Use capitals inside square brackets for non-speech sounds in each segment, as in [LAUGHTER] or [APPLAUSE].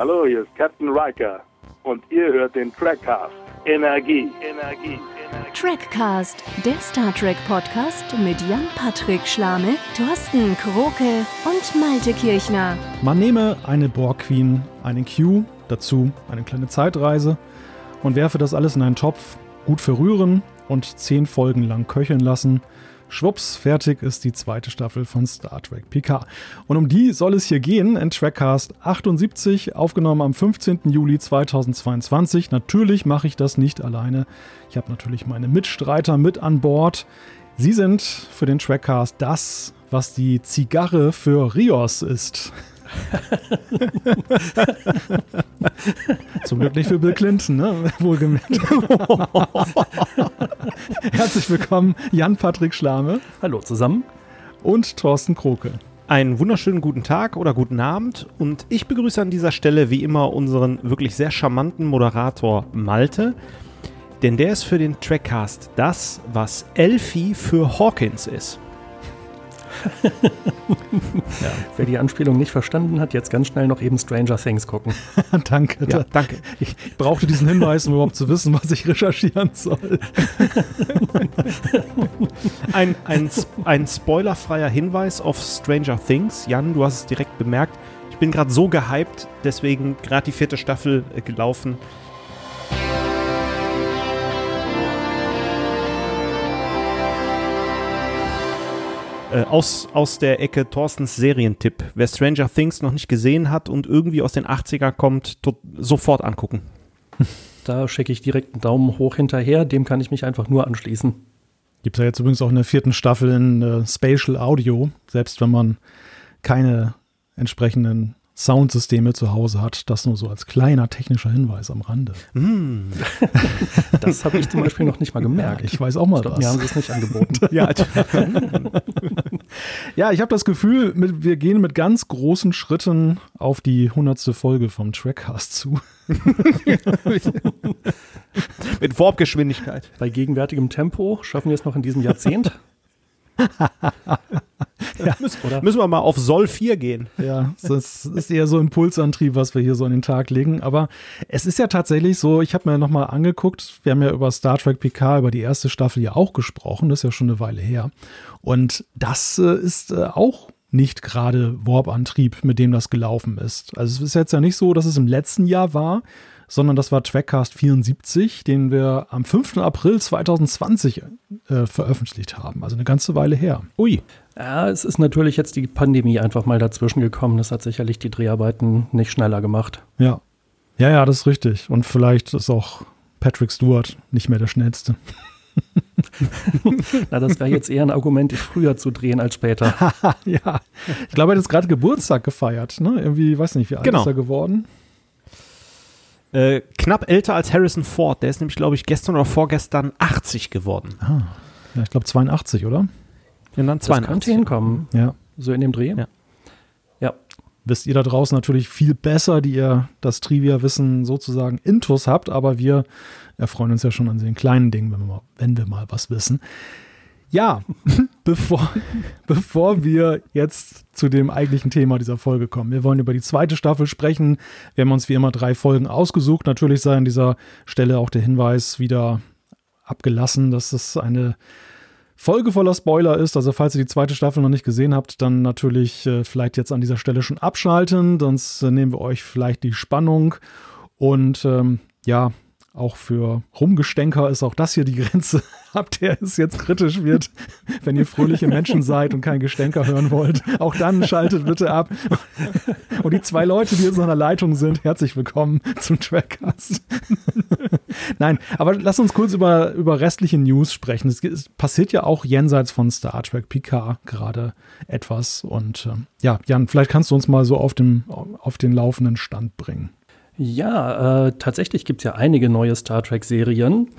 Hallo, hier ist Captain Riker und ihr hört den Trackcast. Energie, Energie, Energie. Trackcast, der Star Trek Podcast mit Jan-Patrick Schlame, Thorsten Kroke und Malte Kirchner. Man nehme eine Borg Queen, einen Q, dazu eine kleine Zeitreise und werfe das alles in einen Topf, gut verrühren und zehn Folgen lang köcheln lassen – Schwupps, fertig ist die zweite Staffel von Star Trek PK. Und um die soll es hier gehen in Trackcast 78, aufgenommen am 15. Juli 2022. Natürlich mache ich das nicht alleine. Ich habe natürlich meine Mitstreiter mit an Bord. Sie sind für den Trackcast das, was die Zigarre für Rios ist. [LAUGHS] Zum Glück nicht für Bill Clinton, ne? [LAUGHS] Wohlgemerkt. [LAUGHS] Herzlich willkommen, Jan-Patrick Schlame. Hallo zusammen. Und Thorsten Kroke. Einen wunderschönen guten Tag oder guten Abend und ich begrüße an dieser Stelle wie immer unseren wirklich sehr charmanten Moderator Malte, denn der ist für den Trackcast das, was Elfie für Hawkins ist [LAUGHS] ja. Wer die Anspielung nicht verstanden hat, jetzt ganz schnell noch eben Stranger Things gucken. [LAUGHS] danke. Ja, danke. Ich brauchte diesen Hinweis, um überhaupt zu wissen, was ich recherchieren soll. [LAUGHS] ein, ein, ein spoilerfreier Hinweis auf Stranger Things. Jan, du hast es direkt bemerkt. Ich bin gerade so gehypt, deswegen gerade die vierte Staffel äh, gelaufen. Äh, aus, aus der Ecke Thorstens Serientipp. Wer Stranger Things noch nicht gesehen hat und irgendwie aus den 80er kommt, sofort angucken. [LAUGHS] Da schicke ich direkt einen Daumen hoch hinterher, dem kann ich mich einfach nur anschließen. Gibt es ja jetzt übrigens auch in der vierten Staffel in uh, Spatial Audio, selbst wenn man keine entsprechenden Soundsysteme zu Hause hat. Das nur so als kleiner technischer Hinweis am Rande. Mm. [LAUGHS] Das habe ich zum Beispiel noch nicht mal gemerkt. Ja, ich weiß auch mal glaub, was. Mir haben sie es nicht angeboten. [LAUGHS] ja, ja, ich habe das Gefühl, mit, wir gehen mit ganz großen Schritten auf die hundertste Folge vom Trackcast zu. [LAUGHS] mit Warpgeschwindigkeit. Bei gegenwärtigem Tempo schaffen wir es noch in diesem Jahrzehnt. [LAUGHS] ja. müssen, müssen, wir mal auf Soll 4 gehen. Ja, das ist eher so Impulsantrieb, was wir hier so an den Tag legen. Aber es ist ja tatsächlich so, ich habe mir nochmal angeguckt, wir haben ja über Star Trek PK, über die erste Staffel ja auch gesprochen, das ist ja schon eine Weile her. Und das äh, ist äh, auch nicht gerade Warp-Antrieb, mit dem das gelaufen ist. Also es ist jetzt ja nicht so, dass es im letzten Jahr war, sondern das war Trackcast 74, den wir am 5. April 2020 äh, veröffentlicht haben. Also eine ganze Weile her. Ui. Ja, es ist natürlich jetzt die Pandemie einfach mal dazwischen gekommen. Das hat sicherlich die Dreharbeiten nicht schneller gemacht. Ja. Ja, ja, das ist richtig. Und vielleicht ist auch Patrick Stewart nicht mehr der Schnellste. [LAUGHS] Na, das wäre jetzt eher ein Argument, früher zu drehen als später. [LAUGHS] ja, ich glaube, er hat jetzt gerade Geburtstag gefeiert. Ne? Irgendwie, weiß nicht, wie alt genau. ist er geworden? Äh, knapp älter als Harrison Ford. Der ist nämlich, glaube ich, gestern oder vorgestern 80 geworden. Ah. Ja, ich glaube 82, oder? Ja, dann 82. Das könnte hinkommen. Ja. So in dem Dreh. Ja. ja. Wisst ihr da draußen natürlich viel besser, die ihr das Trivia-Wissen sozusagen intus habt, aber wir erfreuen uns ja schon an den kleinen Dingen, wenn wir mal, wenn wir mal was wissen. Ja, [LAUGHS] bevor, bevor wir jetzt zu dem eigentlichen Thema dieser Folge kommen. Wir wollen über die zweite Staffel sprechen. Wir haben uns wie immer drei Folgen ausgesucht. Natürlich sei an dieser Stelle auch der Hinweis wieder abgelassen, dass es eine Folge voller Spoiler ist. Also falls ihr die zweite Staffel noch nicht gesehen habt, dann natürlich äh, vielleicht jetzt an dieser Stelle schon abschalten. Sonst äh, nehmen wir euch vielleicht die Spannung. Und ähm, ja, auch für Rumgestänker ist auch das hier die Grenze, [LAUGHS] ab der es jetzt kritisch wird, wenn ihr fröhliche Menschen seid und kein Gestänker hören wollt. Auch dann schaltet bitte ab. Und die zwei Leute, die jetzt in einer Leitung sind, herzlich willkommen zum Trackcast. Nein, aber lass uns kurz über, über restliche News sprechen. Es, es passiert ja auch jenseits von Star Trek PK gerade etwas. Und ähm, ja, Jan, vielleicht kannst du uns mal so auf, dem, auf den laufenden Stand bringen. Ja, äh, tatsächlich gibt es ja einige neue Star Trek-Serien.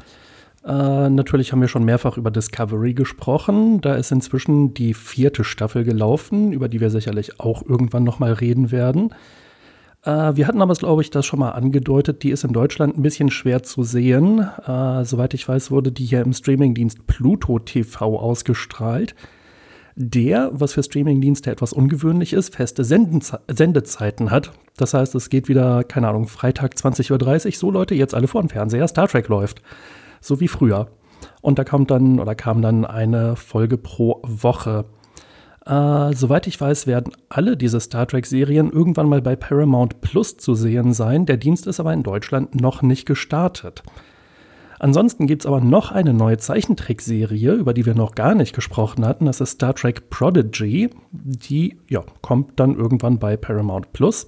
Äh, natürlich haben wir schon mehrfach über Discovery gesprochen. Da ist inzwischen die vierte Staffel gelaufen, über die wir sicherlich auch irgendwann noch mal reden werden. Äh, wir hatten aber, glaube ich, das schon mal angedeutet. Die ist in Deutschland ein bisschen schwer zu sehen. Äh, soweit ich weiß, wurde die hier im Streamingdienst Pluto TV ausgestrahlt. Der, was für Streamingdienste etwas ungewöhnlich ist, feste Sendenze Sendezeiten hat. Das heißt, es geht wieder, keine Ahnung, Freitag 20.30 Uhr, so Leute, jetzt alle vor dem Fernseher, Star Trek läuft. So wie früher. Und da kommt dann oder kam dann eine Folge pro Woche. Äh, soweit ich weiß, werden alle diese Star Trek-Serien irgendwann mal bei Paramount Plus zu sehen sein. Der Dienst ist aber in Deutschland noch nicht gestartet. Ansonsten gibt es aber noch eine neue Zeichentrickserie, über die wir noch gar nicht gesprochen hatten. Das ist Star Trek Prodigy. Die ja, kommt dann irgendwann bei Paramount Plus.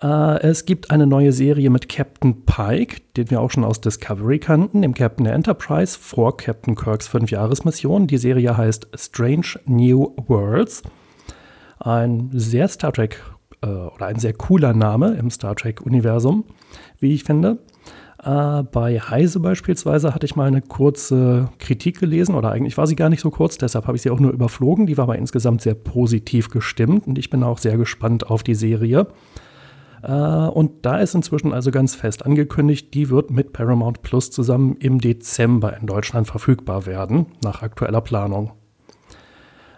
Äh, es gibt eine neue Serie mit Captain Pike, den wir auch schon aus Discovery kannten, dem Captain der Enterprise vor Captain Kirks Fünfjahresmission. Die Serie heißt Strange New Worlds. Ein sehr Star Trek äh, oder ein sehr cooler Name im Star Trek-Universum, wie ich finde. Äh, bei Heise beispielsweise hatte ich mal eine kurze Kritik gelesen, oder eigentlich war sie gar nicht so kurz, deshalb habe ich sie auch nur überflogen. Die war aber insgesamt sehr positiv gestimmt und ich bin auch sehr gespannt auf die Serie. Äh, und da ist inzwischen also ganz fest angekündigt, die wird mit Paramount Plus zusammen im Dezember in Deutschland verfügbar werden, nach aktueller Planung.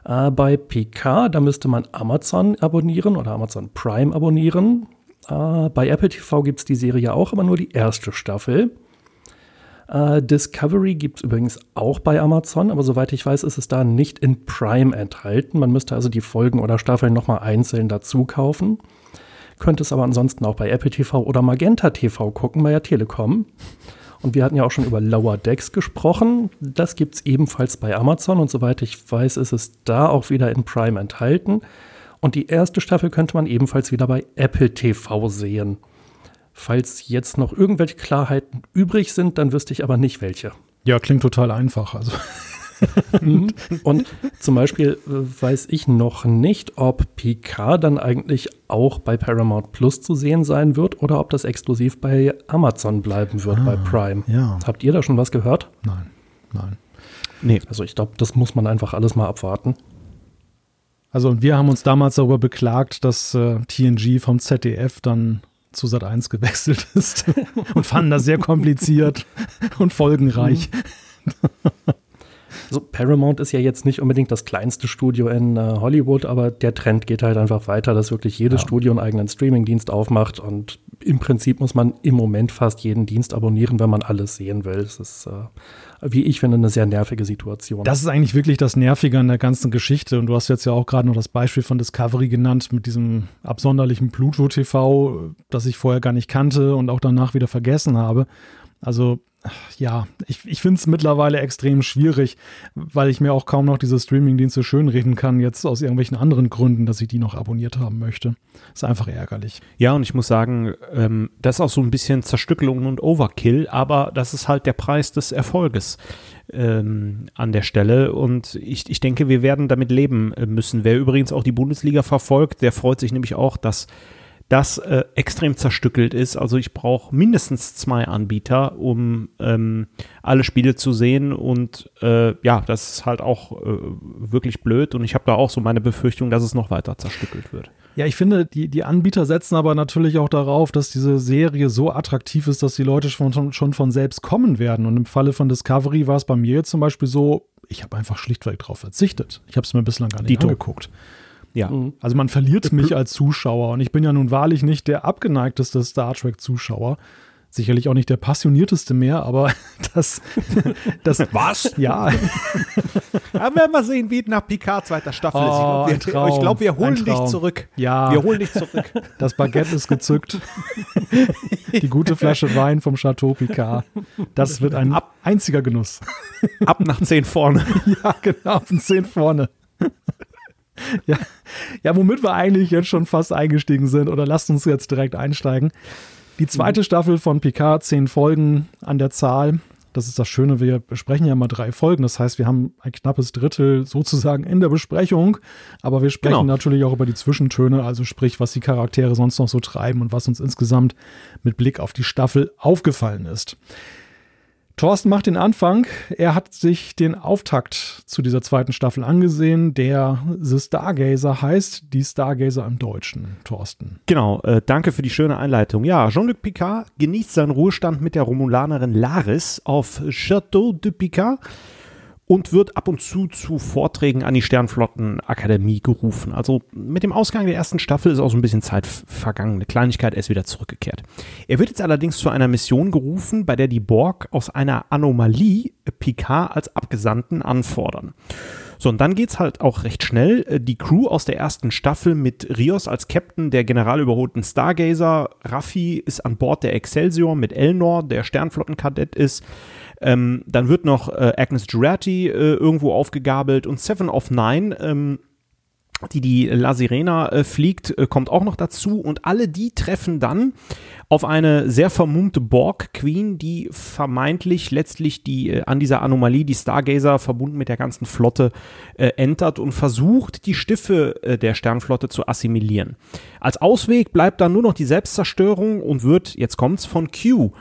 Äh, bei PK, da müsste man Amazon abonnieren oder Amazon Prime abonnieren. Äh, bei Apple TV gibt es die Serie auch, aber nur die erste Staffel. Discovery gibt es übrigens auch bei Amazon, aber soweit ich weiß, ist es da nicht in Prime enthalten. Man müsste also die Folgen oder Staffeln nochmal einzeln dazu kaufen. Könnt es aber ansonsten auch bei Apple TV oder Magenta TV gucken bei der Telekom. Und wir hatten ja auch schon über Lower Decks gesprochen. Das gibt es ebenfalls bei Amazon und soweit ich weiß, ist es da auch wieder in Prime enthalten. Und die erste Staffel könnte man ebenfalls wieder bei Apple TV sehen. Falls jetzt noch irgendwelche Klarheiten übrig sind, dann wüsste ich aber nicht welche. Ja, klingt total einfach. Also Mhm. Und zum Beispiel äh, weiß ich noch nicht, ob Picard dann eigentlich auch bei Paramount Plus zu sehen sein wird oder ob das exklusiv bei Amazon bleiben wird, ah, bei Prime. Ja. Habt ihr da schon was gehört? Nein, nein. Nee. Also ich glaube, das muss man einfach alles mal abwarten. Also wir haben uns damals darüber beklagt, dass äh, TNG vom ZDF dann zu Sat 1 gewechselt ist [LAUGHS] und fanden das sehr kompliziert und folgenreich. Mhm. Also Paramount ist ja jetzt nicht unbedingt das kleinste Studio in äh, Hollywood, aber der Trend geht halt einfach weiter, dass wirklich jedes ja. Studio einen eigenen Streamingdienst aufmacht und im Prinzip muss man im Moment fast jeden Dienst abonnieren, wenn man alles sehen will. Das ist, äh, wie ich finde, eine sehr nervige Situation. Das ist eigentlich wirklich das Nervige an der ganzen Geschichte. Und du hast jetzt ja auch gerade noch das Beispiel von Discovery genannt mit diesem absonderlichen Pluto TV, das ich vorher gar nicht kannte und auch danach wieder vergessen habe. Also ja, ich, ich finde es mittlerweile extrem schwierig, weil ich mir auch kaum noch diese Streaming-Dienste schönreden kann, jetzt aus irgendwelchen anderen Gründen, dass ich die noch abonniert haben möchte. Ist einfach ärgerlich. Ja, und ich muss sagen, ähm, das ist auch so ein bisschen Zerstückelung und Overkill, aber das ist halt der Preis des Erfolges ähm, an der Stelle. Und ich, ich denke, wir werden damit leben äh, müssen. Wer übrigens auch die Bundesliga verfolgt, der freut sich nämlich auch, dass das äh, extrem zerstückelt ist. Also ich brauche mindestens zwei Anbieter, um ähm, alle Spiele zu sehen. Und äh, ja, das ist halt auch äh, wirklich blöd. Und ich habe da auch so meine Befürchtung, dass es noch weiter zerstückelt wird. Ja, ich finde, die, die Anbieter setzen aber natürlich auch darauf, dass diese Serie so attraktiv ist, dass die Leute schon, schon von selbst kommen werden. Und im Falle von Discovery war es bei mir jetzt zum Beispiel so, ich habe einfach schlichtweg darauf verzichtet. Ich habe es mir bislang gar nicht Dito. angeguckt. Ja. Mhm. Also man verliert mich als Zuschauer und ich bin ja nun wahrlich nicht der abgeneigteste Star Trek-Zuschauer. Sicherlich auch nicht der passionierteste mehr, aber [LAUGHS] das. [LAUGHS] das Was? Ja. Aber werden wir sehen, wie nach Picard zweiter Staffel oh, ist. Ich glaube, oh, glaub, wir holen dich zurück. Ja. Wir holen dich zurück. [LAUGHS] Das Baguette ist gezückt. Die gute Flasche Wein vom Chateau Picard. Das wird ein Ab einziger Genuss. Ab nach 10 vorne. Ja, genau, ab 10 vorne [LAUGHS] ja, ja, womit wir eigentlich jetzt schon fast eingestiegen sind, oder lasst uns jetzt direkt einsteigen. Die zweite mhm. Staffel von Picard, zehn Folgen an der Zahl. Das ist das Schöne, wir besprechen ja mal drei Folgen. Das heißt, wir haben ein knappes Drittel sozusagen in der Besprechung. Aber wir sprechen genau. natürlich auch über die Zwischentöne, also sprich, was die Charaktere sonst noch so treiben und was uns insgesamt mit Blick auf die Staffel aufgefallen ist. Thorsten macht den Anfang. Er hat sich den Auftakt zu dieser zweiten Staffel angesehen, der The Stargazer heißt, die Stargazer im Deutschen. Thorsten. Genau, äh, danke für die schöne Einleitung. Ja, Jean-Luc Picard genießt seinen Ruhestand mit der Romulanerin Laris auf Chateau de Picard. Und wird ab und zu zu Vorträgen an die Sternflottenakademie gerufen. Also mit dem Ausgang der ersten Staffel ist auch so ein bisschen Zeit vergangen. Eine Kleinigkeit, er ist wieder zurückgekehrt. Er wird jetzt allerdings zu einer Mission gerufen, bei der die Borg aus einer Anomalie Picard als Abgesandten anfordern. So, und dann geht's halt auch recht schnell. Äh, die Crew aus der ersten Staffel mit Rios als Captain der generalüberholten Stargazer. Raffi ist an Bord der Excelsior mit Elnor, der Sternflottenkadett ist. Ähm, dann wird noch äh, Agnes Girardi äh, irgendwo aufgegabelt und Seven of Nine ähm, die die La Sirena äh, fliegt, äh, kommt auch noch dazu und alle die treffen dann auf eine sehr vermummte Borg Queen, die vermeintlich letztlich die äh, an dieser Anomalie die Stargazer verbunden mit der ganzen Flotte äh, entert und versucht die Stiffe äh, der Sternflotte zu assimilieren. Als Ausweg bleibt dann nur noch die Selbstzerstörung und wird jetzt kommt's von Q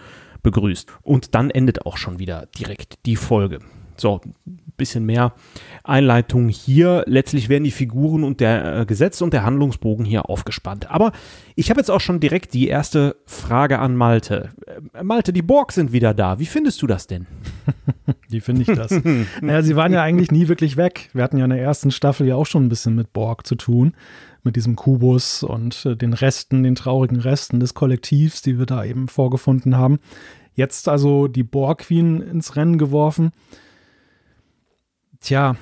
begrüßt und dann endet auch schon wieder direkt die Folge. So, bisschen mehr Einleitung hier. Letztlich werden die Figuren und der äh, Gesetz und der Handlungsbogen hier aufgespannt. Aber ich habe jetzt auch schon direkt die erste Frage an Malte. Äh, Malte, die Borg sind wieder da. Wie findest du das denn? [LAUGHS] Wie finde ich das? naja, sie waren ja eigentlich nie wirklich weg. Wir hatten ja in der ersten Staffel ja auch schon ein bisschen mit Borg zu tun. Mit diesem Kubus und äh, den Resten, den traurigen Resten des Kollektivs, die wir da eben vorgefunden haben. Jetzt also die Borg Queen ins Rennen geworfen. Tja,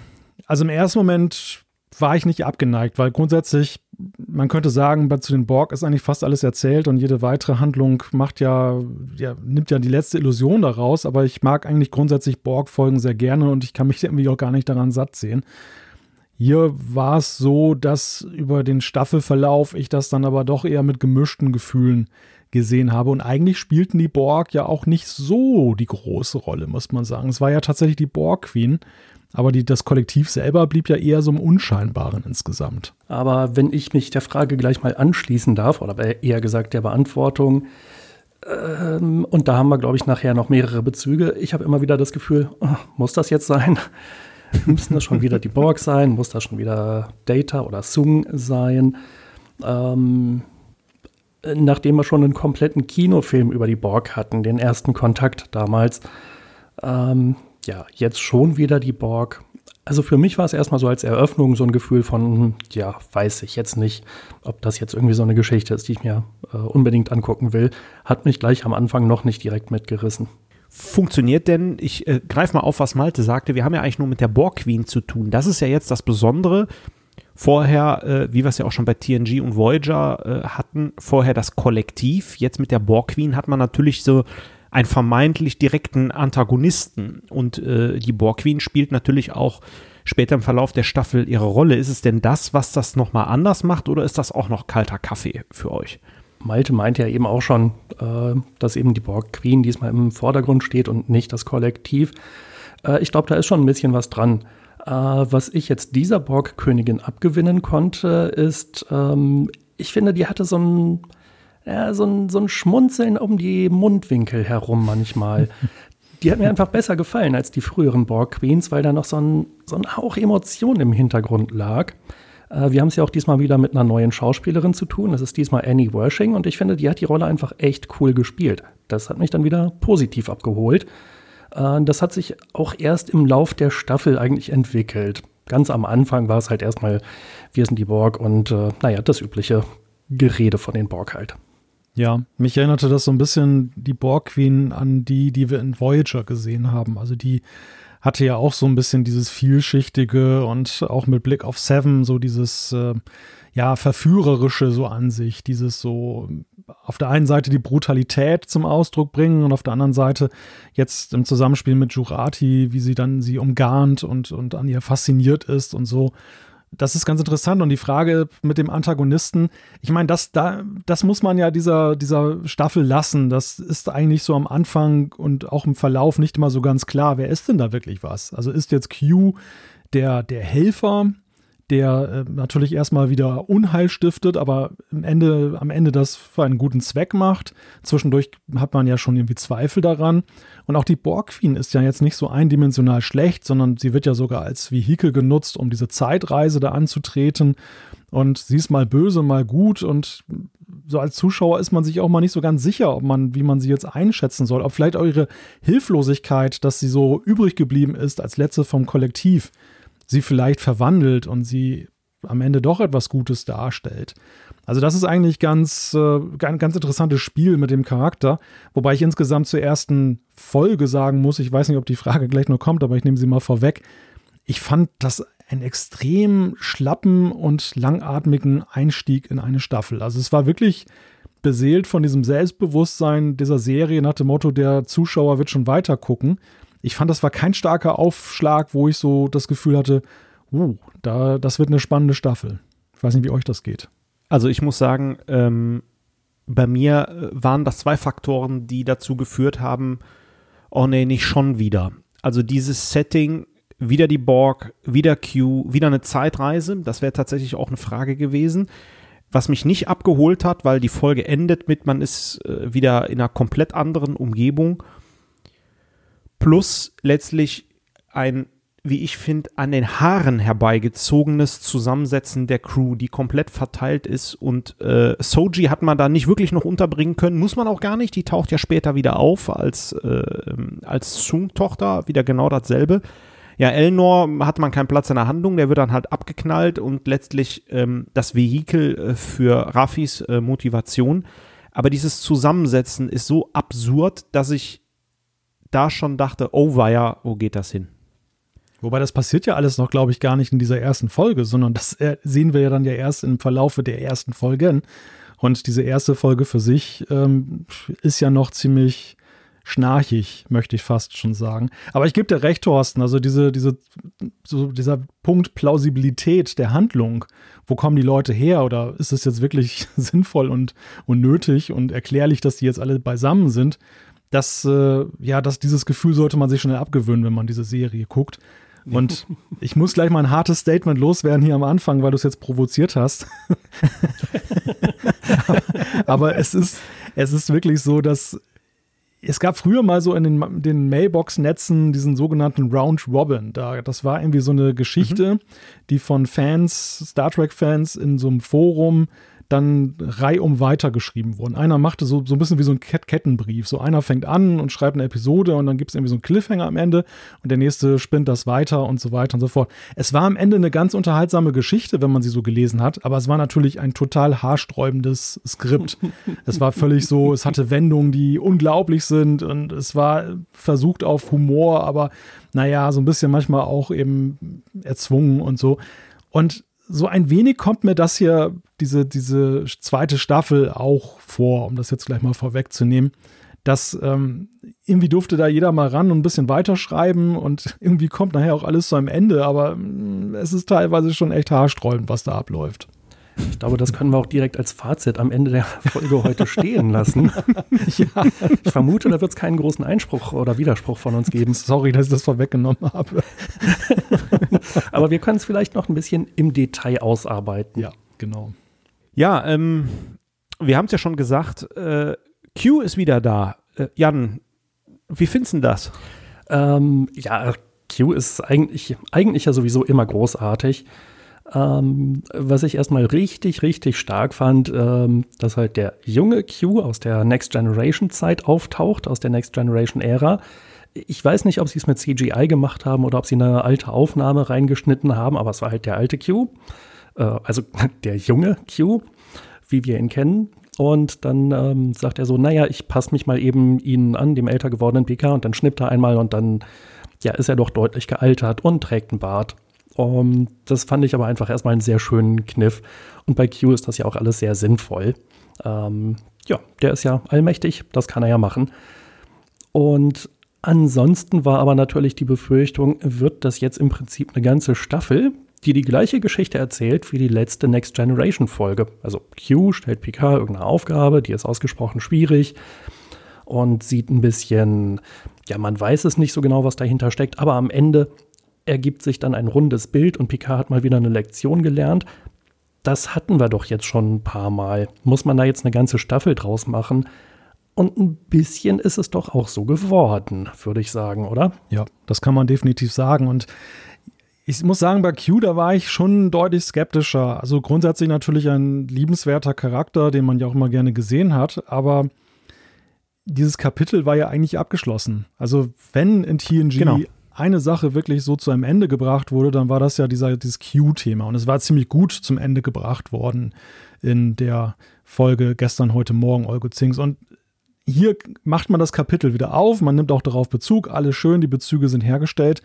also im ersten Moment war ich nicht abgeneigt, weil grundsätzlich, man könnte sagen, zu den Borg ist eigentlich fast alles erzählt und jede weitere Handlung macht ja, ja nimmt ja die letzte Illusion daraus, aber ich mag eigentlich grundsätzlich Borg-Folgen sehr gerne und ich kann mich [LAUGHS] irgendwie auch gar nicht daran satt sehen. Hier war es so, dass über den Staffelverlauf ich das dann aber doch eher mit gemischten Gefühlen gesehen habe. Und eigentlich spielten die Borg ja auch nicht so die große Rolle, muss man sagen. Es war ja tatsächlich die Borg Queen, aber die, das Kollektiv selber blieb ja eher so im Unscheinbaren insgesamt. Aber wenn ich mich der Frage gleich mal anschließen darf, oder eher gesagt der Beantwortung, ähm, und da haben wir, glaube ich, nachher noch mehrere Bezüge. Ich habe immer wieder das Gefühl, [LAUGHS] muss das jetzt sein? Müssen das schon wieder die Borg sein? Muss das schon wieder Data oder Sung sein? Ähm, nachdem wir schon einen kompletten Kinofilm über die Borg hatten, den ersten Kontakt damals, ähm, ja, jetzt schon wieder die Borg. Also für mich war es erstmal so als Eröffnung so ein Gefühl von, ja, weiß ich jetzt nicht, ob das jetzt irgendwie so eine Geschichte ist, die ich mir äh, unbedingt angucken will. Hat mich gleich am Anfang noch nicht direkt mitgerissen. Funktioniert denn, ich äh, greife mal auf, was Malte sagte, wir haben ja eigentlich nur mit der Borg Queen zu tun. Das ist ja jetzt das Besondere. Vorher, äh, wie wir es ja auch schon bei TNG und Voyager äh, hatten, vorher das Kollektiv. Jetzt mit der Borg Queen hat man natürlich so einen vermeintlich direkten Antagonisten. Und äh, die Borg Queen spielt natürlich auch später im Verlauf der Staffel ihre Rolle. Ist es denn das, was das nochmal anders macht oder ist das auch noch kalter Kaffee für euch? Malte meinte ja eben auch schon, äh, dass eben die Borg Queen diesmal im Vordergrund steht und nicht das Kollektiv. Äh, ich glaube, da ist schon ein bisschen was dran. Äh, was ich jetzt dieser Borg-Königin abgewinnen konnte, ist, ähm, ich finde, die hatte so ein, ja, so ein, so ein Schmunzeln um die Mundwinkel herum manchmal. [LAUGHS] die hat mir einfach besser gefallen als die früheren Borg Queens, weil da noch so ein, so ein Hauch Emotion im Hintergrund lag. Äh, wir haben es ja auch diesmal wieder mit einer neuen Schauspielerin zu tun. Das ist diesmal Annie Wershing und ich finde, die hat die Rolle einfach echt cool gespielt. Das hat mich dann wieder positiv abgeholt. Äh, das hat sich auch erst im Lauf der Staffel eigentlich entwickelt. Ganz am Anfang war es halt erstmal, wir sind die Borg und äh, naja, das übliche Gerede von den Borg halt. Ja, mich erinnerte das so ein bisschen die Borg Queen an die, die wir in Voyager gesehen haben. Also die hatte ja auch so ein bisschen dieses vielschichtige und auch mit Blick auf Seven so dieses äh, ja verführerische so an sich, dieses so auf der einen Seite die Brutalität zum Ausdruck bringen und auf der anderen Seite jetzt im Zusammenspiel mit Jurati, wie sie dann sie umgarnt und und an ihr fasziniert ist und so das ist ganz interessant. Und die Frage mit dem Antagonisten, ich meine, das, da, das muss man ja dieser, dieser Staffel lassen. Das ist eigentlich so am Anfang und auch im Verlauf nicht immer so ganz klar, wer ist denn da wirklich was? Also ist jetzt Q der, der Helfer, der äh, natürlich erstmal wieder Unheil stiftet, aber am Ende, am Ende das für einen guten Zweck macht. Zwischendurch hat man ja schon irgendwie Zweifel daran. Und auch die Borg Queen ist ja jetzt nicht so eindimensional schlecht, sondern sie wird ja sogar als Vehikel genutzt, um diese Zeitreise da anzutreten. Und sie ist mal böse, mal gut und so als Zuschauer ist man sich auch mal nicht so ganz sicher, ob man, wie man sie jetzt einschätzen soll. Ob vielleicht eure Hilflosigkeit, dass sie so übrig geblieben ist als letzte vom Kollektiv, sie vielleicht verwandelt und sie am Ende doch etwas Gutes darstellt. Also das ist eigentlich ganz, äh, ganz, ganz interessantes Spiel mit dem Charakter, wobei ich insgesamt zur ersten Folge sagen muss, ich weiß nicht, ob die Frage gleich noch kommt, aber ich nehme sie mal vorweg. Ich fand das einen extrem schlappen und langatmigen Einstieg in eine Staffel. Also es war wirklich beseelt von diesem Selbstbewusstsein dieser Serie nach dem Motto, der Zuschauer wird schon weiter gucken. Ich fand, das war kein starker Aufschlag, wo ich so das Gefühl hatte, uh, da, das wird eine spannende Staffel. Ich weiß nicht, wie euch das geht. Also ich muss sagen, ähm, bei mir äh, waren das zwei Faktoren, die dazu geführt haben, oh nee, nicht schon wieder. Also dieses Setting wieder die Borg, wieder Q, wieder eine Zeitreise. Das wäre tatsächlich auch eine Frage gewesen. Was mich nicht abgeholt hat, weil die Folge endet mit, man ist äh, wieder in einer komplett anderen Umgebung. Plus letztlich ein, wie ich finde, an den Haaren herbeigezogenes Zusammensetzen der Crew, die komplett verteilt ist. Und äh, Soji hat man da nicht wirklich noch unterbringen können. Muss man auch gar nicht. Die taucht ja später wieder auf als, äh, als Sung-Tochter. Wieder genau dasselbe. Ja, Elnor hat man keinen Platz in der Handlung, der wird dann halt abgeknallt und letztlich ähm, das Vehikel äh, für Rafis äh, Motivation. Aber dieses Zusammensetzen ist so absurd, dass ich da schon dachte, oh weia, wo geht das hin? Wobei das passiert ja alles noch, glaube ich, gar nicht in dieser ersten Folge, sondern das äh, sehen wir ja dann ja erst im Verlaufe der ersten Folgen. Und diese erste Folge für sich ähm, ist ja noch ziemlich schnarchig, möchte ich fast schon sagen. Aber ich gebe dir recht, Thorsten, also diese, diese, so dieser Punkt Plausibilität der Handlung, wo kommen die Leute her oder ist es jetzt wirklich [LAUGHS] sinnvoll und, und nötig und erklärlich, dass die jetzt alle beisammen sind, das, äh, ja, das, dieses Gefühl sollte man sich schnell abgewöhnen, wenn man diese Serie guckt. Und [LAUGHS] ich muss gleich mal ein hartes Statement loswerden hier am Anfang, weil du es jetzt provoziert hast. [LAUGHS] aber es ist, es ist wirklich so, dass es gab früher mal so in den, den Mailbox-Netzen diesen sogenannten Round Robin. Da, das war irgendwie so eine Geschichte, mhm. die von Fans, Star Trek-Fans in so einem Forum dann reihum weitergeschrieben wurden. Einer machte so, so ein bisschen wie so ein Kettenbrief. So einer fängt an und schreibt eine Episode und dann gibt es irgendwie so einen Cliffhanger am Ende und der nächste spinnt das weiter und so weiter und so fort. Es war am Ende eine ganz unterhaltsame Geschichte, wenn man sie so gelesen hat, aber es war natürlich ein total haarsträubendes Skript. [LAUGHS] es war völlig so, es hatte Wendungen, die unglaublich sind und es war versucht auf Humor, aber naja, so ein bisschen manchmal auch eben erzwungen und so. Und so ein wenig kommt mir das hier, diese, diese zweite Staffel auch vor, um das jetzt gleich mal vorwegzunehmen. Dass ähm, irgendwie durfte da jeder mal ran und ein bisschen weiterschreiben und [LAUGHS] irgendwie kommt nachher auch alles zu einem Ende, aber mm, es ist teilweise schon echt haarsträubend, was da abläuft. Ich glaube, das können wir auch direkt als Fazit am Ende der Folge heute stehen lassen. [LAUGHS] ja. Ich vermute, da wird es keinen großen Einspruch oder Widerspruch von uns geben. Sorry, dass ich das vorweggenommen habe. [LAUGHS] Aber wir können es vielleicht noch ein bisschen im Detail ausarbeiten. Ja, genau. Ja, ähm, wir haben es ja schon gesagt, äh, Q ist wieder da. Äh, Jan, wie findest du das? Ähm, ja, Q ist eigentlich, eigentlich ja sowieso immer großartig. Ähm, was ich erstmal richtig, richtig stark fand, ähm, dass halt der junge Q aus der Next Generation Zeit auftaucht, aus der Next Generation Ära. Ich weiß nicht, ob sie es mit CGI gemacht haben oder ob sie eine alte Aufnahme reingeschnitten haben, aber es war halt der alte Q, äh, also [LAUGHS] der junge Q, wie wir ihn kennen. Und dann ähm, sagt er so, naja, ich passe mich mal eben ihnen an, dem älter gewordenen PK, und dann schnippt er einmal und dann ja, ist er doch deutlich gealtert und trägt einen Bart. Um, das fand ich aber einfach erstmal einen sehr schönen Kniff. Und bei Q ist das ja auch alles sehr sinnvoll. Ähm, ja, der ist ja allmächtig, das kann er ja machen. Und ansonsten war aber natürlich die Befürchtung, wird das jetzt im Prinzip eine ganze Staffel, die die gleiche Geschichte erzählt wie die letzte Next Generation Folge. Also Q stellt Picard irgendeine Aufgabe, die ist ausgesprochen schwierig und sieht ein bisschen, ja, man weiß es nicht so genau, was dahinter steckt, aber am Ende ergibt sich dann ein rundes Bild und Picard hat mal wieder eine Lektion gelernt. Das hatten wir doch jetzt schon ein paar Mal. Muss man da jetzt eine ganze Staffel draus machen? Und ein bisschen ist es doch auch so geworden, würde ich sagen, oder? Ja, das kann man definitiv sagen. Und ich muss sagen, bei Q, da war ich schon deutlich skeptischer. Also grundsätzlich natürlich ein liebenswerter Charakter, den man ja auch immer gerne gesehen hat, aber dieses Kapitel war ja eigentlich abgeschlossen. Also wenn in TNG genau. Eine Sache wirklich so zu einem Ende gebracht wurde, dann war das ja dieser, dieses Q-Thema. Und es war ziemlich gut zum Ende gebracht worden in der Folge gestern, heute Morgen, Olgo Zings. Und hier macht man das Kapitel wieder auf, man nimmt auch darauf Bezug, alles schön, die Bezüge sind hergestellt.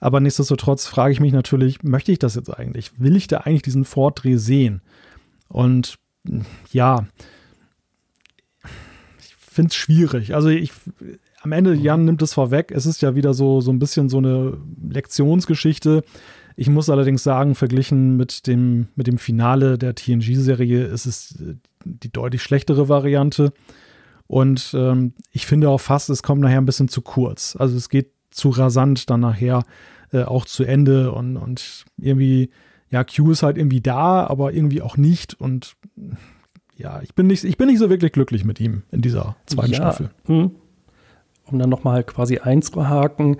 Aber nichtsdestotrotz frage ich mich natürlich, möchte ich das jetzt eigentlich? Will ich da eigentlich diesen Vordreh sehen? Und ja, ich finde es schwierig. Also ich, am Ende, Jan nimmt es vorweg, es ist ja wieder so, so ein bisschen so eine Lektionsgeschichte. Ich muss allerdings sagen, verglichen mit dem, mit dem Finale der TNG-Serie ist es die deutlich schlechtere Variante. Und ähm, ich finde auch fast, es kommt nachher ein bisschen zu kurz. Also es geht zu rasant dann nachher äh, auch zu Ende und, und irgendwie, ja, Q ist halt irgendwie da, aber irgendwie auch nicht. Und ja, ich bin nicht, ich bin nicht so wirklich glücklich mit ihm in dieser zweiten ja, Staffel. Hm. Um dann nochmal quasi einzuhaken,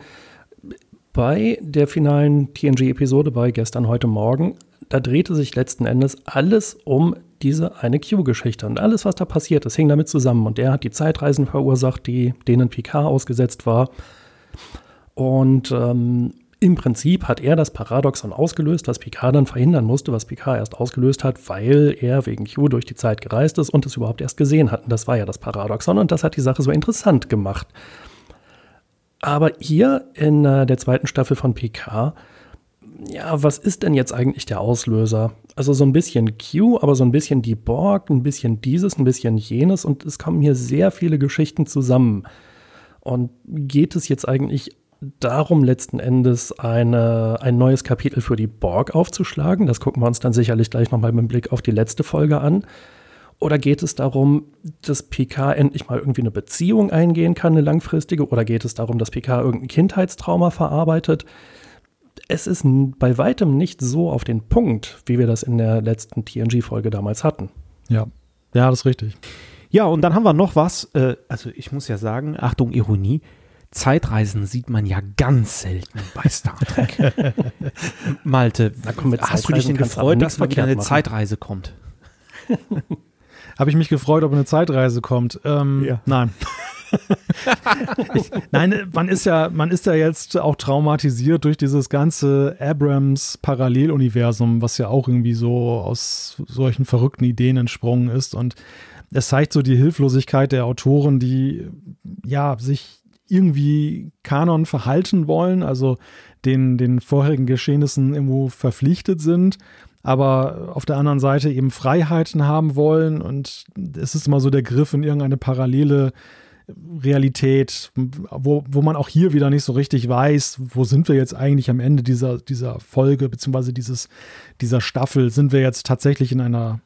bei der finalen TNG-Episode bei gestern, heute Morgen, da drehte sich letzten Endes alles um diese eine Q-Geschichte. Und alles, was da passiert das hing damit zusammen. Und er hat die Zeitreisen verursacht, die, denen Picard ausgesetzt war. Und ähm, im Prinzip hat er das Paradoxon ausgelöst, was Picard dann verhindern musste, was Picard erst ausgelöst hat, weil er wegen Q durch die Zeit gereist ist und es überhaupt erst gesehen hat. Und das war ja das Paradoxon und das hat die Sache so interessant gemacht. Aber hier in äh, der zweiten Staffel von Picard, ja, was ist denn jetzt eigentlich der Auslöser? Also so ein bisschen Q, aber so ein bisschen die Borg, ein bisschen dieses, ein bisschen jenes und es kommen hier sehr viele Geschichten zusammen. Und geht es jetzt eigentlich darum, letzten Endes eine, ein neues Kapitel für die Borg aufzuschlagen? Das gucken wir uns dann sicherlich gleich nochmal mit Blick auf die letzte Folge an. Oder geht es darum, dass Picard endlich mal irgendwie eine Beziehung eingehen kann, eine langfristige? Oder geht es darum, dass Picard irgendein Kindheitstrauma verarbeitet? es ist bei weitem nicht so auf den Punkt, wie wir das in der letzten TNG-Folge damals hatten. Ja, ja, das ist richtig. Ja, und dann haben wir noch was, äh, also ich muss ja sagen, Achtung, Ironie, Zeitreisen sieht man ja ganz selten bei Star Trek. [LAUGHS] Malte, hast du dich denn gefreut, dass mal wieder eine machen. Zeitreise kommt? [LAUGHS] Habe ich mich gefreut, ob eine Zeitreise kommt? Ähm, ja. Nein. [LAUGHS] ich, nein, man ist ja, man ist ja jetzt auch traumatisiert durch dieses ganze Abrams Paralleluniversum, was ja auch irgendwie so aus solchen verrückten Ideen entsprungen ist. Und es zeigt so die Hilflosigkeit der Autoren, die ja sich irgendwie Kanon verhalten wollen, also den, den vorherigen Geschehnissen irgendwo verpflichtet sind, aber auf der anderen Seite eben Freiheiten haben wollen. Und es ist immer so der Griff in irgendeine parallele Realität, wo, wo man auch hier wieder nicht so richtig weiß, wo sind wir jetzt eigentlich am Ende dieser, dieser Folge, beziehungsweise dieses, dieser Staffel? Sind wir jetzt tatsächlich in einer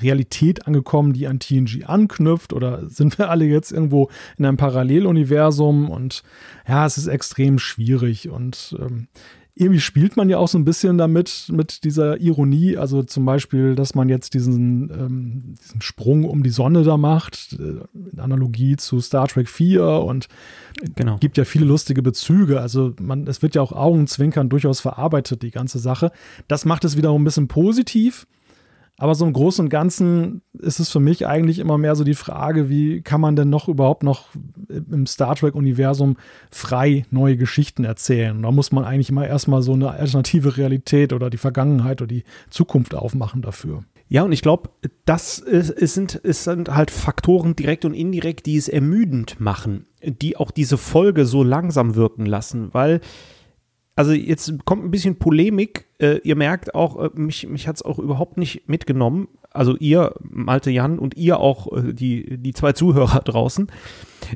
Realität angekommen, die an TNG anknüpft, oder sind wir alle jetzt irgendwo in einem Paralleluniversum? Und ja, es ist extrem schwierig und ähm, irgendwie spielt man ja auch so ein bisschen damit, mit dieser Ironie. Also zum Beispiel, dass man jetzt diesen, ähm, diesen Sprung um die Sonne da macht, äh, in Analogie zu Star Trek 4 und genau. gibt ja viele lustige Bezüge. Also man, es wird ja auch Augenzwinkern durchaus verarbeitet, die ganze Sache. Das macht es wiederum ein bisschen positiv. Aber so im Großen und Ganzen ist es für mich eigentlich immer mehr so die Frage, wie kann man denn noch überhaupt noch im Star Trek-Universum frei neue Geschichten erzählen? Da muss man eigentlich immer erstmal so eine alternative Realität oder die Vergangenheit oder die Zukunft aufmachen dafür. Ja, und ich glaube, das ist, ist, sind, ist sind halt Faktoren direkt und indirekt, die es ermüdend machen, die auch diese Folge so langsam wirken lassen, weil also jetzt kommt ein bisschen Polemik. Äh, ihr merkt auch, äh, mich, mich hat es auch überhaupt nicht mitgenommen. Also ihr, Malte Jan und ihr auch, äh, die, die zwei Zuhörer [LAUGHS] draußen.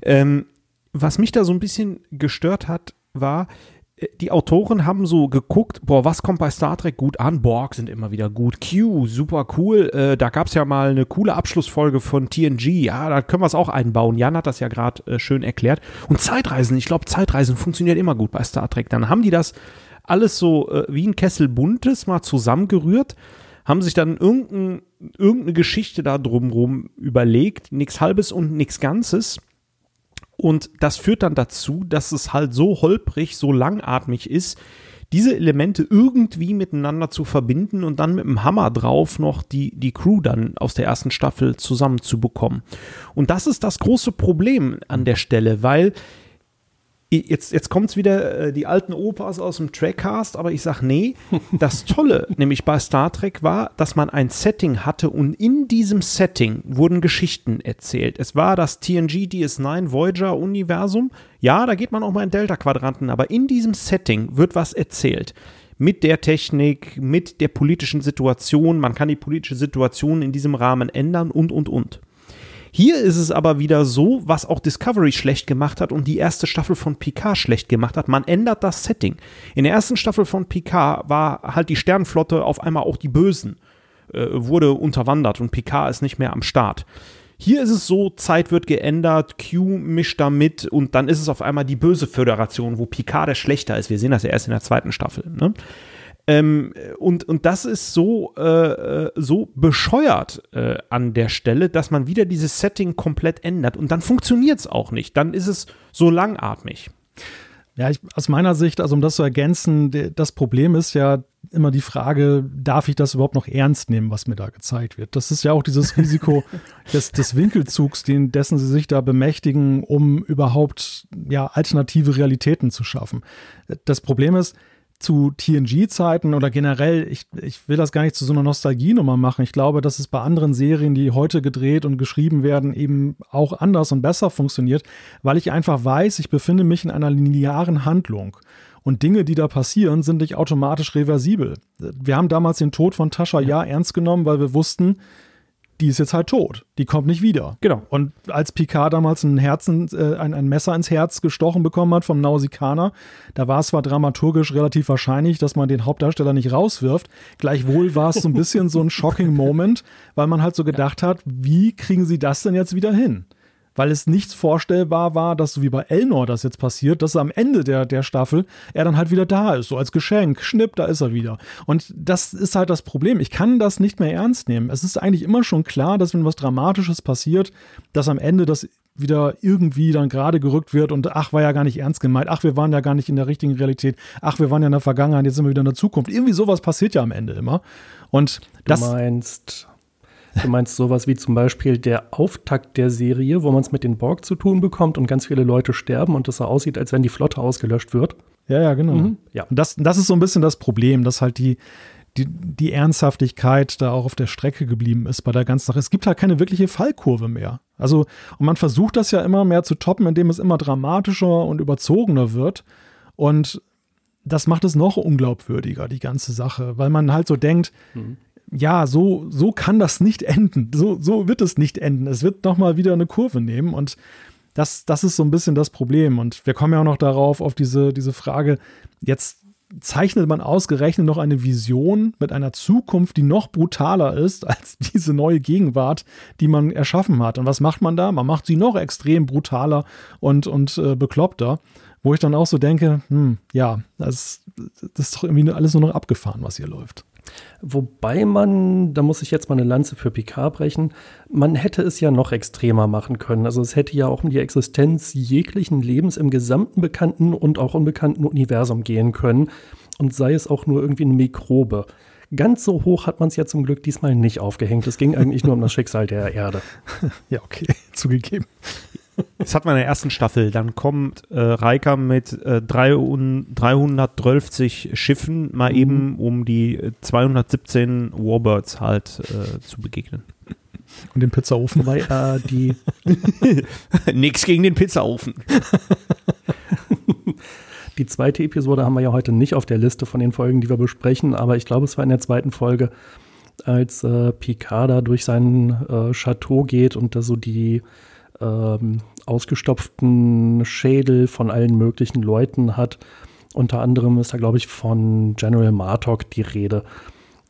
Ähm, was mich da so ein bisschen gestört hat, war, die Autoren haben so geguckt, boah, was kommt bei Star Trek gut an? Borg sind immer wieder gut. Q, super cool. Äh, da gab es ja mal eine coole Abschlussfolge von TNG. Ja, da können wir es auch einbauen. Jan hat das ja gerade äh, schön erklärt. Und Zeitreisen, ich glaube, Zeitreisen funktioniert immer gut bei Star Trek. Dann haben die das alles so äh, wie ein Kessel Buntes mal zusammengerührt, haben sich dann irgendein, irgendeine Geschichte da drumrum überlegt. Nichts Halbes und nichts Ganzes und das führt dann dazu, dass es halt so holprig, so langatmig ist, diese Elemente irgendwie miteinander zu verbinden und dann mit dem Hammer drauf noch die, die Crew dann aus der ersten Staffel zusammenzubekommen. Und das ist das große Problem an der Stelle, weil jetzt, jetzt kommt es wieder, äh, die alten Opas aus dem Trackcast, aber ich sage, nee, [LAUGHS] das Tolle nämlich bei Star Trek war, dass man ein Setting hatte und in diesem Setting wurden Geschichten erzählt. Es war das TNG DS9 Voyager Universum. Ja, da geht man auch mal in Delta-Quadranten, aber in diesem Setting wird was erzählt. Mit der Technik, mit der politischen Situation. Man kann die politische Situation in diesem Rahmen ändern und, und, und. Hier ist es aber wieder so, was auch Discovery schlecht gemacht hat und die erste Staffel von Picard schlecht gemacht hat. Man ändert das Setting. In der ersten Staffel von Picard war halt die Sternflotte auf einmal auch die Bösen, äh, wurde unterwandert und Picard ist nicht mehr am Start. Hier ist es so, Zeit wird geändert, Q mischt da mit und dann ist es auf einmal die böse Föderation, wo Picard der Schlechter ist. Wir sehen das ja erst in der zweiten Staffel. Ne? Ähm, und, und das ist so, äh, äh, so bescheuert äh, an der Stelle, dass man wieder dieses Setting komplett ändert und dann funktioniert es auch nicht. Dann ist es so langatmig. Ja, ich, aus meiner Sicht, also um das zu ergänzen, das Problem ist ja immer die Frage, darf ich das überhaupt noch ernst nehmen, was mir da gezeigt wird? Das ist ja auch dieses Risiko [LAUGHS] des, des Winkelzugs, den, dessen sie sich da bemächtigen, um überhaupt ja, alternative Realitäten zu schaffen. Das Problem ist, zu TNG-Zeiten oder generell, ich, ich will das gar nicht zu so einer Nostalgienummer machen. Ich glaube, dass es bei anderen Serien, die heute gedreht und geschrieben werden, eben auch anders und besser funktioniert, weil ich einfach weiß, ich befinde mich in einer linearen Handlung. Und Dinge, die da passieren, sind nicht automatisch reversibel. Wir haben damals den Tod von Tascha ja, ja ernst genommen, weil wir wussten, die ist jetzt halt tot. Die kommt nicht wieder. Genau. Und als Picard damals ein, Herzen, äh, ein, ein Messer ins Herz gestochen bekommen hat vom Nausikaner, da war es zwar dramaturgisch relativ wahrscheinlich, dass man den Hauptdarsteller nicht rauswirft. Gleichwohl war es so ein bisschen so ein shocking Moment, weil man halt so gedacht hat, wie kriegen sie das denn jetzt wieder hin? Weil es nichts vorstellbar war, dass so wie bei Elnor das jetzt passiert, dass am Ende der, der Staffel er dann halt wieder da ist, so als Geschenk. Schnipp, da ist er wieder. Und das ist halt das Problem. Ich kann das nicht mehr ernst nehmen. Es ist eigentlich immer schon klar, dass wenn was Dramatisches passiert, dass am Ende das wieder irgendwie dann gerade gerückt wird und ach, war ja gar nicht ernst gemeint, ach, wir waren ja gar nicht in der richtigen Realität, ach, wir waren ja in der Vergangenheit, jetzt sind wir wieder in der Zukunft. Irgendwie sowas passiert ja am Ende immer. Und das. Du meinst Du meinst sowas wie zum Beispiel der Auftakt der Serie, wo man es mit den Borg zu tun bekommt und ganz viele Leute sterben und es so aussieht, als wenn die Flotte ausgelöscht wird? Ja, ja, genau. Mhm. Ja. Und das, das ist so ein bisschen das Problem, dass halt die, die, die Ernsthaftigkeit da auch auf der Strecke geblieben ist bei der ganzen Sache. Es gibt halt keine wirkliche Fallkurve mehr. Also, und man versucht das ja immer mehr zu toppen, indem es immer dramatischer und überzogener wird. Und das macht es noch unglaubwürdiger, die ganze Sache, weil man halt so denkt, mhm ja, so, so kann das nicht enden. So, so wird es nicht enden. Es wird nochmal wieder eine Kurve nehmen und das, das ist so ein bisschen das Problem. Und wir kommen ja auch noch darauf, auf diese, diese Frage, jetzt zeichnet man ausgerechnet noch eine Vision mit einer Zukunft, die noch brutaler ist als [LAUGHS] diese neue Gegenwart, die man erschaffen hat. Und was macht man da? Man macht sie noch extrem brutaler und, und äh, bekloppter, wo ich dann auch so denke, hm, ja, das, das ist doch irgendwie alles nur noch abgefahren, was hier läuft. Wobei man, da muss ich jetzt mal eine Lanze für Picard brechen, man hätte es ja noch extremer machen können. Also es hätte ja auch um die Existenz jeglichen Lebens im gesamten bekannten und auch unbekannten Universum gehen können. Und sei es auch nur irgendwie eine Mikrobe. Ganz so hoch hat man es ja zum Glück diesmal nicht aufgehängt. Es ging eigentlich nur um das [LAUGHS] Schicksal der Erde. Ja, okay, [LAUGHS] zugegeben. Das hat man in der ersten Staffel. Dann kommt äh, Reika mit äh, 312 Schiffen mal mhm. eben, um die 217 äh, Warbirds halt äh, zu begegnen. Und den Pizzaofen. Wobei äh, die. [LAUGHS] Nix gegen den Pizzaofen. [LAUGHS] die zweite Episode haben wir ja heute nicht auf der Liste von den Folgen, die wir besprechen, aber ich glaube, es war in der zweiten Folge, als äh, Picard da durch sein äh, Chateau geht und da so die ähm, ausgestopften Schädel von allen möglichen Leuten hat. Unter anderem ist da, glaube ich, von General Martok die Rede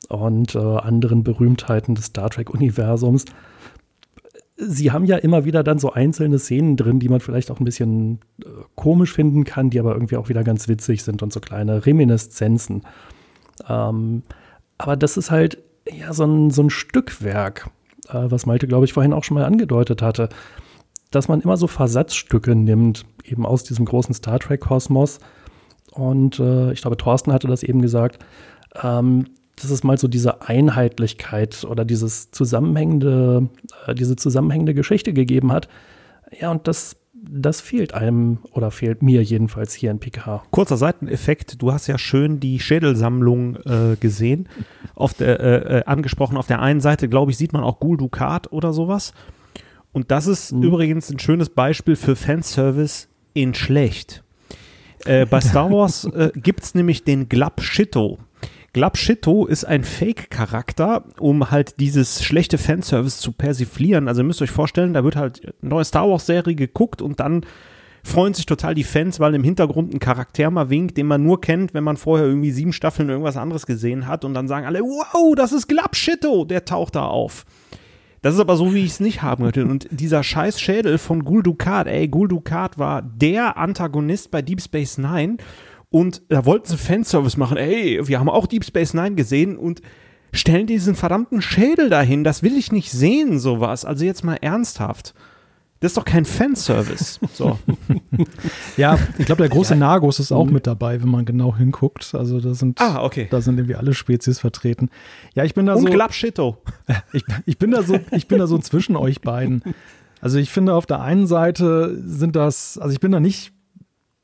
und äh, anderen Berühmtheiten des Star Trek-Universums. Sie haben ja immer wieder dann so einzelne Szenen drin, die man vielleicht auch ein bisschen äh, komisch finden kann, die aber irgendwie auch wieder ganz witzig sind und so kleine Reminiszenzen. Ähm, aber das ist halt ja so ein, so ein Stückwerk, äh, was Malte, glaube ich, vorhin auch schon mal angedeutet hatte dass man immer so Versatzstücke nimmt, eben aus diesem großen Star Trek-Kosmos Und äh, ich glaube, Thorsten hatte das eben gesagt, ähm, dass es mal so diese Einheitlichkeit oder dieses zusammenhängende, äh, diese zusammenhängende Geschichte gegeben hat. Ja, und das das fehlt einem oder fehlt mir jedenfalls hier in PK. Kurzer Seiteneffekt, du hast ja schön die Schädelsammlung äh, gesehen, auf der, äh, äh, angesprochen. Auf der einen Seite, glaube ich, sieht man auch Gul Dukat oder sowas. Und das ist mhm. übrigens ein schönes Beispiel für Fanservice in schlecht. Äh, bei [LAUGHS] Star Wars äh, gibt es nämlich den Glab Shitto. Glabshitto ist ein Fake-Charakter, um halt dieses schlechte Fanservice zu persiflieren. Also ihr müsst euch vorstellen, da wird halt eine neue Star Wars-Serie geguckt und dann freuen sich total die Fans, weil im Hintergrund ein Charakter mal winkt, den man nur kennt, wenn man vorher irgendwie sieben Staffeln irgendwas anderes gesehen hat und dann sagen alle, wow, das ist Glabshitto, der taucht da auf. Das ist aber so, wie ich es nicht haben möchte. Und dieser scheiß Schädel von Gul Dukat, ey, Gul Dukat war der Antagonist bei Deep Space Nine und da wollten sie Fanservice machen. Ey, wir haben auch Deep Space Nine gesehen und stellen diesen verdammten Schädel dahin. Das will ich nicht sehen, sowas. Also jetzt mal ernsthaft. Das ist doch kein Fanservice. So. [LAUGHS] ja, ich glaube, der große ja. Nagus ist auch mhm. mit dabei, wenn man genau hinguckt. Also da sind, ah, okay. da sind irgendwie alle Spezies vertreten. Ja, ich bin da so. Glabschitto. [LAUGHS] Ich, ich bin da so, ich bin da so zwischen euch beiden. Also ich finde, auf der einen Seite sind das, also ich bin da nicht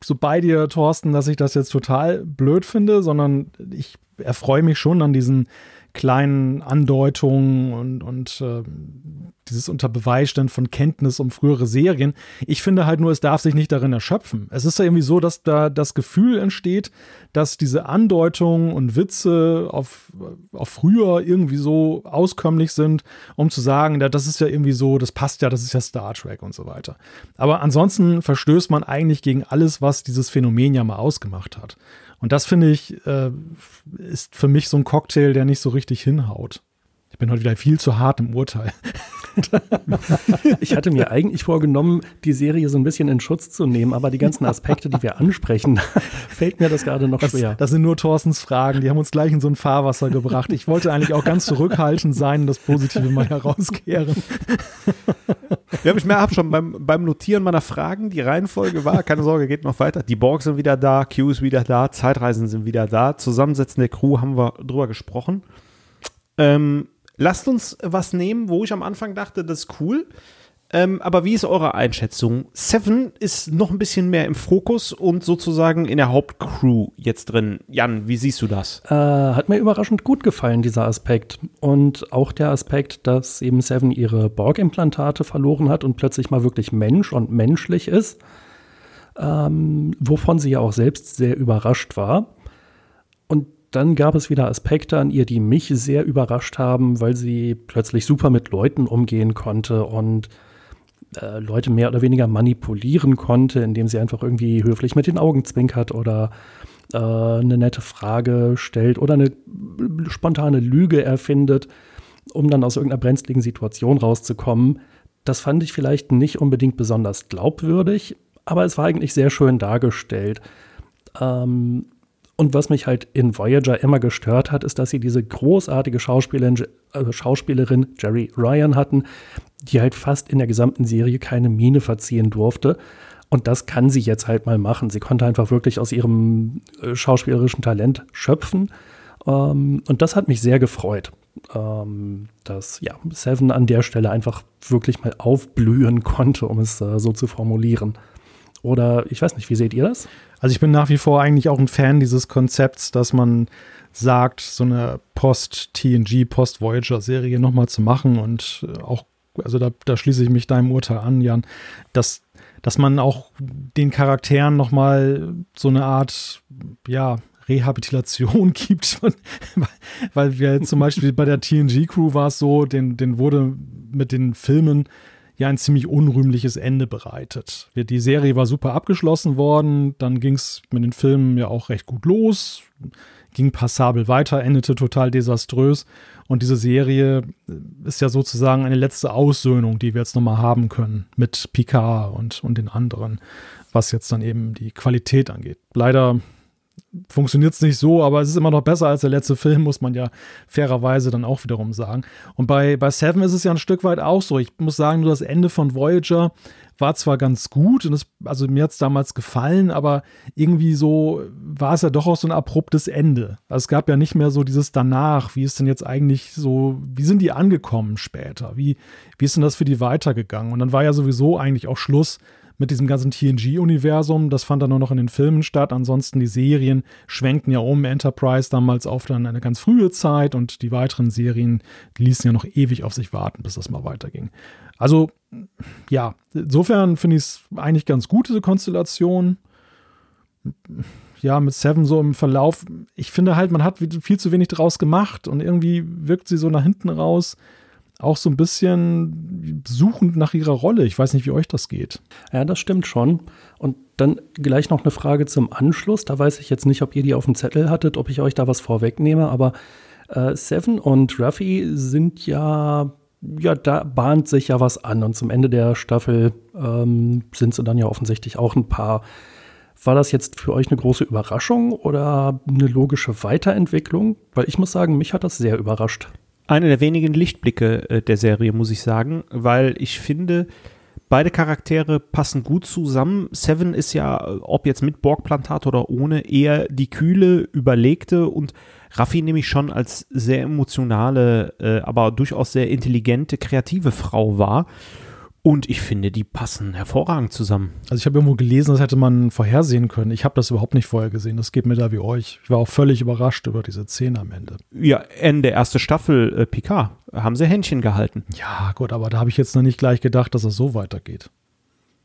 so bei dir, Thorsten, dass ich das jetzt total blöd finde, sondern ich erfreue mich schon an diesen kleinen Andeutungen und, und äh, dieses Unterbeweisstellen von Kenntnis um frühere Serien. Ich finde halt nur, es darf sich nicht darin erschöpfen. Es ist ja irgendwie so, dass da das Gefühl entsteht, dass diese Andeutungen und Witze auf, auf früher irgendwie so auskömmlich sind, um zu sagen, das ist ja irgendwie so, das passt ja, das ist ja Star Trek und so weiter. Aber ansonsten verstößt man eigentlich gegen alles, was dieses Phänomen ja mal ausgemacht hat. Und das finde ich, äh, ist für mich so ein Cocktail, der nicht so richtig hinhaut. Ich bin heute wieder viel zu hart im Urteil. [LAUGHS] ich hatte mir eigentlich vorgenommen, die Serie so ein bisschen in Schutz zu nehmen, aber die ganzen Aspekte, die wir ansprechen, [LAUGHS] fällt mir das gerade noch das, schwer. Das sind nur Thorstens Fragen, die haben uns gleich in so ein Fahrwasser gebracht. Ich wollte eigentlich auch ganz zurückhaltend sein und das Positive mal herauskehren. Ja, ich habe schon beim, beim Notieren meiner Fragen, die Reihenfolge war, keine Sorge, geht noch weiter. Die Borg sind wieder da, Q ist wieder da, Zeitreisen sind wieder da, Zusammensetzen der Crew haben wir drüber gesprochen. Ähm, lasst uns was nehmen, wo ich am Anfang dachte, das ist cool. Ähm, aber wie ist eure Einschätzung? Seven ist noch ein bisschen mehr im Fokus und sozusagen in der Hauptcrew jetzt drin. Jan, wie siehst du das? Äh, hat mir überraschend gut gefallen, dieser Aspekt. Und auch der Aspekt, dass eben Seven ihre Borg-Implantate verloren hat und plötzlich mal wirklich Mensch und menschlich ist. Ähm, wovon sie ja auch selbst sehr überrascht war. Und dann gab es wieder Aspekte an ihr, die mich sehr überrascht haben, weil sie plötzlich super mit Leuten umgehen konnte und äh, Leute mehr oder weniger manipulieren konnte, indem sie einfach irgendwie höflich mit den Augen zwinkert oder äh, eine nette Frage stellt oder eine spontane Lüge erfindet, um dann aus irgendeiner brenzligen Situation rauszukommen. Das fand ich vielleicht nicht unbedingt besonders glaubwürdig, aber es war eigentlich sehr schön dargestellt. Ähm, und was mich halt in Voyager immer gestört hat, ist, dass sie diese großartige Schauspielerin, äh, Schauspielerin Jerry Ryan hatten, die halt fast in der gesamten Serie keine Miene verziehen durfte. Und das kann sie jetzt halt mal machen. Sie konnte einfach wirklich aus ihrem äh, schauspielerischen Talent schöpfen. Ähm, und das hat mich sehr gefreut, ähm, dass ja, Seven an der Stelle einfach wirklich mal aufblühen konnte, um es äh, so zu formulieren. Oder ich weiß nicht, wie seht ihr das? Also ich bin nach wie vor eigentlich auch ein Fan dieses Konzepts, dass man sagt, so eine Post-TNG, Post-Voyager-Serie nochmal zu machen und äh, auch also da, da schließe ich mich deinem Urteil an, Jan, dass, dass man auch den Charakteren nochmal so eine Art, ja, Rehabilitation [LAUGHS] gibt, weil wir zum Beispiel bei der TNG-Crew war es so, den, den wurde mit den Filmen ja ein ziemlich unrühmliches Ende bereitet. Die Serie war super abgeschlossen worden, dann ging es mit den Filmen ja auch recht gut los, ging passabel weiter, endete total desaströs. Und diese Serie ist ja sozusagen eine letzte Aussöhnung, die wir jetzt nochmal haben können mit Picard und, und den anderen, was jetzt dann eben die Qualität angeht. Leider funktioniert es nicht so, aber es ist immer noch besser als der letzte Film, muss man ja fairerweise dann auch wiederum sagen. Und bei, bei Seven ist es ja ein Stück weit auch so. Ich muss sagen, nur das Ende von Voyager war zwar ganz gut und es, also mir hat es damals gefallen, aber irgendwie so war es ja doch auch so ein abruptes Ende. Also es gab ja nicht mehr so dieses danach, wie ist denn jetzt eigentlich so, wie sind die angekommen später? Wie, wie ist denn das für die weitergegangen? Und dann war ja sowieso eigentlich auch Schluss mit diesem ganzen TNG-Universum. Das fand dann nur noch in den Filmen statt. Ansonsten die Serien schwenkten ja um Enterprise damals auf dann eine ganz frühe Zeit und die weiteren Serien ließen ja noch ewig auf sich warten, bis das mal weiterging. Also ja, insofern finde ich es eigentlich ganz gut, diese Konstellation. Ja, mit Seven so im Verlauf. Ich finde halt, man hat viel zu wenig draus gemacht und irgendwie wirkt sie so nach hinten raus auch so ein bisschen suchend nach ihrer Rolle. Ich weiß nicht, wie euch das geht. Ja, das stimmt schon. Und dann gleich noch eine Frage zum Anschluss. Da weiß ich jetzt nicht, ob ihr die auf dem Zettel hattet, ob ich euch da was vorwegnehme, aber äh, Seven und Ruffy sind ja, ja, da bahnt sich ja was an. Und zum Ende der Staffel ähm, sind sie dann ja offensichtlich auch ein Paar. War das jetzt für euch eine große Überraschung oder eine logische Weiterentwicklung? Weil ich muss sagen, mich hat das sehr überrascht einer der wenigen Lichtblicke äh, der Serie, muss ich sagen, weil ich finde, beide Charaktere passen gut zusammen. Seven ist ja, ob jetzt mit Borgplantat oder ohne, eher die kühle, überlegte und Raffi nehme ich schon als sehr emotionale, äh, aber durchaus sehr intelligente, kreative Frau wahr. Und ich finde, die passen hervorragend zusammen. Also ich habe irgendwo gelesen, das hätte man vorhersehen können. Ich habe das überhaupt nicht vorher gesehen. Das geht mir da wie euch. Ich war auch völlig überrascht über diese Szene am Ende. Ja, Ende erste Staffel äh, Picard haben sie Händchen gehalten. Ja, gut, aber da habe ich jetzt noch nicht gleich gedacht, dass es so weitergeht.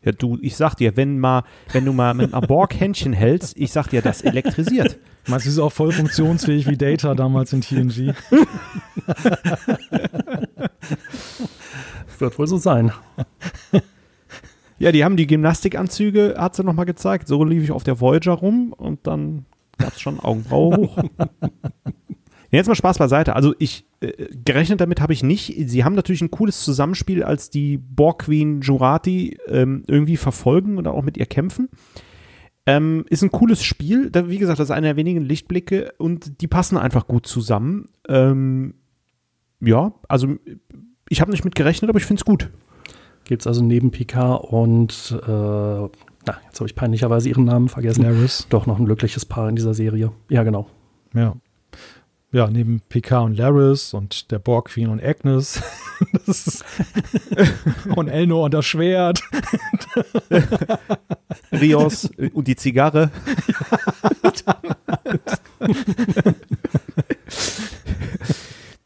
Ja, du, ich sag dir, wenn mal, wenn du mal mit einem Borg Händchen hältst, ich sag dir, das elektrisiert. Meinst du, ist auch voll funktionsfähig wie Data damals in TNG? [LAUGHS] Wird wohl so sein. [LAUGHS] Ja, die haben die Gymnastikanzüge, hat sie nochmal gezeigt. So lief ich auf der Voyager rum und dann gab es schon Augenbraue hoch. [LAUGHS] Jetzt mal Spaß beiseite. Also ich äh, gerechnet damit habe ich nicht. Sie haben natürlich ein cooles Zusammenspiel, als die Borg Queen Jurati ähm, irgendwie verfolgen und auch mit ihr kämpfen. Ähm, ist ein cooles Spiel. Da, wie gesagt, das ist einer der wenigen Lichtblicke und die passen einfach gut zusammen. Ähm, ja, also ich habe nicht mit gerechnet, aber ich finde es gut. Gibt es also neben Picard und, äh, na, jetzt habe ich peinlicherweise ihren Namen vergessen. Laris. Doch noch ein glückliches Paar in dieser Serie. Ja, genau. Ja. Ja, neben Picard und Laris und der Borg Queen und Agnes. [LAUGHS] [LAUGHS] und Elnor und das Schwert. [LAUGHS] Rios und die Zigarre.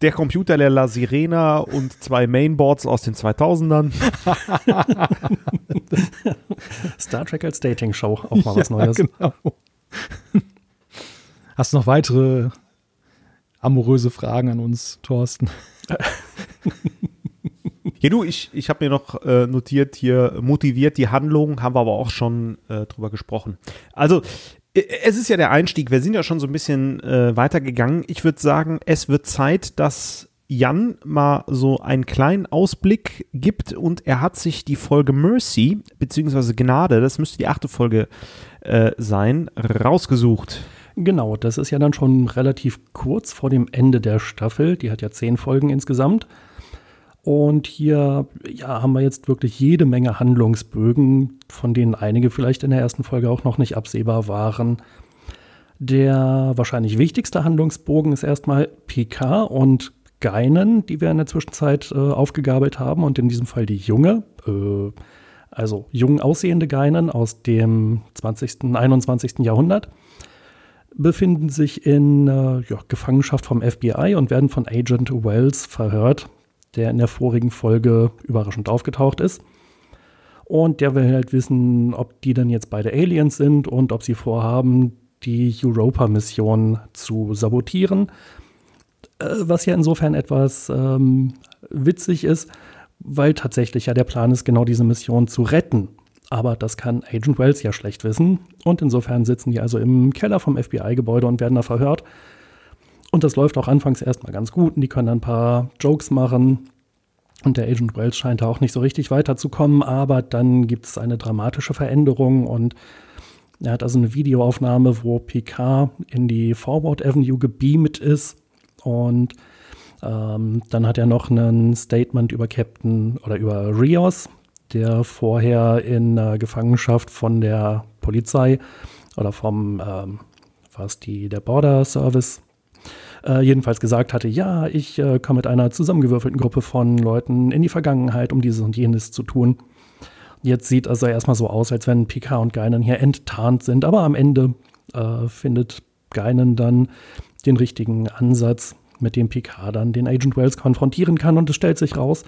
Der Computer der La Sirena und zwei Mainboards aus den 2000ern. [LAUGHS] Star Trek als Dating-Show, auch mal was ja, Neues. Genau. Hast du noch weitere amoröse Fragen an uns, Thorsten? Ja, du, ich, ich habe mir noch äh, notiert hier, motiviert die Handlung, haben wir aber auch schon äh, drüber gesprochen. Also, es ist ja der Einstieg. Wir sind ja schon so ein bisschen äh, weitergegangen. Ich würde sagen, es wird Zeit, dass Jan mal so einen kleinen Ausblick gibt und er hat sich die Folge Mercy, beziehungsweise Gnade, das müsste die achte Folge äh, sein, rausgesucht. Genau, das ist ja dann schon relativ kurz vor dem Ende der Staffel. Die hat ja zehn Folgen insgesamt. Und hier ja, haben wir jetzt wirklich jede Menge Handlungsbögen, von denen einige vielleicht in der ersten Folge auch noch nicht absehbar waren. Der wahrscheinlich wichtigste Handlungsbogen ist erstmal Picard und Geinen, die wir in der Zwischenzeit äh, aufgegabelt haben und in diesem Fall die junge, äh, also jung aussehende Geinen aus dem 20., 21. Jahrhundert, befinden sich in äh, ja, Gefangenschaft vom FBI und werden von Agent Wells verhört, der in der vorigen Folge überraschend aufgetaucht ist. Und der will halt wissen, ob die dann jetzt beide Aliens sind und ob sie vorhaben, die Europa-Mission zu sabotieren. Äh, was ja insofern etwas ähm, witzig ist, weil tatsächlich ja der Plan ist, genau diese Mission zu retten. Aber das kann Agent Wells ja schlecht wissen. Und insofern sitzen die also im Keller vom FBI-Gebäude und werden da verhört. Und das läuft auch anfangs erstmal ganz gut und die können ein paar Jokes machen. Und der Agent Wells scheint da auch nicht so richtig weiterzukommen, aber dann gibt es eine dramatische Veränderung und er hat also eine Videoaufnahme, wo Picard in die Forward Avenue gebeamt ist und ähm, dann hat er noch ein Statement über Captain oder über Rios, der vorher in äh, Gefangenschaft von der Polizei oder vom, ähm, was die, der Border Service äh, jedenfalls gesagt hatte, ja, ich äh, komme mit einer zusammengewürfelten Gruppe von Leuten in die Vergangenheit, um dieses und jenes zu tun. Jetzt sieht also erstmal so aus, als wenn Picard und Geinen hier enttarnt sind, aber am Ende äh, findet Geinen dann den richtigen Ansatz, mit dem Picard dann den Agent Wells konfrontieren kann und es stellt sich raus,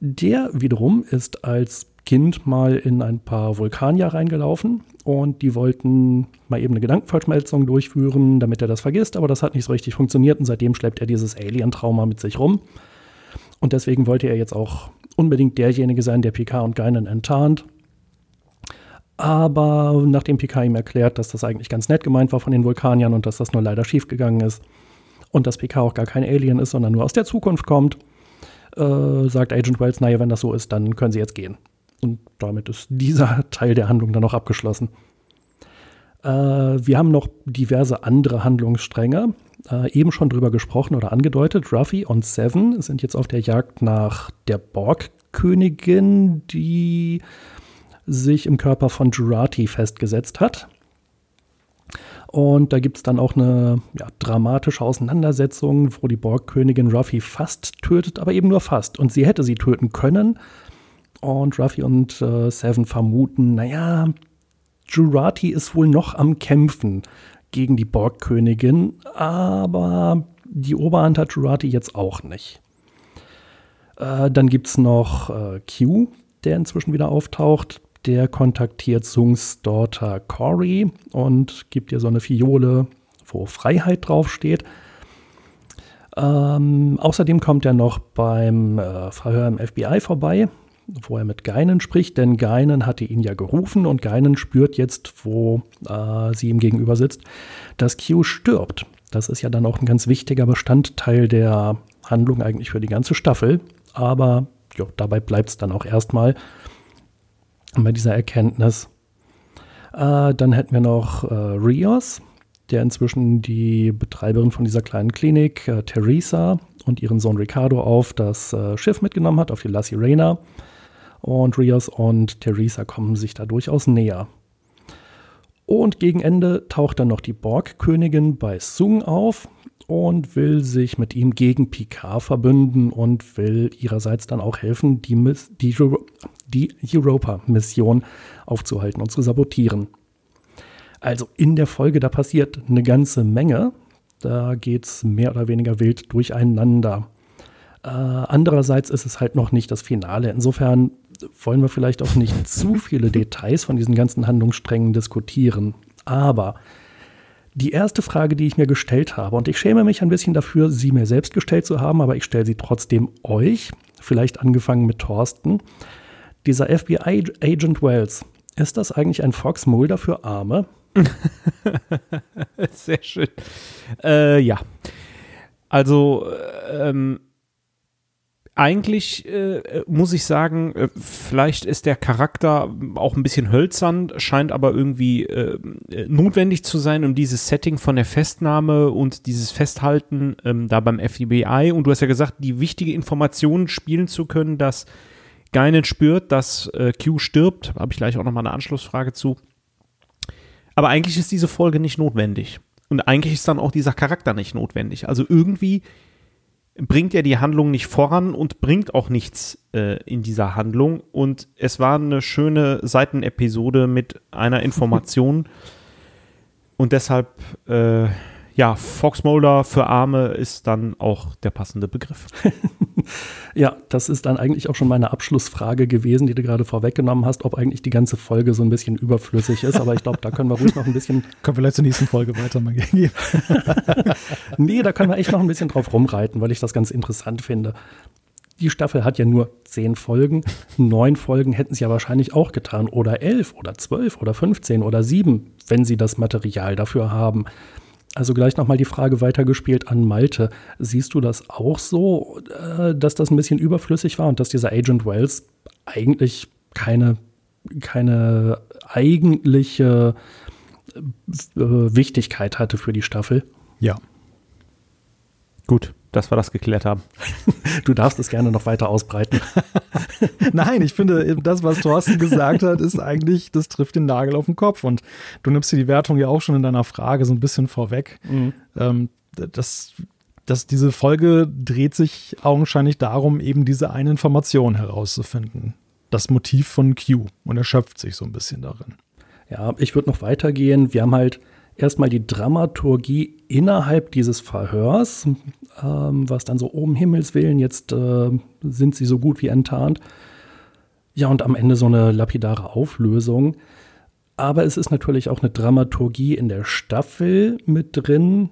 der wiederum ist als Kind mal in ein paar Vulkanier reingelaufen und die wollten mal eben eine Gedankenverschmelzung durchführen, damit er das vergisst, aber das hat nicht so richtig funktioniert und seitdem schleppt er dieses Alien-Trauma mit sich rum. Und deswegen wollte er jetzt auch unbedingt derjenige sein, der Picard und Geinen enttarnt. Aber nachdem Picard ihm erklärt, dass das eigentlich ganz nett gemeint war von den Vulkaniern und dass das nur leider schiefgegangen ist und dass Picard auch gar kein Alien ist, sondern nur aus der Zukunft kommt, äh, sagt Agent Wells, naja, wenn das so ist, dann können sie jetzt gehen. Und damit ist dieser [LAUGHS] Teil der Handlung dann auch abgeschlossen. Äh, wir haben noch diverse andere Handlungsstränge. Äh, eben schon drüber gesprochen oder angedeutet. Ruffy und Seven sind jetzt auf der Jagd nach der Borg-Königin, die sich im Körper von Jurati festgesetzt hat. Und da gibt es dann auch eine ja, dramatische Auseinandersetzung, wo die Borg-Königin Ruffy fast tötet, aber eben nur fast. Und sie hätte sie töten können. Und Ruffy und äh, Seven vermuten, naja, Jurati ist wohl noch am Kämpfen gegen die Borg-Königin, aber die Oberhand hat Jurati jetzt auch nicht. Äh, dann gibt es noch äh, Q, der inzwischen wieder auftaucht der kontaktiert Sungs Daughter Cory und gibt ihr so eine Fiole, wo Freiheit draufsteht. Ähm, außerdem kommt er noch beim äh, Verhör im FBI vorbei, wo er mit Geinen spricht, denn Geinen hatte ihn ja gerufen und Geinen spürt jetzt, wo äh, sie ihm gegenüber sitzt, dass Q stirbt. Das ist ja dann auch ein ganz wichtiger Bestandteil der Handlung eigentlich für die ganze Staffel. Aber jo, dabei bleibt es dann auch erstmal bei dieser Erkenntnis. Äh, dann hätten wir noch äh, Rios, der inzwischen die Betreiberin von dieser kleinen Klinik, äh, Teresa, und ihren Sohn Ricardo auf das äh, Schiff mitgenommen hat, auf die La Sirena. Und Rios und Teresa kommen sich da durchaus näher. Und gegen Ende taucht dann noch die Borg-Königin bei Sung auf und will sich mit ihm gegen Picard verbünden und will ihrerseits dann auch helfen, die, die, die Europa-Mission aufzuhalten und zu sabotieren. Also in der Folge, da passiert eine ganze Menge. Da geht es mehr oder weniger wild durcheinander. Äh, andererseits ist es halt noch nicht das Finale. Insofern wollen wir vielleicht auch nicht [LAUGHS] zu viele Details von diesen ganzen Handlungssträngen diskutieren. Aber die erste Frage, die ich mir gestellt habe, und ich schäme mich ein bisschen dafür, sie mir selbst gestellt zu haben, aber ich stelle sie trotzdem euch, vielleicht angefangen mit Thorsten. Dieser FBI-Agent Wells, ist das eigentlich ein Fox Mulder für Arme? [LAUGHS] Sehr schön. Äh, ja. Also, ähm, eigentlich äh, muss ich sagen, äh, vielleicht ist der Charakter auch ein bisschen hölzern, scheint aber irgendwie äh, notwendig zu sein, um dieses Setting von der Festnahme und dieses Festhalten ähm, da beim FBI. Und du hast ja gesagt, die wichtige Information spielen zu können, dass Geinen spürt, dass äh, Q stirbt. Habe ich gleich auch nochmal eine Anschlussfrage zu. Aber eigentlich ist diese Folge nicht notwendig. Und eigentlich ist dann auch dieser Charakter nicht notwendig. Also irgendwie bringt er die Handlung nicht voran und bringt auch nichts äh, in dieser Handlung. Und es war eine schöne Seitenepisode mit einer Information. [LAUGHS] und deshalb, äh, ja, Fox Mulder für Arme ist dann auch der passende Begriff. [LAUGHS] ja, das ist dann eigentlich auch schon meine Abschlussfrage gewesen, die du gerade vorweggenommen hast, ob eigentlich die ganze Folge so ein bisschen überflüssig ist. Aber ich glaube, da können wir ruhig noch ein bisschen. [LAUGHS] Können wir vielleicht zur nächsten Folge weiter mal gehen? [LAUGHS] nee, da können wir echt noch ein bisschen drauf rumreiten, weil ich das ganz interessant finde. Die Staffel hat ja nur zehn Folgen. Neun Folgen hätten sie ja wahrscheinlich auch getan. Oder elf oder zwölf oder fünfzehn oder sieben, wenn sie das Material dafür haben. Also gleich nochmal die Frage weitergespielt an Malte. Siehst du das auch so, äh, dass das ein bisschen überflüssig war und dass dieser Agent Wells eigentlich keine, keine eigentliche äh, Wichtigkeit hatte für die Staffel? Ja. Gut, dass wir das geklärt haben. [LAUGHS] Du darfst es gerne noch weiter ausbreiten. [LAUGHS] Nein, ich finde, das, was Thorsten gesagt hat, ist eigentlich, das trifft den Nagel auf den Kopf. Und du nimmst dir die Wertung ja auch schon in deiner Frage so ein bisschen vorweg. Mhm. Ähm, das, das, diese Folge dreht sich augenscheinlich darum, eben diese eine Information herauszufinden. Das Motiv von Q und erschöpft sich so ein bisschen darin. Ja, ich würde noch weitergehen. Wir haben halt erstmal die Dramaturgie innerhalb dieses Verhörs, ähm, was dann so um Himmels Willen, jetzt äh, sind sie so gut wie enttarnt. Ja, und am Ende so eine lapidare Auflösung. Aber es ist natürlich auch eine Dramaturgie in der Staffel mit drin,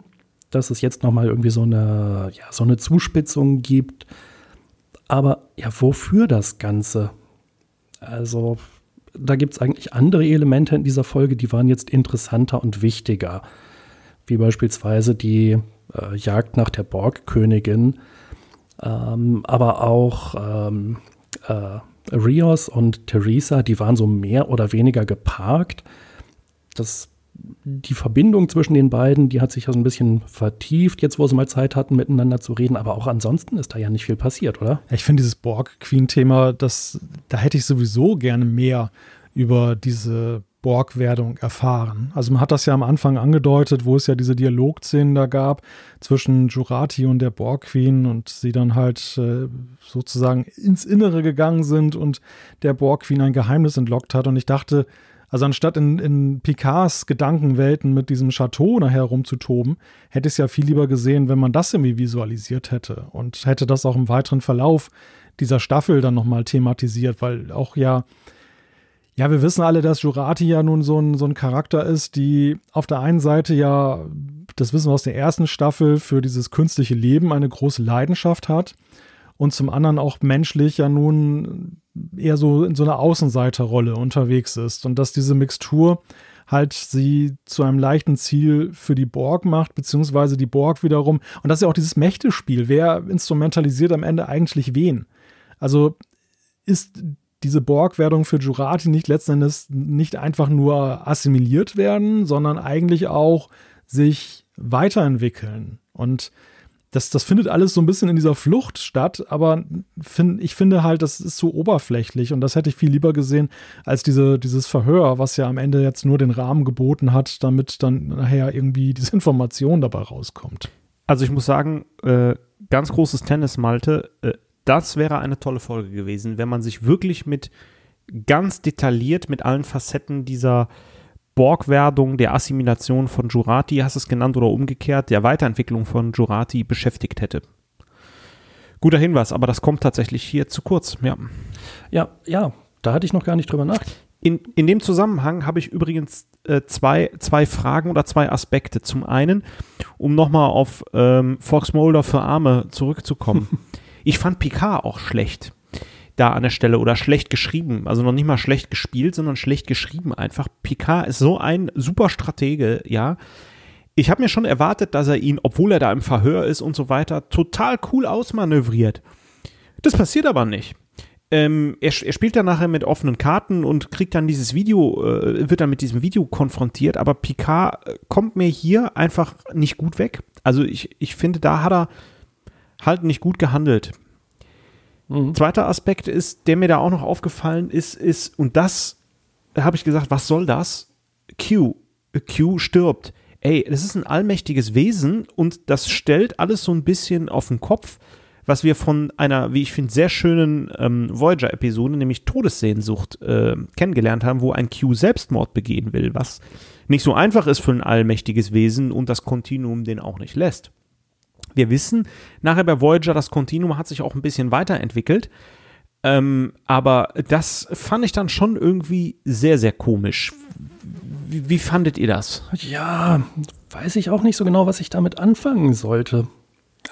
dass es jetzt nochmal irgendwie so eine, ja, so eine Zuspitzung gibt. Aber ja, wofür das Ganze? Also, da gibt es eigentlich andere Elemente in dieser Folge, die waren jetzt interessanter und wichtiger. Wie beispielsweise die äh, Jagd nach der Borgkönigin, ähm, aber auch ähm, äh, Rios und Theresa, die waren so mehr oder weniger geparkt. Das, die Verbindung zwischen den beiden, die hat sich ja so ein bisschen vertieft, jetzt wo sie mal Zeit hatten, miteinander zu reden. Aber auch ansonsten ist da ja nicht viel passiert, oder? Ich finde dieses Borg-Queen-Thema, da hätte ich sowieso gerne mehr über diese Borg-Werdung erfahren. Also man hat das ja am Anfang angedeutet, wo es ja diese Dialogszenen da gab zwischen Jurati und der Borg-Queen und sie dann halt äh, sozusagen ins Innere gegangen sind und der Borg-Queen ein Geheimnis entlockt hat. Und ich dachte, also anstatt in, in Picards Gedankenwelten mit diesem Chateau nachher rumzutoben, hätte ich es ja viel lieber gesehen, wenn man das irgendwie visualisiert hätte und hätte das auch im weiteren Verlauf dieser Staffel dann nochmal thematisiert, weil auch ja ja, wir wissen alle, dass Jurati ja nun so ein, so ein Charakter ist, die auf der einen Seite ja, das wissen wir aus der ersten Staffel, für dieses künstliche Leben eine große Leidenschaft hat und zum anderen auch menschlich ja nun eher so in so einer Außenseiterrolle unterwegs ist und dass diese Mixtur halt sie zu einem leichten Ziel für die Borg macht, beziehungsweise die Borg wiederum. Und das ist ja auch dieses Mächtespiel. Wer instrumentalisiert am Ende eigentlich wen? Also ist diese Borg-Werdung für Jurati nicht letzten Endes nicht einfach nur assimiliert werden, sondern eigentlich auch sich weiterentwickeln. Und das, das findet alles so ein bisschen in dieser Flucht statt, aber find, ich finde halt, das ist so oberflächlich und das hätte ich viel lieber gesehen als diese, dieses Verhör, was ja am Ende jetzt nur den Rahmen geboten hat, damit dann nachher irgendwie diese Information dabei rauskommt. Also ich muss sagen, äh, ganz großes Tennis, Malte. Äh, das wäre eine tolle Folge gewesen, wenn man sich wirklich mit ganz detailliert mit allen Facetten dieser Borgwerdung, der Assimilation von Jurati, hast du es genannt, oder umgekehrt, der Weiterentwicklung von Jurati beschäftigt hätte. Guter Hinweis, aber das kommt tatsächlich hier zu kurz. Ja, ja, ja da hatte ich noch gar nicht drüber nachgedacht. In, in dem Zusammenhang habe ich übrigens äh, zwei, zwei Fragen oder zwei Aspekte. Zum einen, um nochmal auf ähm, Fox Mulder für Arme zurückzukommen. [LAUGHS] Ich fand Picard auch schlecht da an der Stelle oder schlecht geschrieben. Also noch nicht mal schlecht gespielt, sondern schlecht geschrieben einfach. Picard ist so ein super Stratege, ja. Ich habe mir schon erwartet, dass er ihn, obwohl er da im Verhör ist und so weiter, total cool ausmanövriert. Das passiert aber nicht. Ähm, er, er, spielt dann nachher mit offenen Karten und kriegt dann dieses Video, äh, wird dann mit diesem Video konfrontiert, aber Picard äh, kommt mir hier einfach nicht gut weg. Also ich, ich finde, da hat er halt nicht gut gehandelt. Mhm. Zweiter Aspekt ist, der mir da auch noch aufgefallen ist, ist, und das habe ich gesagt, was soll das? Q. Q stirbt. Ey, das ist ein allmächtiges Wesen und das stellt alles so ein bisschen auf den Kopf, was wir von einer, wie ich finde, sehr schönen ähm, Voyager-Episode, nämlich Todessehnsucht, äh, kennengelernt haben, wo ein Q Selbstmord begehen will, was nicht so einfach ist für ein allmächtiges Wesen und das Kontinuum den auch nicht lässt. Wir wissen nachher bei Voyager, das Kontinuum hat sich auch ein bisschen weiterentwickelt. Ähm, aber das fand ich dann schon irgendwie sehr, sehr komisch. Wie, wie fandet ihr das? Ja, weiß ich auch nicht so genau, was ich damit anfangen sollte.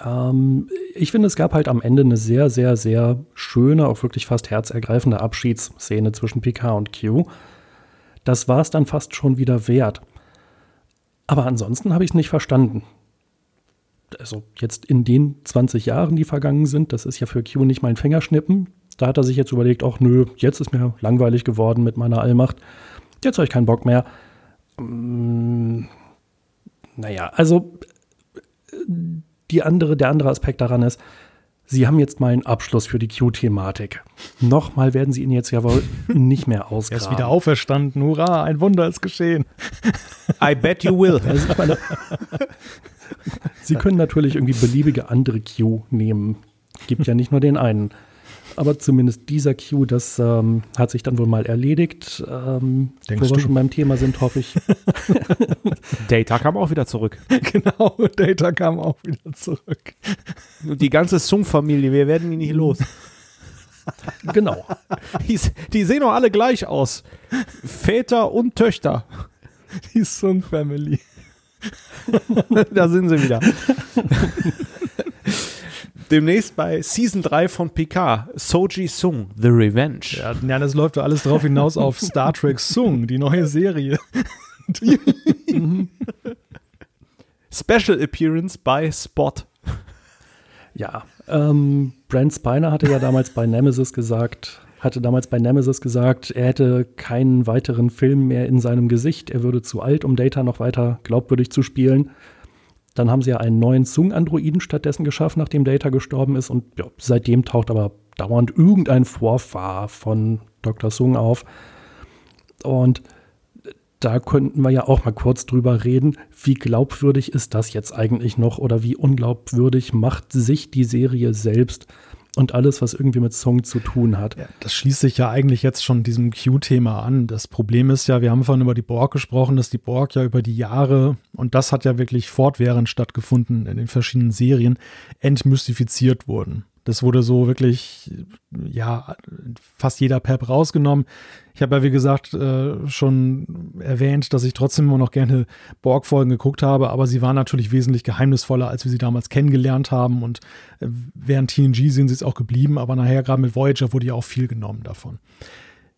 Ähm, ich finde, es gab halt am Ende eine sehr, sehr, sehr schöne, auch wirklich fast herzergreifende Abschiedsszene zwischen Picard und Q. Das war es dann fast schon wieder wert. Aber ansonsten habe ich es nicht verstanden also jetzt in den 20 Jahren, die vergangen sind, das ist ja für Q nicht mein Fingerschnippen. Da hat er sich jetzt überlegt, ach nö, jetzt ist mir langweilig geworden mit meiner Allmacht. Jetzt habe ich keinen Bock mehr. Ähm, naja, also die andere, der andere Aspekt daran ist, Sie haben jetzt mal einen Abschluss für die Q-Thematik. Nochmal werden Sie ihn jetzt ja wohl nicht mehr ausgraben. [LAUGHS] Er ist wieder auferstanden. Hurra, ein Wunder ist geschehen. I bet you will. Also ich meine, [LAUGHS] [LAUGHS] Sie können natürlich irgendwie beliebige andere Q nehmen. Gibt ja nicht nur den einen. Aber zumindest dieser Q, das ähm, hat sich dann wohl mal erledigt. Ähm, wo Denkst wir du? schon beim Thema sind, hoffe ich. [LAUGHS] Data kam auch wieder zurück. [LAUGHS] genau, Data kam auch wieder zurück. Die ganze Sung-Familie, wir werden ihn nicht los. genau. Die, die sehen doch alle gleich aus. Väter und Töchter. Die Sung Family. [LAUGHS] da sind sie wieder. Demnächst bei Season 3 von Picard, Soji Sung, The Revenge. Ja, ja, das läuft doch alles drauf hinaus auf Star Trek Sung, die neue Serie. [LAUGHS] Special Appearance bei Spot. Ja, ähm, Brent Spiner hatte ja damals bei Nemesis gesagt, hatte damals bei Nemesis gesagt, er hätte keinen weiteren Film mehr in seinem Gesicht. Er würde zu alt, um Data noch weiter glaubwürdig zu spielen. Dann haben sie ja einen neuen Sung-Androiden stattdessen geschaffen, nachdem Data gestorben ist. Und ja, seitdem taucht aber dauernd irgendein Vorfahr von Dr. Sung auf. Und da könnten wir ja auch mal kurz drüber reden, wie glaubwürdig ist das jetzt eigentlich noch oder wie unglaubwürdig macht sich die Serie selbst und alles, was irgendwie mit Song zu tun hat. Ja, das schließt sich ja eigentlich jetzt schon diesem Q-Thema an. Das Problem ist ja, wir haben vorhin über die Borg gesprochen, dass die Borg ja über die Jahre, und das hat ja wirklich fortwährend stattgefunden in den verschiedenen Serien, entmystifiziert wurden. Das wurde so wirklich, ja, fast jeder Pep rausgenommen. Ich habe ja, wie gesagt, äh, schon erwähnt, dass ich trotzdem immer noch gerne Borg-Folgen geguckt habe, aber sie waren natürlich wesentlich geheimnisvoller, als wir sie damals kennengelernt haben. Und äh, während TNG sind sie es auch geblieben, aber nachher gerade mit Voyager wurde ja auch viel genommen davon.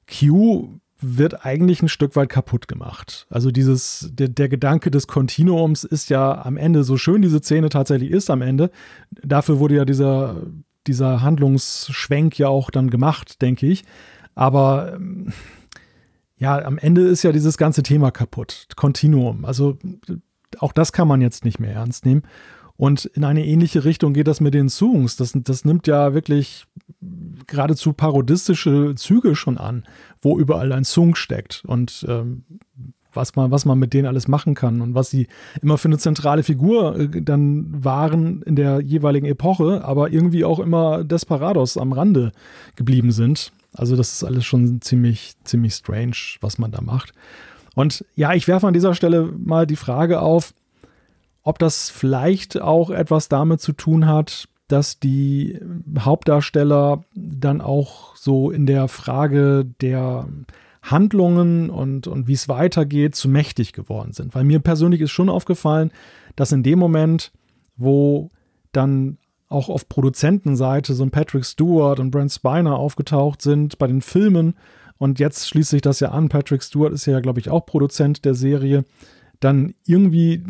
Q wird eigentlich ein Stück weit kaputt gemacht. Also dieses, der, der Gedanke des Kontinuums ist ja am Ende, so schön diese Szene tatsächlich ist am Ende, dafür wurde ja dieser, dieser Handlungsschwenk ja auch dann gemacht, denke ich. Aber ähm, ja, am Ende ist ja dieses ganze Thema kaputt. Kontinuum. Also auch das kann man jetzt nicht mehr ernst nehmen. Und in eine ähnliche Richtung geht das mit den Songs. Das, das nimmt ja wirklich geradezu parodistische Züge schon an, wo überall ein Song steckt und ähm, was man, was man mit denen alles machen kann und was sie immer für eine zentrale Figur äh, dann waren in der jeweiligen Epoche, aber irgendwie auch immer Desperados am Rande geblieben sind. Also das ist alles schon ziemlich, ziemlich strange, was man da macht. Und ja, ich werfe an dieser Stelle mal die Frage auf, ob das vielleicht auch etwas damit zu tun hat, dass die Hauptdarsteller dann auch so in der Frage der Handlungen und, und wie es weitergeht, zu mächtig geworden sind. Weil mir persönlich ist schon aufgefallen, dass in dem Moment, wo dann auch auf Produzentenseite so ein Patrick Stewart und Brent Spiner aufgetaucht sind bei den Filmen, und jetzt schließt sich das ja an, Patrick Stewart ist ja, glaube ich, auch Produzent der Serie, dann irgendwie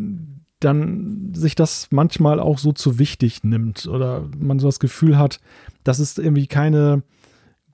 dann sich das manchmal auch so zu wichtig nimmt oder man so das Gefühl hat, das ist irgendwie keine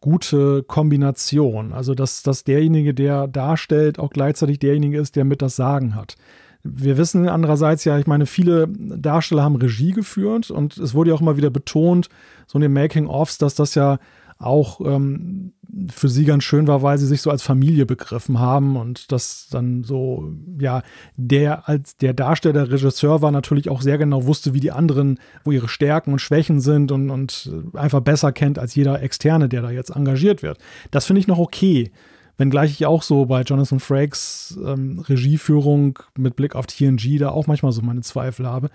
gute Kombination. Also, dass, dass derjenige, der darstellt, auch gleichzeitig derjenige ist, der mit das Sagen hat. Wir wissen andererseits ja, ich meine, viele Darsteller haben Regie geführt und es wurde ja auch immer wieder betont, so in den Making-ofs, dass das ja auch ähm, für sie ganz schön war, weil sie sich so als Familie begriffen haben und das dann so, ja, der als der Darsteller, Regisseur war natürlich auch sehr genau wusste, wie die anderen, wo ihre Stärken und Schwächen sind und, und einfach besser kennt als jeder Externe, der da jetzt engagiert wird. Das finde ich noch okay. Wenngleich ich auch so bei Jonathan Frakes ähm, Regieführung mit Blick auf TNG da auch manchmal so meine Zweifel habe.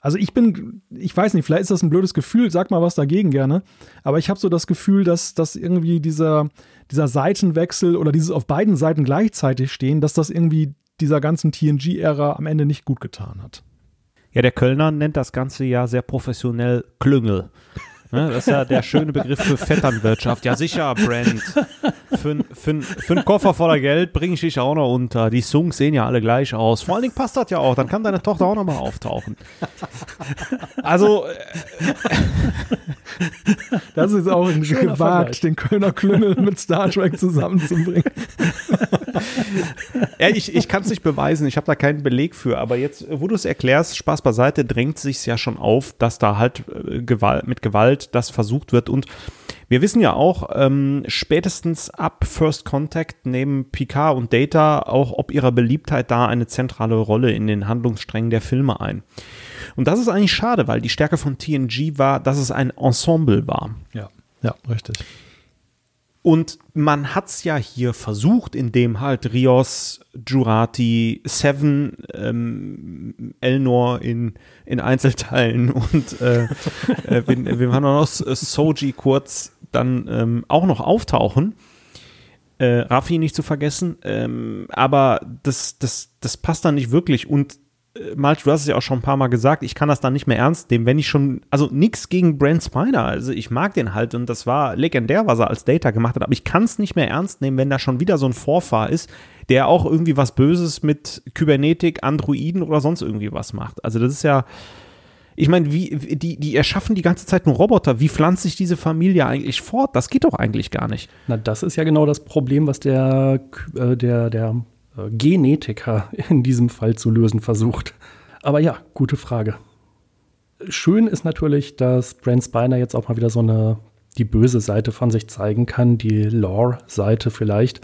Also ich bin, ich weiß nicht, vielleicht ist das ein blödes Gefühl, sag mal was dagegen gerne, aber ich habe so das Gefühl, dass, dass irgendwie dieser, dieser Seitenwechsel oder dieses auf beiden Seiten gleichzeitig stehen, dass das irgendwie dieser ganzen TNG-Ära am Ende nicht gut getan hat. Ja, der Kölner nennt das Ganze ja sehr professionell Klüngel. Ne, das ist ja der schöne Begriff für Vetternwirtschaft. Ja, sicher, Brand. Für, für, für einen Koffer voller Geld bringe ich dich auch noch unter. Die Songs sehen ja alle gleich aus. Vor allen Dingen passt das ja auch. Dann kann deine Tochter auch noch mal auftauchen. Also, Das ist auch ein Schöner gewagt, den Kölner Klüngel mit Star Trek zusammenzubringen. ja, ich, ich kann es nicht beweisen, ich habe da keinen Beleg für, aber jetzt, wo du es erklärst, Spaß beiseite, drängt sich ja schon auf, dass da halt äh, Gewalt, mit Gewalt das versucht wird und wir wissen ja auch, ähm, spätestens ab First Contact nehmen Picard und Data auch ob ihrer Beliebtheit da eine zentrale Rolle in den Handlungssträngen der Filme ein. Und das ist eigentlich schade, weil die Stärke von TNG war, dass es ein Ensemble war. Ja, ja, richtig. Und man hat es ja hier versucht, indem halt Rios, Jurati, Seven, ähm, Elnor in, in Einzelteilen [LAUGHS] und äh, äh, wir, wir haben noch? Soji kurz dann ähm, auch noch auftauchen. Äh, Raffi nicht zu vergessen, ähm, aber das, das, das passt dann nicht wirklich. Und Malte, du hast es ja auch schon ein paar Mal gesagt, ich kann das dann nicht mehr ernst nehmen, wenn ich schon, also nichts gegen Brent Spiner, also ich mag den halt und das war legendär, was er als Data gemacht hat, aber ich kann es nicht mehr ernst nehmen, wenn da schon wieder so ein Vorfahr ist, der auch irgendwie was Böses mit Kybernetik, Androiden oder sonst irgendwie was macht. Also das ist ja, ich meine, wie, die, die erschaffen die ganze Zeit nur Roboter. Wie pflanzt sich diese Familie eigentlich fort? Das geht doch eigentlich gar nicht. Na, das ist ja genau das Problem, was der, äh, der, der Genetiker in diesem Fall zu lösen versucht. Aber ja, gute Frage. Schön ist natürlich, dass Brent Spiner jetzt auch mal wieder so eine die böse Seite von sich zeigen kann, die Lore-Seite vielleicht.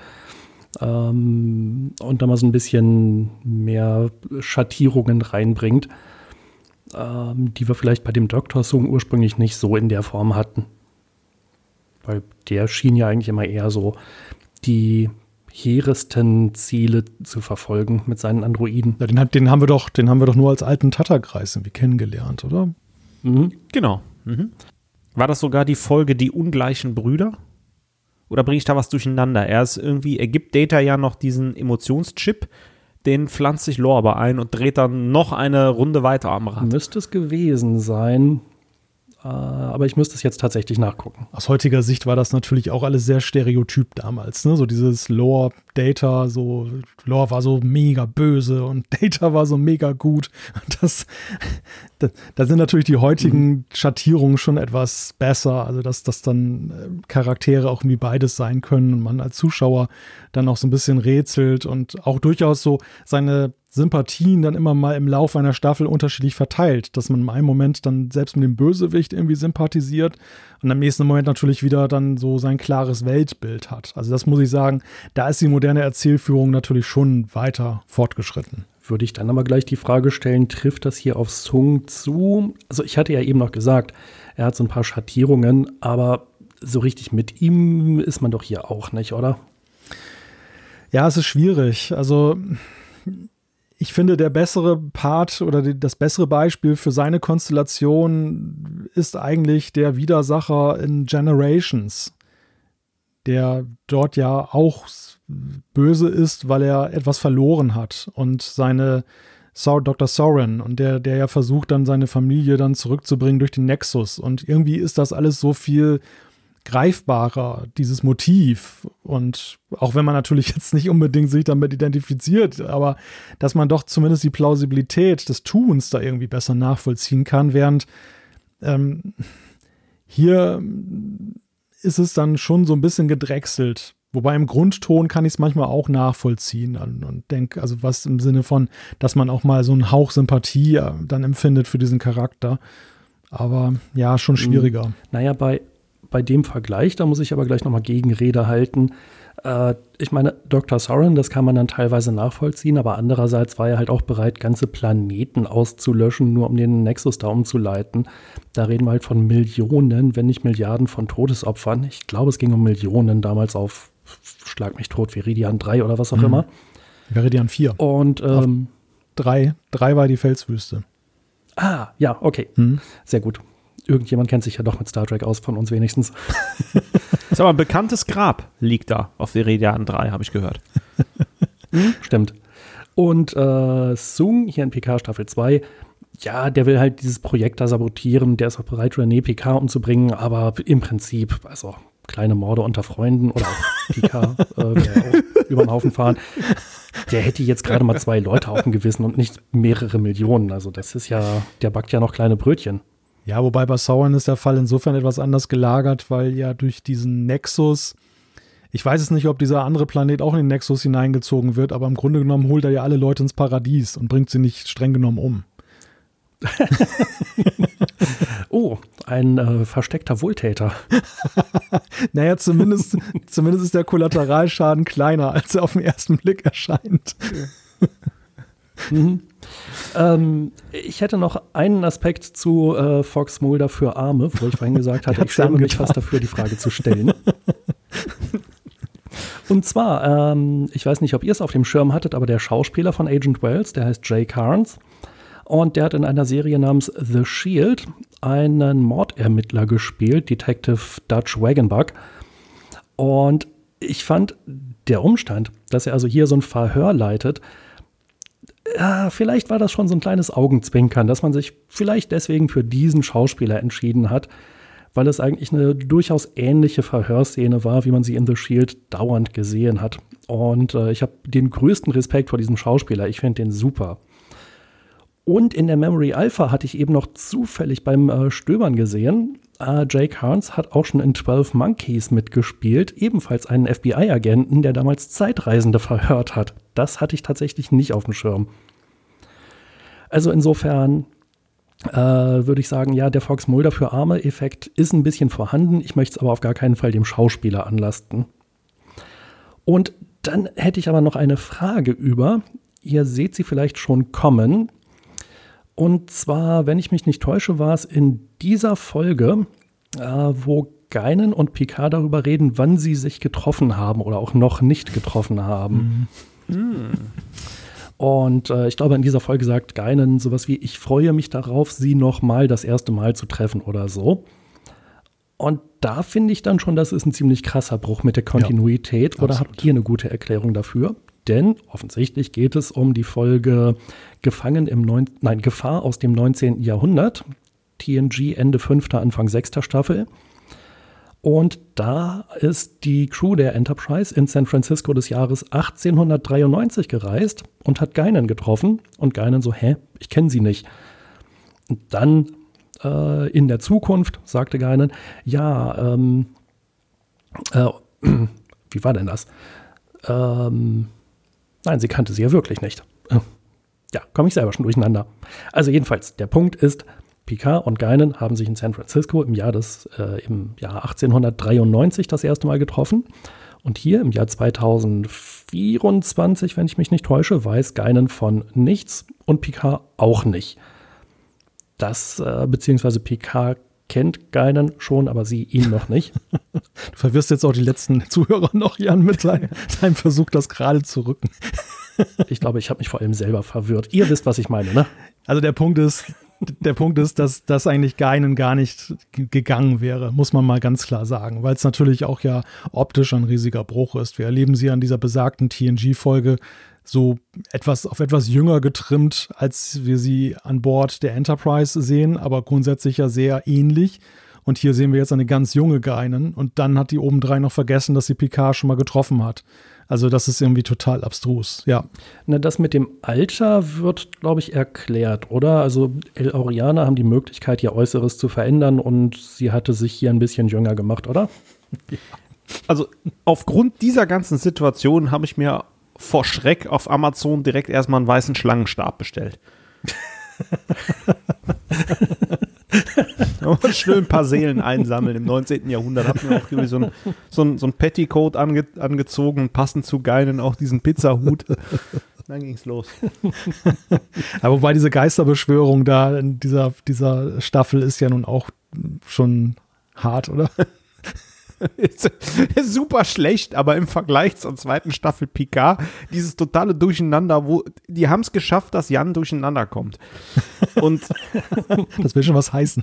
Ähm, und da mal so ein bisschen mehr Schattierungen reinbringt, ähm, die wir vielleicht bei dem Dr. Sung ursprünglich nicht so in der Form hatten. Weil der schien ja eigentlich immer eher so die hehrsten Ziele zu verfolgen mit seinen Androiden. Ja, den, den, haben wir doch, den haben wir doch nur als alten Tatterkreis irgendwie kennengelernt, oder? Mhm. Genau. Mhm. War das sogar die Folge Die ungleichen Brüder? Oder bringe ich da was durcheinander? Er ist irgendwie, er gibt Data ja noch diesen Emotionschip, den pflanzt sich Lore ein und dreht dann noch eine Runde weiter am Rad. Müsste es gewesen sein. Äh, aber ich müsste es jetzt tatsächlich nachgucken. Aus heutiger Sicht war das natürlich auch alles sehr stereotyp damals. Ne? So dieses Lore, Data, so Lore war so mega böse und [LAUGHS] Data war so mega gut. Das, da, da sind natürlich die heutigen mhm. Schattierungen schon etwas besser. Also dass, dass dann äh, Charaktere auch irgendwie beides sein können und man als Zuschauer dann auch so ein bisschen rätselt und auch durchaus so seine Sympathien dann immer mal im Laufe einer Staffel unterschiedlich verteilt, dass man in einem Moment dann selbst mit dem Bösewicht irgendwie sympathisiert und im nächsten Moment natürlich wieder dann so sein klares Weltbild hat. Also das muss ich sagen, da ist die moderne Erzählführung natürlich schon weiter fortgeschritten. Würde ich dann aber gleich die Frage stellen, trifft das hier auf Sung zu? Also ich hatte ja eben noch gesagt, er hat so ein paar Schattierungen, aber so richtig mit ihm ist man doch hier auch nicht, oder? Ja, es ist schwierig. Also ich finde, der bessere Part oder die, das bessere Beispiel für seine Konstellation ist eigentlich der Widersacher in Generations, der dort ja auch böse ist, weil er etwas verloren hat und seine Dr. Soren und der, der ja versucht dann seine Familie dann zurückzubringen durch den Nexus und irgendwie ist das alles so viel greifbarer, dieses Motiv. Und auch wenn man natürlich [LAUGHS] jetzt nicht unbedingt sich damit identifiziert, aber dass man doch zumindest die Plausibilität des Tuns da irgendwie besser nachvollziehen kann, während ähm, hier ist es dann schon so ein bisschen gedrechselt. Wobei im Grundton kann ich es manchmal auch nachvollziehen und, und denke, also was im Sinne von, dass man auch mal so einen Hauch Sympathie äh, dann empfindet für diesen Charakter. Aber ja, schon schwieriger. Naja, bei bei dem Vergleich, da muss ich aber gleich nochmal Gegenrede halten. Äh, ich meine, Dr. Soren, das kann man dann teilweise nachvollziehen, aber andererseits war er halt auch bereit, ganze Planeten auszulöschen, nur um den Nexus da umzuleiten. Da reden wir halt von Millionen, wenn nicht Milliarden von Todesopfern. Ich glaube, es ging um Millionen damals auf Schlag mich tot, Viridian 3 oder was auch mhm. immer. Viridian 4. Und ähm, 3, 3 war die Felswüste. Ah, ja, okay. Mhm. Sehr gut irgendjemand kennt sich ja doch mit Star Trek aus, von uns wenigstens. ist aber ein bekanntes Grab liegt da auf Viridian 3, habe ich gehört. Hm, stimmt. Und äh, Sung hier in PK Staffel 2, ja, der will halt dieses Projekt da sabotieren, der ist auch bereit, René PK umzubringen, aber im Prinzip, also kleine Morde unter Freunden oder auch [LAUGHS] PK äh, auch über den Haufen fahren. Der hätte jetzt gerade mal zwei Leute auf dem Gewissen und nicht mehrere Millionen. Also das ist ja, der backt ja noch kleine Brötchen. Ja, wobei bei Sauron ist der Fall insofern etwas anders gelagert, weil ja durch diesen Nexus Ich weiß es nicht, ob dieser andere Planet auch in den Nexus hineingezogen wird, aber im Grunde genommen holt er ja alle Leute ins Paradies und bringt sie nicht streng genommen um. [LAUGHS] oh, ein äh, versteckter Wohltäter. [LAUGHS] naja, zumindest, zumindest ist der Kollateralschaden kleiner, als er auf den ersten Blick erscheint. [LAUGHS] mhm. ähm, ich hätte noch einen Aspekt zu äh, Fox Mulder für Arme, wo ich vorhin gesagt hatte, [LAUGHS] ich schäme mich fast dafür, die Frage zu stellen. [LAUGHS] Und zwar, ähm, ich weiß nicht, ob ihr es auf dem Schirm hattet, aber der Schauspieler von Agent Wells, der heißt Jay Carnes, und der hat in einer Serie namens The Shield einen Mordermittler gespielt, Detective Dutch Wagonbug. Und ich fand der Umstand, dass er also hier so ein Verhör leitet, ja, vielleicht war das schon so ein kleines Augenzwinkern, dass man sich vielleicht deswegen für diesen Schauspieler entschieden hat, weil es eigentlich eine durchaus ähnliche Verhörszene war, wie man sie in The Shield dauernd gesehen hat. Und äh, ich habe den größten Respekt vor diesem Schauspieler. Ich finde den super. Und in der Memory Alpha hatte ich eben noch zufällig beim äh, Stöbern gesehen, äh, Jake Harns hat auch schon in 12 Monkeys mitgespielt, ebenfalls einen FBI-Agenten, der damals Zeitreisende verhört hat. Das hatte ich tatsächlich nicht auf dem Schirm. Also insofern äh, würde ich sagen, ja, der Fox Mulder für Arme-Effekt ist ein bisschen vorhanden. Ich möchte es aber auf gar keinen Fall dem Schauspieler anlasten. Und dann hätte ich aber noch eine Frage über. Ihr seht sie vielleicht schon kommen. Und zwar, wenn ich mich nicht täusche, war es in dieser Folge, äh, wo Geinen und Picard darüber reden, wann sie sich getroffen haben oder auch noch nicht getroffen haben. Mhm. [LAUGHS] Und äh, ich glaube, in dieser Folge sagt Geinen sowas wie, ich freue mich darauf, sie noch mal das erste Mal zu treffen oder so. Und da finde ich dann schon, das ist ein ziemlich krasser Bruch mit der Kontinuität. Ja, oder habt ihr eine gute Erklärung dafür? Denn offensichtlich geht es um die Folge Gefangen im neun, nein, Gefahr aus dem 19. Jahrhundert. TNG Ende 5., Anfang 6. Staffel. Und da ist die Crew der Enterprise in San Francisco des Jahres 1893 gereist und hat Geinen getroffen. Und Geinen so, hä, ich kenne sie nicht. Und dann äh, in der Zukunft sagte Geinen, ja, ähm, äh, [CLEARS THROAT] wie war denn das? Ähm, Nein, sie kannte sie ja wirklich nicht. Ja, komme ich selber schon durcheinander. Also jedenfalls, der Punkt ist, Picard und Geinen haben sich in San Francisco im Jahr, des, äh, im Jahr 1893 das erste Mal getroffen. Und hier im Jahr 2024, wenn ich mich nicht täusche, weiß Geinen von nichts und Picard auch nicht. Das, äh, beziehungsweise Picard kennt Geinen schon, aber sie ihn noch nicht. [LAUGHS] Du verwirrst jetzt auch die letzten Zuhörer noch, Jan, mit deinem, deinem Versuch, das gerade zu rücken. [LAUGHS] Ich glaube, ich habe mich vor allem selber verwirrt. Ihr wisst, was ich meine, ne? Also der Punkt ist, der Punkt ist, dass das eigentlich Geinen gar nicht gegangen wäre, muss man mal ganz klar sagen, weil es natürlich auch ja optisch ein riesiger Bruch ist. Wir erleben sie an dieser besagten TNG-Folge so etwas auf etwas jünger getrimmt, als wir sie an Bord der Enterprise sehen, aber grundsätzlich ja sehr ähnlich. Und hier sehen wir jetzt eine ganz junge Geinen und dann hat die obendrein noch vergessen, dass sie Picard schon mal getroffen hat. Also das ist irgendwie total abstrus, ja. Na, das mit dem Alter wird, glaube ich, erklärt, oder? Also El Oriana haben die Möglichkeit, ihr Äußeres zu verändern und sie hatte sich hier ein bisschen jünger gemacht, oder? [LAUGHS] Also aufgrund dieser ganzen Situation habe ich mir vor Schreck auf Amazon direkt erstmal einen weißen Schlangenstab bestellt. [LAUGHS] und schön ein paar Seelen einsammeln im 19. Jahrhundert. Hab mir auch irgendwie so ein, so ein, so ein Petticoat ange, angezogen, passend zu Geinen auch diesen Pizzahut. Dann ging's los. Aber wobei diese Geisterbeschwörung da in dieser, dieser Staffel ist ja nun auch schon hart, oder? Ist, [LAUGHS] ist super schlecht, aber im Vergleich zur zweiten Staffel Picard, dieses totale Durcheinander, wo die haben es geschafft, dass Jan durcheinander kommt. Und [LAUGHS] das will schon was heißen.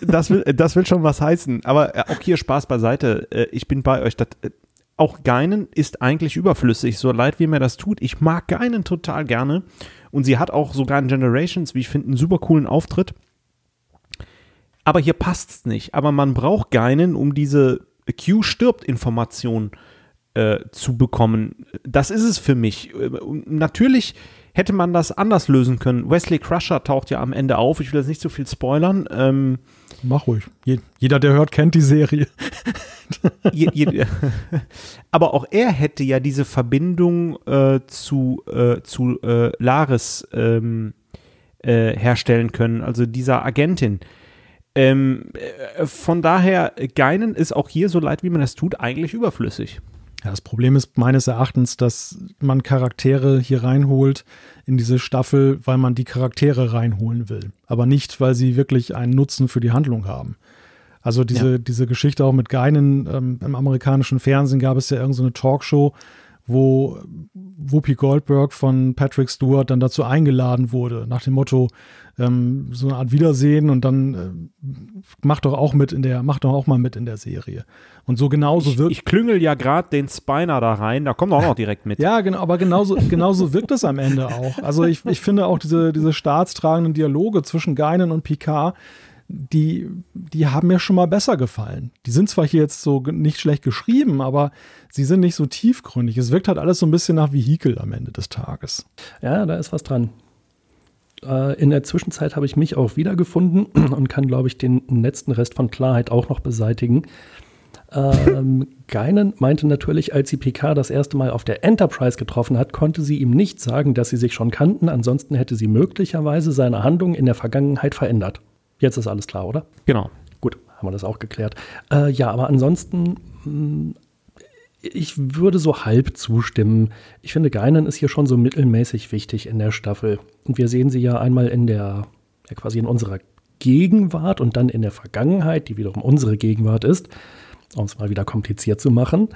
Das will, das will schon was heißen. Aber äh, auch hier Spaß beiseite. Äh, ich bin bei euch. Das, äh, auch Geinen ist eigentlich überflüssig, so leid wie mir das tut. Ich mag Geinen total gerne. Und sie hat auch sogar in Generations, wie ich finde, einen super coolen Auftritt aber hier passt es nicht. Aber man braucht Geinen, um diese Q stirbt Information äh, zu bekommen. Das ist es für mich. Natürlich hätte man das anders lösen können. Wesley Crusher taucht ja am Ende auf. Ich will jetzt nicht so viel spoilern. Ähm, mach ruhig. Je, jeder, der hört, kennt die Serie. [LAUGHS] je, je, [LAUGHS] aber auch er hätte ja diese Verbindung äh, zu, äh, zu äh, Laris ähm, äh, herstellen können, also dieser Agentin. Ähm, äh, von daher, Geinen ist auch hier, so leid wie man es tut, eigentlich überflüssig. Ja, das Problem ist meines Erachtens, dass man Charaktere hier reinholt in diese Staffel, weil man die Charaktere reinholen will. Aber nicht, weil sie wirklich einen Nutzen für die Handlung haben. Also diese, ja. diese Geschichte auch mit Geinen ähm, im amerikanischen Fernsehen gab es ja irgendeine so Talkshow, wo Whoopi Goldberg von Patrick Stewart dann dazu eingeladen wurde, nach dem Motto, ähm, so eine Art Wiedersehen und dann äh, mach doch auch mit in der, mach doch auch mal mit in der Serie. Und so genauso wirkt. Ich klüngel ja gerade den Spiner da rein, da kommt er auch noch direkt mit. ja, genau, aber genauso, [LAUGHS] genauso wirkt es am Ende auch. Also ich, ich finde auch diese, diese staatstragenden Dialoge zwischen Geinen und Picard, die, die haben mir schon mal besser gefallen. Die sind zwar hier jetzt so nicht schlecht geschrieben, aber sie sind nicht so tiefgründig. Es wirkt halt alles so ein bisschen nach Vehikel am Ende des Tages. Ja, da ist was dran. Äh, in der Zwischenzeit habe ich mich auch wiedergefunden [CLEARS THROAT] und kann, glaube ich, den letzten Rest von Klarheit auch noch beseitigen. Ähm, [LAUGHS] Geinen meinte natürlich, als sie Picard das erste Mal auf der Enterprise getroffen hat, konnte sie ihm nicht sagen, dass sie sich schon kannten, ansonsten hätte sie möglicherweise seine Handlung in der Vergangenheit verändert. Jetzt ist alles klar, oder? Genau. Gut, haben wir das auch geklärt. Äh, ja, aber ansonsten, mh, hm, ich würde so halb zustimmen. Ich finde, Geinen ist hier schon so mittelmäßig wichtig in der Staffel. Und wir sehen sie ja einmal in der, ja quasi in unserer Gegenwart und dann in der Vergangenheit, die wiederum unsere Gegenwart ist, um es mal wieder kompliziert zu machen.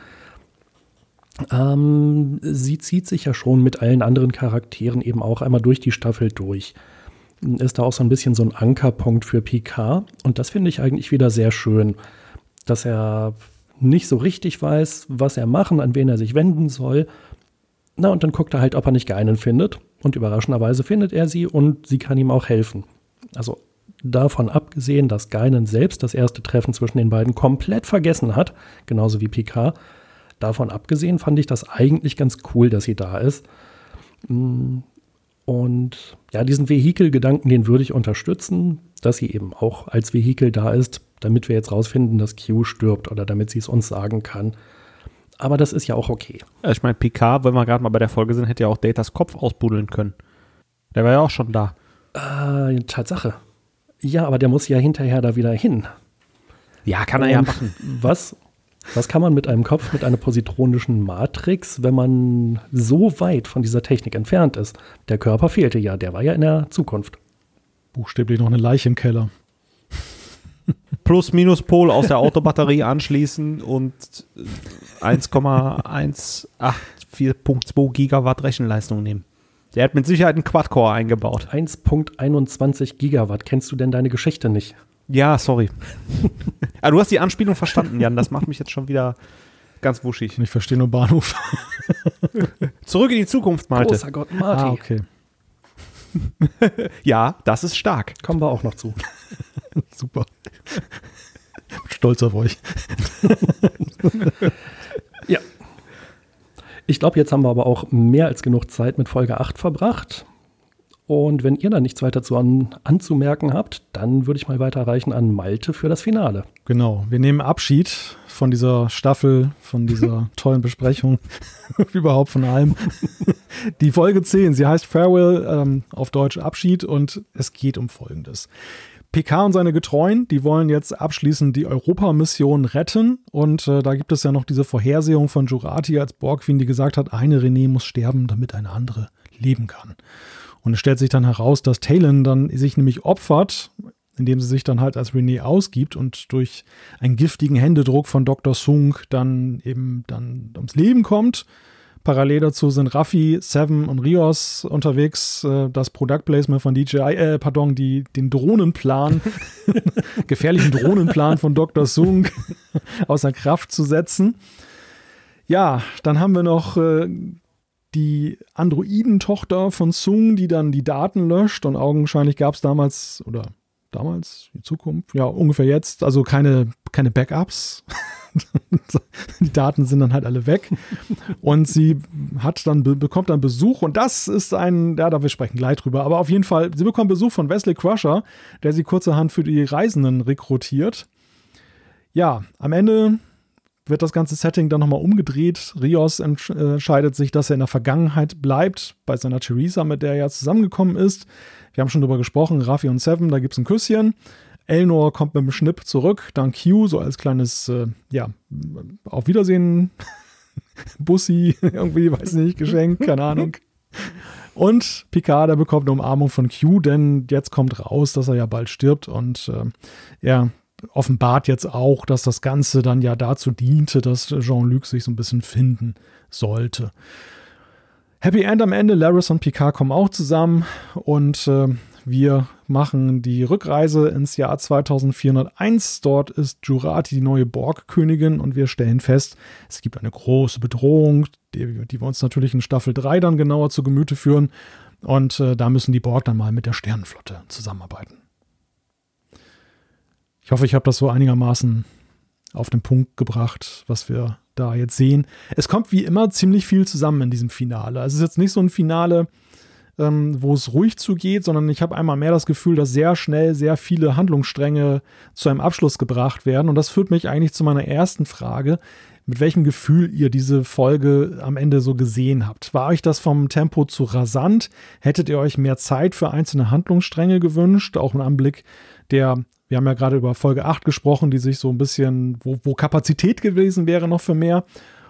Ähm, sie zieht sich ja schon mit allen anderen Charakteren eben auch einmal durch die Staffel durch ist da auch so ein bisschen so ein Ankerpunkt für Picard. Und das finde ich eigentlich wieder sehr schön, dass er nicht so richtig weiß, was er machen, an wen er sich wenden soll. Na, und dann guckt er halt, ob er nicht Geinen findet. Und überraschenderweise findet er sie und sie kann ihm auch helfen. Also davon abgesehen, dass Geinen selbst das erste Treffen zwischen den beiden komplett vergessen hat, genauso wie Picard. Davon abgesehen fand ich das eigentlich ganz cool, dass sie da ist. Und ja, diesen Vehikelgedanken, den würde ich unterstützen, dass sie eben auch als Vehikel da ist, damit wir jetzt rausfinden, dass Q stirbt oder damit sie es uns sagen kann. Aber das ist ja auch okay. Ja, ich meine, Picard, wenn wir gerade mal bei der Folge sind, hätte ja auch Datas Kopf ausbuddeln können. Der war ja auch schon da. Äh, Tatsache. Ja, aber der muss ja hinterher da wieder hin. Ja, kann er Und ja machen. Was was kann man mit einem Kopf mit einer positronischen Matrix, wenn man so weit von dieser Technik entfernt ist? Der Körper fehlte ja, der war ja in der Zukunft. Buchstäblich noch eine Leiche im Keller. [LAUGHS] Plus-Minus-Pol aus der Autobatterie anschließen und 1,184.2 Gigawatt Rechenleistung nehmen. Der hat mit Sicherheit einen Quad-Core eingebaut. 1.21 Gigawatt. Kennst du denn deine Geschichte nicht? Ja, sorry. [LAUGHS] Ah, du hast die Anspielung verstanden, Jan. Das macht mich jetzt schon wieder ganz wuschig. Ich verstehe nur Bahnhof. [LAUGHS] Zurück in die Zukunft, Malte. Großer Gott, Marty. Ah, okay. [LAUGHS] ja, das ist stark. Kommen wir auch noch zu. Super. Stolz auf euch. ja. Ich glaube, jetzt haben wir aber auch mehr als genug Zeit mit Folge 8 verbracht. Und wenn ihr da nichts weiter zu an, anzumerken habt, dann würde ich mal weiterreichen an Malte für das Finale. Genau, wir nehmen Abschied von dieser Staffel, von dieser [LAUGHS] tollen Besprechung, [LAUGHS] überhaupt von allem. [LAUGHS] Die Folge 10, sie heißt Farewell, ähm, auf Deutsch Abschied und es geht um Folgendes. PK und seine Getreuen, die wollen jetzt abschließend die Europamission retten. Und äh, da gibt es ja noch diese Vorhersehung von Jurati als Borgwin, die gesagt hat, eine René muss sterben, damit eine andere leben kann. Und es stellt sich dann heraus, dass Talon dann sich nämlich opfert, indem sie sich dann halt als René ausgibt und durch einen giftigen Händedruck von Dr. Sung dann eben dann ums Leben kommt. Parallel dazu sind Raffi, Seven und Rios unterwegs, äh, das Product Placement von DJI, äh, pardon, die, den Drohnenplan, [LAUGHS] gefährlichen Drohnenplan von Dr. Sung [LAUGHS] außer Kraft zu setzen. Ja, dann haben wir noch äh, die Androidentochter von Sung, die dann die Daten löscht und augenscheinlich gab es damals oder damals, die Zukunft, ja, ungefähr jetzt, also keine, keine Backups. [LAUGHS] die Daten sind dann halt alle weg. Und sie hat dann, bekommt dann Besuch und das ist ein, ja, da wir sprechen gleich drüber, aber auf jeden Fall, sie bekommt Besuch von Wesley Crusher, der sie kurzerhand für die Reisenden rekrutiert. Ja, am Ende wird das ganze Setting dann nochmal umgedreht. Rios entscheidet sich, dass er in der Vergangenheit bleibt, bei seiner Theresa, mit der er ja zusammengekommen ist. Wir haben schon drüber gesprochen, Raffi und Seven, da gibt es ein Küsschen. Elnor kommt mit dem Schnipp zurück, dann Q, so als kleines, äh, ja, auf Wiedersehen, [LAUGHS] Bussi, [LAUGHS] irgendwie, weiß nicht, Geschenk, keine Ahnung. Und Picard, der bekommt eine Umarmung von Q, denn jetzt kommt raus, dass er ja bald stirbt und äh, er offenbart jetzt auch, dass das Ganze dann ja dazu diente, dass Jean-Luc sich so ein bisschen finden sollte. Happy End am Ende, Laris und Picard kommen auch zusammen und äh, wir machen die Rückreise ins Jahr 2401. Dort ist Jurati die neue Borg-Königin und wir stellen fest, es gibt eine große Bedrohung, die, die wir uns natürlich in Staffel 3 dann genauer zu Gemüte führen. Und äh, da müssen die Borg dann mal mit der Sternenflotte zusammenarbeiten. Ich hoffe, ich habe das so einigermaßen auf den Punkt gebracht, was wir da jetzt sehen. Es kommt wie immer ziemlich viel zusammen in diesem Finale. Also es ist jetzt nicht so ein Finale, ähm, wo es ruhig zugeht, sondern ich habe einmal mehr das Gefühl, dass sehr schnell sehr viele Handlungsstränge zu einem Abschluss gebracht werden. Und das führt mich eigentlich zu meiner ersten Frage. Mit welchem Gefühl ihr diese Folge am Ende so gesehen habt? War euch das vom Tempo zu rasant? Hättet ihr euch mehr Zeit für einzelne Handlungsstränge gewünscht? Auch im Anblick der wir haben ja gerade über Folge 8 gesprochen, die sich so ein bisschen, wo, wo Kapazität gewesen wäre noch für mehr.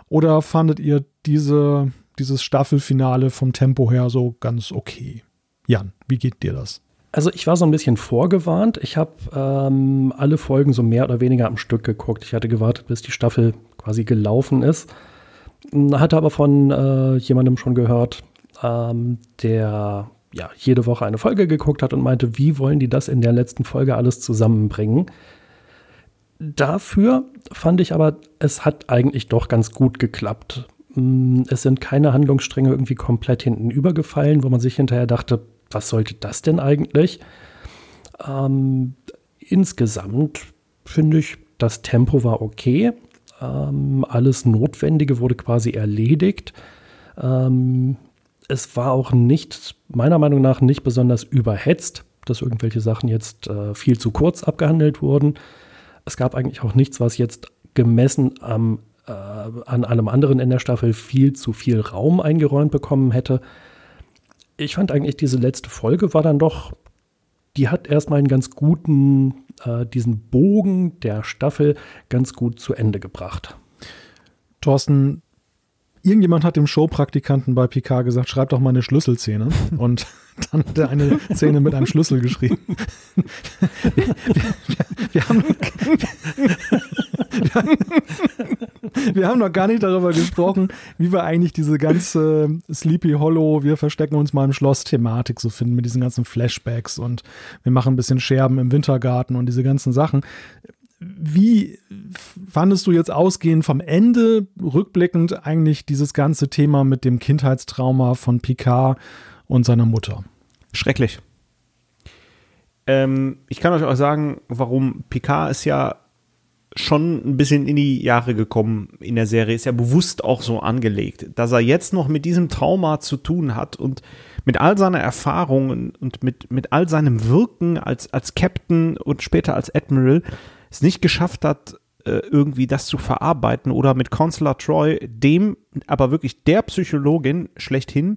Oder fandet ihr diese, dieses Staffelfinale vom Tempo her so ganz okay? Jan, wie geht dir das? Also ich war so ein bisschen vorgewarnt. Ich habe ähm, alle Folgen so mehr oder weniger am Stück geguckt. Ich hatte gewartet, bis die Staffel quasi gelaufen ist. Hatte aber von äh, jemandem schon gehört, ähm, der ja, jede Woche eine Folge geguckt hat und meinte, wie wollen die das in der letzten Folge alles zusammenbringen. Dafür fand ich aber, es hat eigentlich doch ganz gut geklappt. Mm, es sind keine Handlungsstränge irgendwie komplett hinten übergefallen, wo man sich hinterher dachte, was sollte das denn eigentlich? Ähm, insgesamt finde ich, das Tempo war okay. Ähm, alles Notwendige wurde quasi erledigt. Ähm, es war auch nicht, meiner Meinung nach, nicht besonders überhetzt, dass irgendwelche Sachen jetzt äh, viel zu kurz abgehandelt wurden. Es gab eigentlich auch nichts, was jetzt gemessen am, äh, an allem anderen in der Staffel viel zu viel Raum eingeräumt bekommen hätte. Ich fand eigentlich, diese letzte Folge war dann doch, die hat erstmal einen ganz guten, äh, diesen Bogen der Staffel ganz gut zu Ende gebracht. Thorsten, irgendjemand hat dem Showpraktikanten bei Picard gesagt, schreib doch mal eine Schlüsselszene. [LAUGHS] Und dann hat er eine Szene mit einem Schlüssel geschrieben. [LAUGHS] Wir, wir, wir, haben, [LAUGHS] wir, haben, noch gar nicht darüber gesprochen, wie wir eigentlich diese ganze Sleepy Hollow, wir verstecken uns mal im Schloss Thematik so finden mit diesen ganzen Flashbacks und wir machen ein bisschen Scherben im Wintergarten und diese ganzen Sachen. Wie fandest du jetzt ausgehend vom Ende rückblickend eigentlich dieses ganze Thema mit dem Kindheitstrauma von Picard und seiner Mutter? Schrecklich. Ähm, ich kann euch auch sagen, warum Picard ist ja schon ein bisschen in die Jahre gekommen in der Serie, ist ja bewusst auch so angelegt, dass er jetzt noch mit diesem Trauma zu tun hat und mit all seiner Erfahrung und mit, mit all seinem Wirken als, als Captain und später als Admiral es nicht geschafft hat, äh, irgendwie das zu verarbeiten oder mit Consular Troy, dem, aber wirklich der Psychologin schlechthin,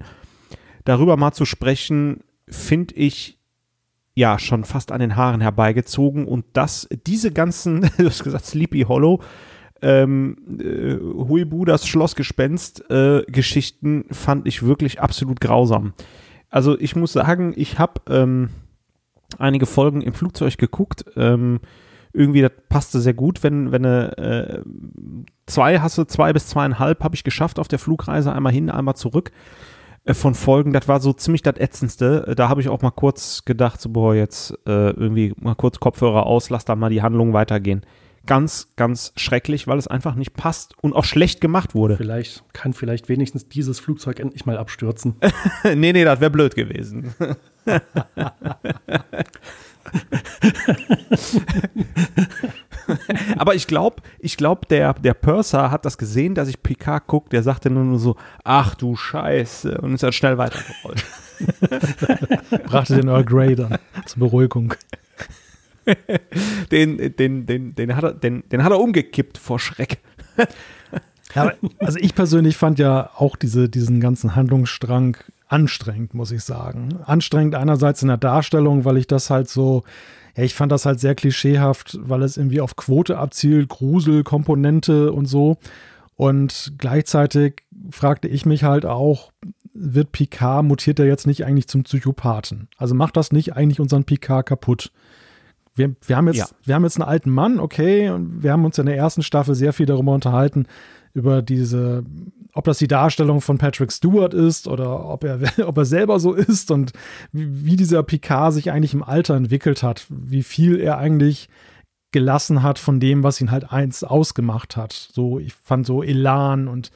darüber mal zu sprechen, finde ich ja schon fast an den Haaren herbeigezogen und das, diese ganzen, [LAUGHS] du hast gesagt, Sleepy Hollow, ähm, äh, Huibu, das Schlossgespenst, äh, Geschichten fand ich wirklich absolut grausam. Also ich muss sagen, ich habe ähm, einige Folgen im Flugzeug geguckt, ähm, irgendwie, das passte sehr gut, wenn, wenn eine äh, zwei hast du, zwei bis zweieinhalb habe ich geschafft auf der Flugreise, einmal hin, einmal zurück äh, von Folgen. Das war so ziemlich das Ätzendste. Äh, da habe ich auch mal kurz gedacht, so, boah, jetzt äh, irgendwie mal kurz Kopfhörer aus, lass da mal die Handlung weitergehen. Ganz, ganz schrecklich, weil es einfach nicht passt und auch schlecht gemacht wurde. Vielleicht kann vielleicht wenigstens dieses Flugzeug endlich mal abstürzen. [LAUGHS] nee, nee, das wäre blöd gewesen. [LAUGHS] [LAUGHS] Aber ich glaube, ich glaube, der, der Purser hat das gesehen, dass ich Picard gucke, der sagte nur, nur so, ach du Scheiße, und ist dann schnell weitergerollt. [LAUGHS] Brachte den Earl Grey dann zur Beruhigung. den, den, den, den, hat er, den, den hat er umgekippt vor Schreck. Ja, also ich persönlich fand ja auch diese, diesen ganzen Handlungsstrang anstrengend, muss ich sagen. Anstrengend einerseits in der Darstellung, weil ich das halt so, ja, ich fand das halt sehr klischeehaft, weil es irgendwie auf Quote abzielt, Grusel, Komponente und so. Und gleichzeitig fragte ich mich halt auch, wird Picard, mutiert er jetzt nicht eigentlich zum Psychopathen? Also macht das nicht eigentlich unseren Picard kaputt? Wir, wir, haben jetzt, ja. wir haben jetzt einen alten Mann, okay, und wir haben uns in der ersten Staffel sehr viel darüber unterhalten, über diese, ob das die Darstellung von Patrick Stewart ist oder ob er, [LAUGHS] ob er selber so ist und wie, wie dieser Picard sich eigentlich im Alter entwickelt hat, wie viel er eigentlich gelassen hat von dem, was ihn halt eins ausgemacht hat. So, ich fand so Elan und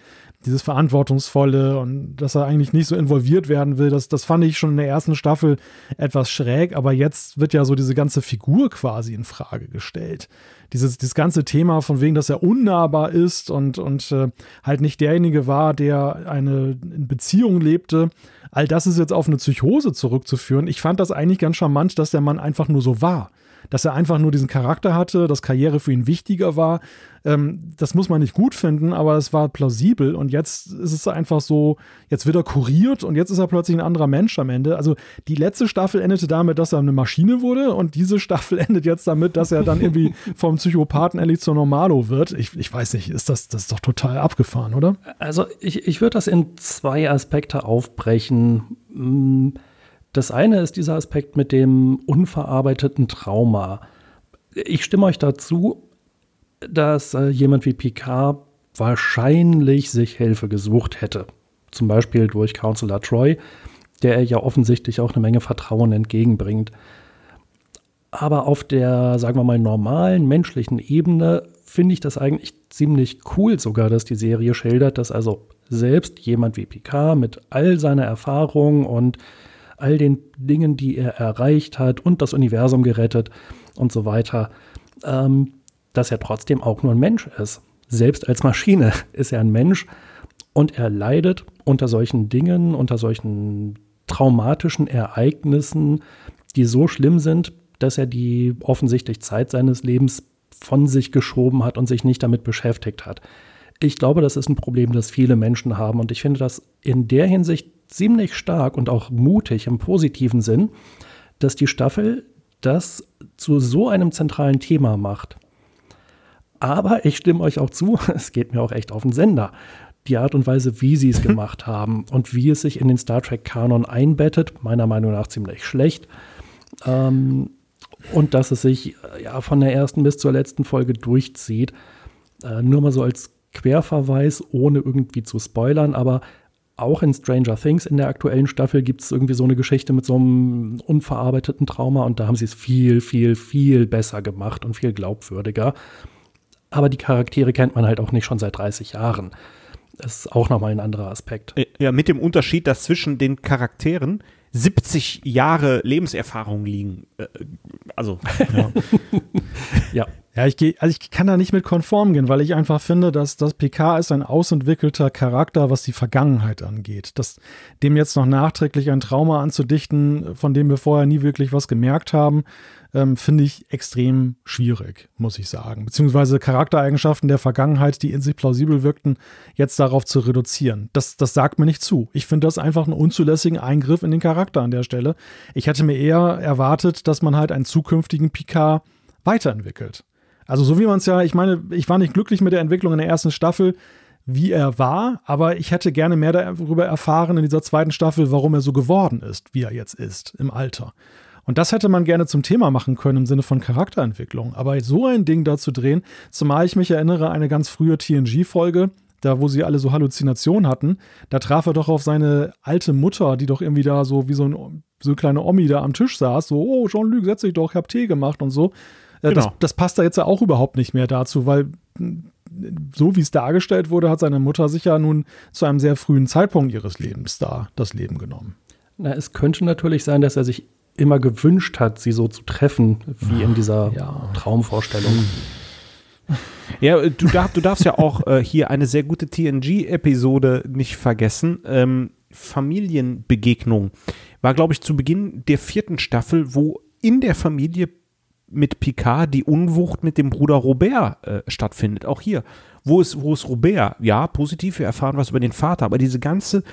dieses Verantwortungsvolle und dass er eigentlich nicht so involviert werden will, das, das fand ich schon in der ersten Staffel etwas schräg, aber jetzt wird ja so diese ganze Figur quasi in Frage gestellt. Dieses, dieses ganze Thema von wegen, dass er unnahbar ist und, und äh, halt nicht derjenige war, der eine Beziehung lebte. All das ist jetzt auf eine Psychose zurückzuführen. Ich fand das eigentlich ganz charmant, dass der Mann einfach nur so war dass er einfach nur diesen Charakter hatte, dass Karriere für ihn wichtiger war. Ähm, das muss man nicht gut finden, aber es war plausibel und jetzt ist es einfach so, jetzt wird er kuriert und jetzt ist er plötzlich ein anderer Mensch am Ende. Also die letzte Staffel endete damit, dass er eine Maschine wurde und diese Staffel [LAUGHS] endet jetzt damit, dass er dann irgendwie vom Psychopathen endlich zur Normalo wird. Ich, ich weiß nicht, ist das, das ist doch total abgefahren, oder? Also ich, ich würde das in zwei Aspekte aufbrechen. Hm das eine ist dieser Aspekt mit dem unverarbeiteten Trauma. Ich stimme euch dazu, dass äh, jemand wie Picard wahrscheinlich sich Hilfe gesucht hätte. Zum Beispiel durch Counselor Troy, der er ja offensichtlich auch eine Menge Vertrauen entgegenbringt. Aber auf der, sagen wir mal, normalen menschlichen Ebene finde ich das eigentlich ziemlich cool sogar, dass die Serie schildert, dass also selbst jemand wie Picard mit all seiner Erfahrung und all den Dingen, die er erreicht hat und das Universum gerettet und so weiter, ähm, dass er trotzdem auch nur ein Mensch ist. Selbst als Maschine [LAUGHS] ist er ein Mensch und er leidet unter solchen Dingen, unter solchen traumatischen Ereignissen, die so schlimm sind, dass er die offensichtlich Zeit seines Lebens von sich geschoben hat und sich nicht damit beschäftigt hat. Ich glaube, das ist ein Problem, das viele Menschen haben und ich finde das in der Hinsicht ziemlich stark und auch mutig im positiven Sinn, dass die Staffel das zu so einem zentralen Thema macht. Aber ich stimme euch auch zu, [LAUGHS] es geht mir auch echt auf den Sender. Die Art und Weise, wie sie es [LAUGHS] gemacht haben und wie es sich in den Star Trek-Kanon einbettet, meiner Meinung nach ziemlich schlecht. Ähm, und dass es sich ja, von der ersten bis zur letzten Folge durchzieht. Äh, nur mal so als Querverweis, ohne irgendwie zu spoilern, aber auch in Stranger Things in der aktuellen Staffel gibt es irgendwie so eine Geschichte mit so einem unverarbeiteten Trauma und da haben sie es viel, viel, viel besser gemacht und viel glaubwürdiger. Aber die Charaktere kennt man halt auch nicht schon seit 30 Jahren. Das ist auch nochmal ein anderer Aspekt. Ja, mit dem Unterschied, dass zwischen den Charakteren 70 Jahre Lebenserfahrung liegen. Äh, also, ja. [LAUGHS] ja. Ja, ich gehe, also ich kann da nicht mit konform gehen, weil ich einfach finde, dass das PK ist ein ausentwickelter Charakter, was die Vergangenheit angeht. Das, dem jetzt noch nachträglich ein Trauma anzudichten, von dem wir vorher nie wirklich was gemerkt haben, ähm, finde ich extrem schwierig, muss ich sagen. Beziehungsweise Charaktereigenschaften der Vergangenheit, die in sich plausibel wirkten, jetzt darauf zu reduzieren. Das, das sagt mir nicht zu. Ich finde das einfach einen unzulässigen Eingriff in den Charakter an der Stelle. Ich hätte mir eher erwartet, dass man halt einen zukünftigen Picard weiterentwickelt. Also so wie man es ja, ich meine, ich war nicht glücklich mit der Entwicklung in der ersten Staffel, wie er war, aber ich hätte gerne mehr darüber erfahren in dieser zweiten Staffel, warum er so geworden ist, wie er jetzt ist im Alter. Und das hätte man gerne zum Thema machen können im Sinne von Charakterentwicklung. Aber so ein Ding da zu drehen, zumal ich mich erinnere, eine ganz frühe TNG-Folge, da wo sie alle so Halluzinationen hatten, da traf er doch auf seine alte Mutter, die doch irgendwie da so wie so, ein, so eine kleine Omi da am Tisch saß, so, oh, Jean-Luc, setz dich doch, ich hab Tee gemacht und so. Äh, genau. Das, das, passt da jetzt auch überhaupt nicht mehr dazu, weil so wie es dargestellt wurde, hat seine Mutter sich ja nun zu einem sehr frühen Zeitpunkt ihres Lebens da das Leben genommen. Na, es könnte natürlich sein, dass er sich immer gewünscht hat, sie so zu treffen, wie in dieser Ja. Traumvorstellung. Ja, du, darf, du darfst ja auch äh, hier eine sehr gute TNG-Episode nicht vergessen. Ähm, Familienbegegnung war, glaube ich, zu Beginn der vierten Staffel, wo in der Familie mit Picard die Unwucht mit dem Bruder Robert äh, stattfindet. Auch hier. Wo ist, wo ist Robert? Ja, positiv, wir erfahren was über den Vater, aber diese ganze,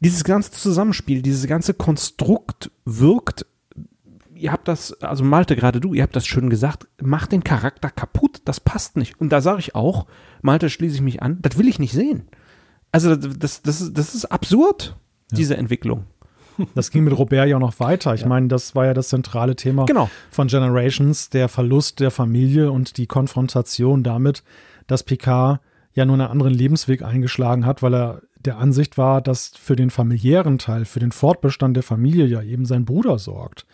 dieses ganze Zusammenspiel, dieses ganze Konstrukt wirkt ihr habt das, also Malte, gerade du, ihr habt das schön gesagt, macht den Charakter kaputt, das passt nicht. Und da sage ich auch, Malte, schließe ich mich an, das will ich nicht sehen. Also das, das, ist, das ist absurd, diese Entwicklung. Das ging mit Robert ja auch noch weiter. Ich meine, das war ja das zentrale Thema Genau. von Generations, der Verlust der Familie und die Konfrontation damit, dass Picard ja nur einen anderen Lebensweg eingeschlagen hat, weil er der Ansicht war, dass für den familiären Teil, für den Fortbestand der Familie ja eben sein Bruder sorgt.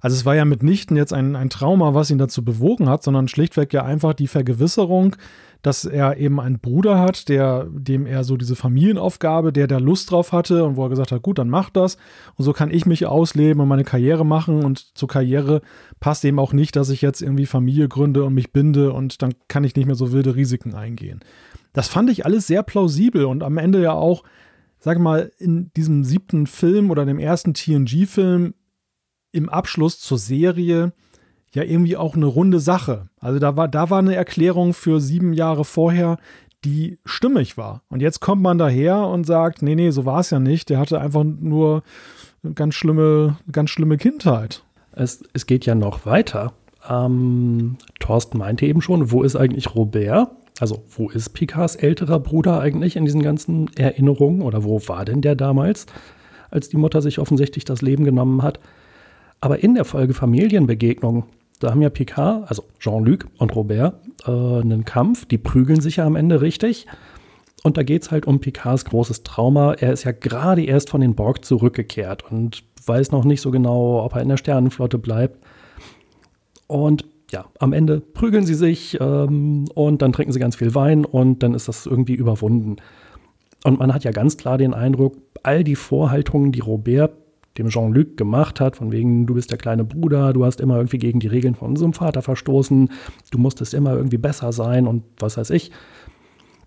Also es war ja mitnichten jetzt ein, ein Trauma, was ihn dazu bewogen hat, sondern schlichtweg ja einfach die Vergewisserung, dass er eben einen Bruder hat, der, dem er so diese Familienaufgabe, der da Lust drauf hatte und wo er gesagt hat, gut, dann mach das. Und so kann ich mich ausleben und meine Karriere machen. Und zur Karriere passt eben auch nicht, dass ich jetzt irgendwie Familie gründe und mich binde und dann kann ich nicht mehr so wilde Risiken eingehen. Das fand ich alles sehr plausibel und am Ende ja auch, sag mal, in diesem siebten Film oder dem ersten TNG-Film im Abschluss zur Serie ja irgendwie auch eine runde Sache. Also da war, da war eine Erklärung für sieben Jahre vorher, die stimmig war. Und jetzt kommt man daher und sagt, nee, nee, so war es ja nicht. Der hatte einfach nur eine ganz schlimme, ganz schlimme Kindheit. Es, es geht ja noch weiter. Ähm, Thorsten meinte eben schon, wo ist eigentlich Robert? Also, wo ist Picards älterer Bruder eigentlich in diesen ganzen Erinnerungen? Oder wo war denn der damals, als die Mutter sich offensichtlich das Leben genommen hat? Aber in der Folge Familienbegegnung, da haben ja Picard, also Jean-Luc und Robert, äh, einen Kampf. Die prügeln sich ja am Ende richtig. Und da geht es halt um Picards großes Trauma. Er ist ja gerade erst von den Borg zurückgekehrt und weiß noch nicht so genau, ob er in der Sternenflotte bleibt. Und ja, am Ende prügeln sie sich ähm, und dann trinken sie ganz viel Wein und dann ist das irgendwie überwunden. Und man hat ja ganz klar den Eindruck, all die Vorhaltungen, die Robert dem Jean-Luc gemacht hat, von wegen, du bist der kleine Bruder, du hast immer irgendwie gegen die Regeln von unserem Vater verstoßen, du musstest immer irgendwie besser sein und was weiß ich.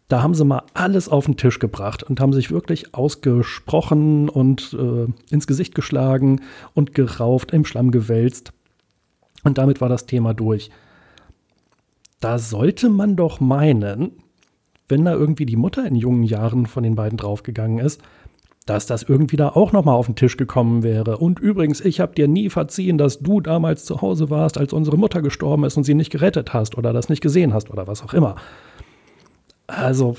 Da haben sie mal alles auf den Tisch gebracht und haben sich wirklich ausgesprochen und äh, ins Gesicht geschlagen und gerauft, im Schlamm gewälzt. Und damit war das Thema durch. Da sollte man doch meinen, wenn da irgendwie die Mutter in jungen Jahren von den beiden draufgegangen ist, dass das irgendwie da auch nochmal auf den Tisch gekommen wäre. Und übrigens, ich habe dir nie verziehen, dass du damals zu Hause warst, als unsere Mutter gestorben ist und sie nicht gerettet hast oder das nicht gesehen hast oder was auch immer. Also,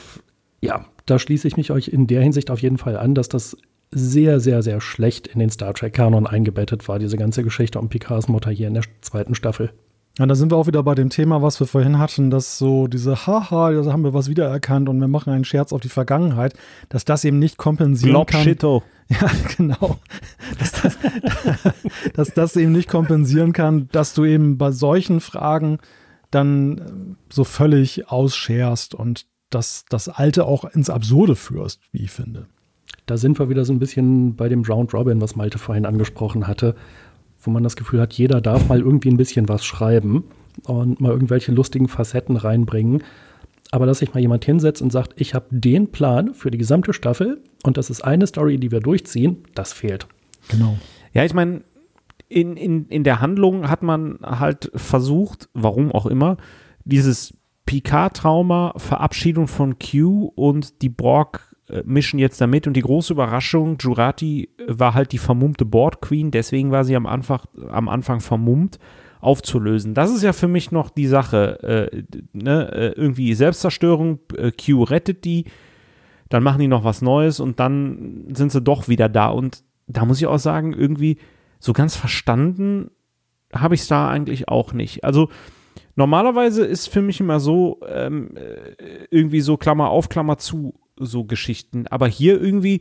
ja, da schließe ich mich euch in der Hinsicht auf jeden Fall an, dass das sehr, sehr, sehr schlecht in den Star Trek-Kanon eingebettet war, diese ganze Geschichte um Picards Mutter hier in der zweiten Staffel. Ja, da sind wir auch wieder bei dem Thema, was wir vorhin hatten, dass so diese Haha, da haben wir was wiedererkannt und wir machen einen Scherz auf die Vergangenheit, dass das eben nicht kompensieren Glob kann. Shitto. [LAUGHS] Ja, genau. Dass das, [LAUGHS] dass das eben nicht kompensieren kann, dass du eben bei solchen Fragen dann äh, so völlig ausscherst und dass das Alte auch ins Absurde führst, wie ich finde. Da sind wir wieder so ein bisschen bei dem Round Robin, was Malte vorhin angesprochen hatte, wo man das Gefühl hat, jeder darf mal irgendwie ein bisschen was schreiben und mal irgendwelche lustigen Facetten reinbringen. Aber dass sich mal jemand hinsetzt und sagt, ich habe den Plan für die gesamte Staffel und das ist eine Story, die wir durchziehen, das fehlt. Genau. Ja, ich meine, in, in, in der Handlung hat man halt versucht, warum auch immer, dieses Picard-Trauma, Verabschiedung von Q und die Borg mischen jetzt damit und die große Überraschung, Jurati war halt die vermummte Board Queen, deswegen war sie am Anfang, am Anfang vermummt, aufzulösen. Das ist ja für mich noch die Sache, äh, ne, äh, irgendwie Selbstzerstörung, äh, Q rettet die, dann machen die noch was Neues und dann sind sie doch wieder da und da muss ich auch sagen, irgendwie so ganz verstanden habe ich es da eigentlich auch nicht. Also normalerweise ist für mich immer so ähm, äh, irgendwie so Klammer auf, Klammer zu so Geschichten. Aber hier irgendwie,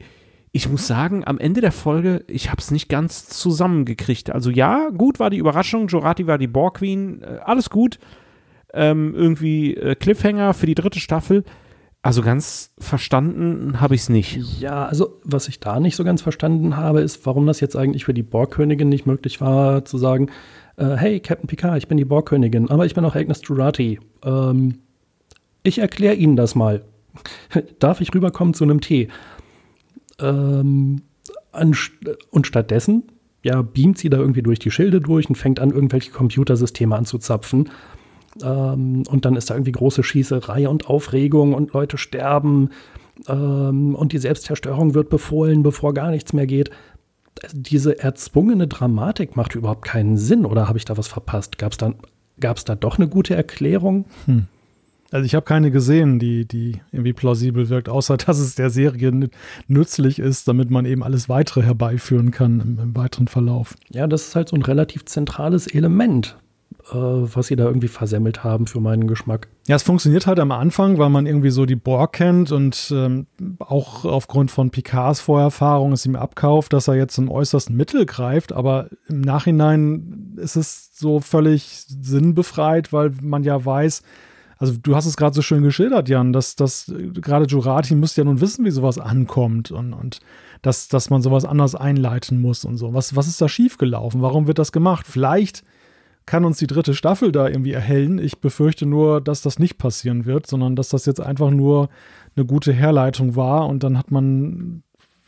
ich muss sagen, am Ende der Folge, ich habe es nicht ganz zusammengekriegt. Also ja, gut war die Überraschung, Jorati war die Borg Queen, äh, alles gut. Ähm, irgendwie äh, Cliffhanger für die dritte Staffel. Also ganz verstanden habe ich es nicht. Ja, also was ich da nicht so ganz verstanden habe, ist, warum das jetzt eigentlich für die Borgkönigin nicht möglich war, zu sagen, äh, hey, Captain Picard, ich bin die Borgkönigin, aber ich bin auch Agnes Jurati. Ähm, ich erkläre Ihnen das mal. [LAUGHS] Darf ich rüberkommen zu einem Tee? Ähm, und stattdessen, ja, beamt sie da irgendwie durch die Schilde durch und fängt an, irgendwelche Computersysteme anzuzapfen. Ähm, und dann ist da irgendwie große Schießerei und Aufregung und Leute sterben. Ähm, und die Selbstzerstörung wird befohlen, bevor gar nichts mehr geht. Diese erzwungene Dramatik macht überhaupt keinen Sinn. Oder habe ich da was verpasst? Gab es da, da doch eine gute Erklärung? Hm. Also ich habe keine gesehen, die, die irgendwie plausibel wirkt, außer [LAUGHS] dass es der Serie nützlich ist, damit man eben alles weitere herbeiführen kann im, im weiteren Verlauf. Ja, das ist halt so ein relativ zentrales Element äh, was sie da irgendwie versemmelt haben für meinen Geschmack. Ja, es funktioniert halt am Anfang, weil man irgendwie so die Borg kennt und ähm, auch aufgrund von Picards Vorerfahrung es ihm abkauft, dass er jetzt zum äußersten Mittel greift. Aber im Nachhinein ist es so völlig sinnbefreit, weil man ja weiß, also du hast es gerade so schön geschildert, Jan, dass, dass gerade Jurati müsste ja nun wissen, wie sowas ankommt und, und dass, dass man sowas anders einleiten muss und so. Was, was ist da schiefgelaufen? Warum wird das gemacht? Vielleicht kann uns die dritte Staffel da irgendwie erhellen. Ich befürchte nur, dass das nicht passieren wird, sondern dass das jetzt einfach nur eine gute Herleitung war und dann hat man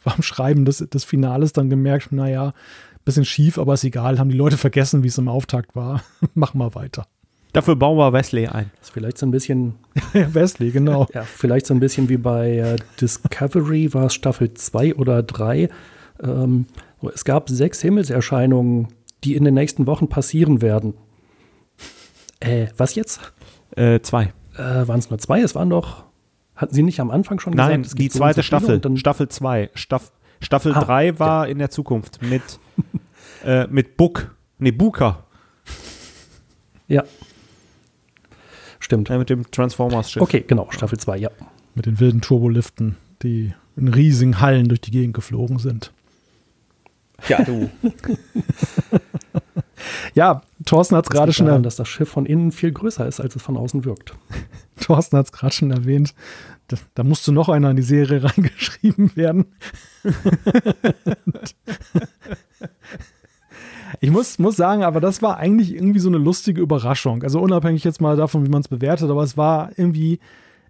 beim Schreiben des, des Finales dann gemerkt, naja, bisschen schief, aber ist egal, haben die Leute vergessen, wie es im Auftakt war. [LAUGHS] Machen wir weiter. Dafür bauen wir Wesley ein. Das ist vielleicht so ein bisschen. [LAUGHS] Wesley, genau. Ja, vielleicht so ein bisschen wie bei äh, Discovery, war es Staffel 2 oder 3. Ähm, es gab sechs Himmelserscheinungen die in den nächsten Wochen passieren werden. Äh, was jetzt? Äh, zwei. Äh, waren es nur zwei? Es waren doch. Hatten Sie nicht am Anfang schon Nein, gesagt, es die zweite so Staffel, Staffel 2. Staff, Staffel 3 ah, war ja. in der Zukunft mit, [LAUGHS] äh, mit Book, nee, Booker. Ja. Stimmt. Ja, mit dem Transformers-Schiff. Okay, genau, Staffel 2, ja. Mit den wilden Turboliften, die in riesigen Hallen durch die Gegend geflogen sind. Ja, du. [LAUGHS] ja, Thorsten hat es gerade schon erwähnt. dass das Schiff von innen viel größer ist, als es von außen wirkt. [LAUGHS] Thorsten hat es gerade schon erwähnt. Da, da, musste noch einer in die Serie [LAUGHS] reingeschrieben werden. Ich muss, muss sagen, aber das war eigentlich irgendwie so eine lustige Überraschung. Also unabhängig jetzt mal davon, wie man es bewertet, aber es war irgendwie,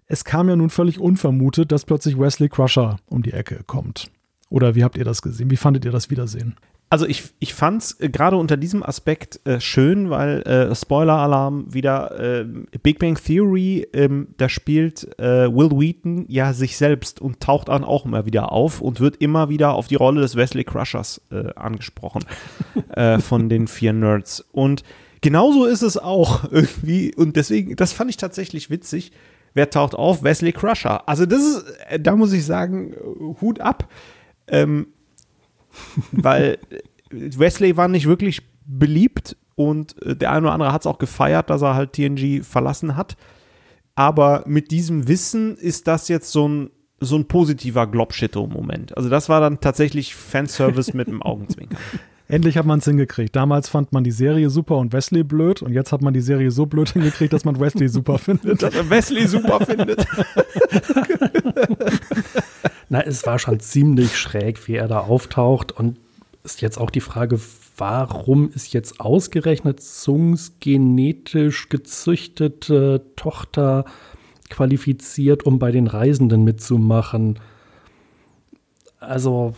es kam ja nun völlig unvermutet, dass plötzlich Wesley Crusher um die Ecke kommt. Oder wie habt ihr das gesehen? Wie fandet ihr das Wiedersehen? Also ich, ich fand es äh, gerade unter diesem Aspekt äh, schön, weil äh, Spoiler-Alarm wieder äh, Big Bang Theory, ähm, da spielt äh, Will Wheaton ja sich selbst und taucht dann auch immer wieder auf und wird immer wieder auf die Rolle des Wesley Crushers äh, angesprochen [LAUGHS] von den vier Nerds. Und genauso ist es auch [LAUGHS] irgendwie und deswegen, das fand ich tatsächlich witzig. Wer taucht auf? Wesley Crusher. Also das ist, da muss ich sagen, Hut ab ähm, [LAUGHS] weil Wesley war nicht wirklich beliebt und äh, der eine oder andere hat es auch gefeiert, dass er halt TNG verlassen hat. Aber mit diesem Wissen ist das jetzt so ein, so ein positiver Globshitto-Moment. Also das war dann tatsächlich Fanservice mit dem Augenzwinkern. [LAUGHS] Endlich hat man es hingekriegt. Damals fand man die Serie super und Wesley blöd und jetzt hat man die Serie so blöd hingekriegt, dass man Wesley super findet. Dass er Wesley super findet. [LAUGHS] Na, es war schon ziemlich schräg, wie er da auftaucht. Und ist jetzt auch die Frage, warum ist jetzt ausgerechnet Zungs genetisch gezüchtete Tochter qualifiziert, um bei den Reisenden mitzumachen? Also,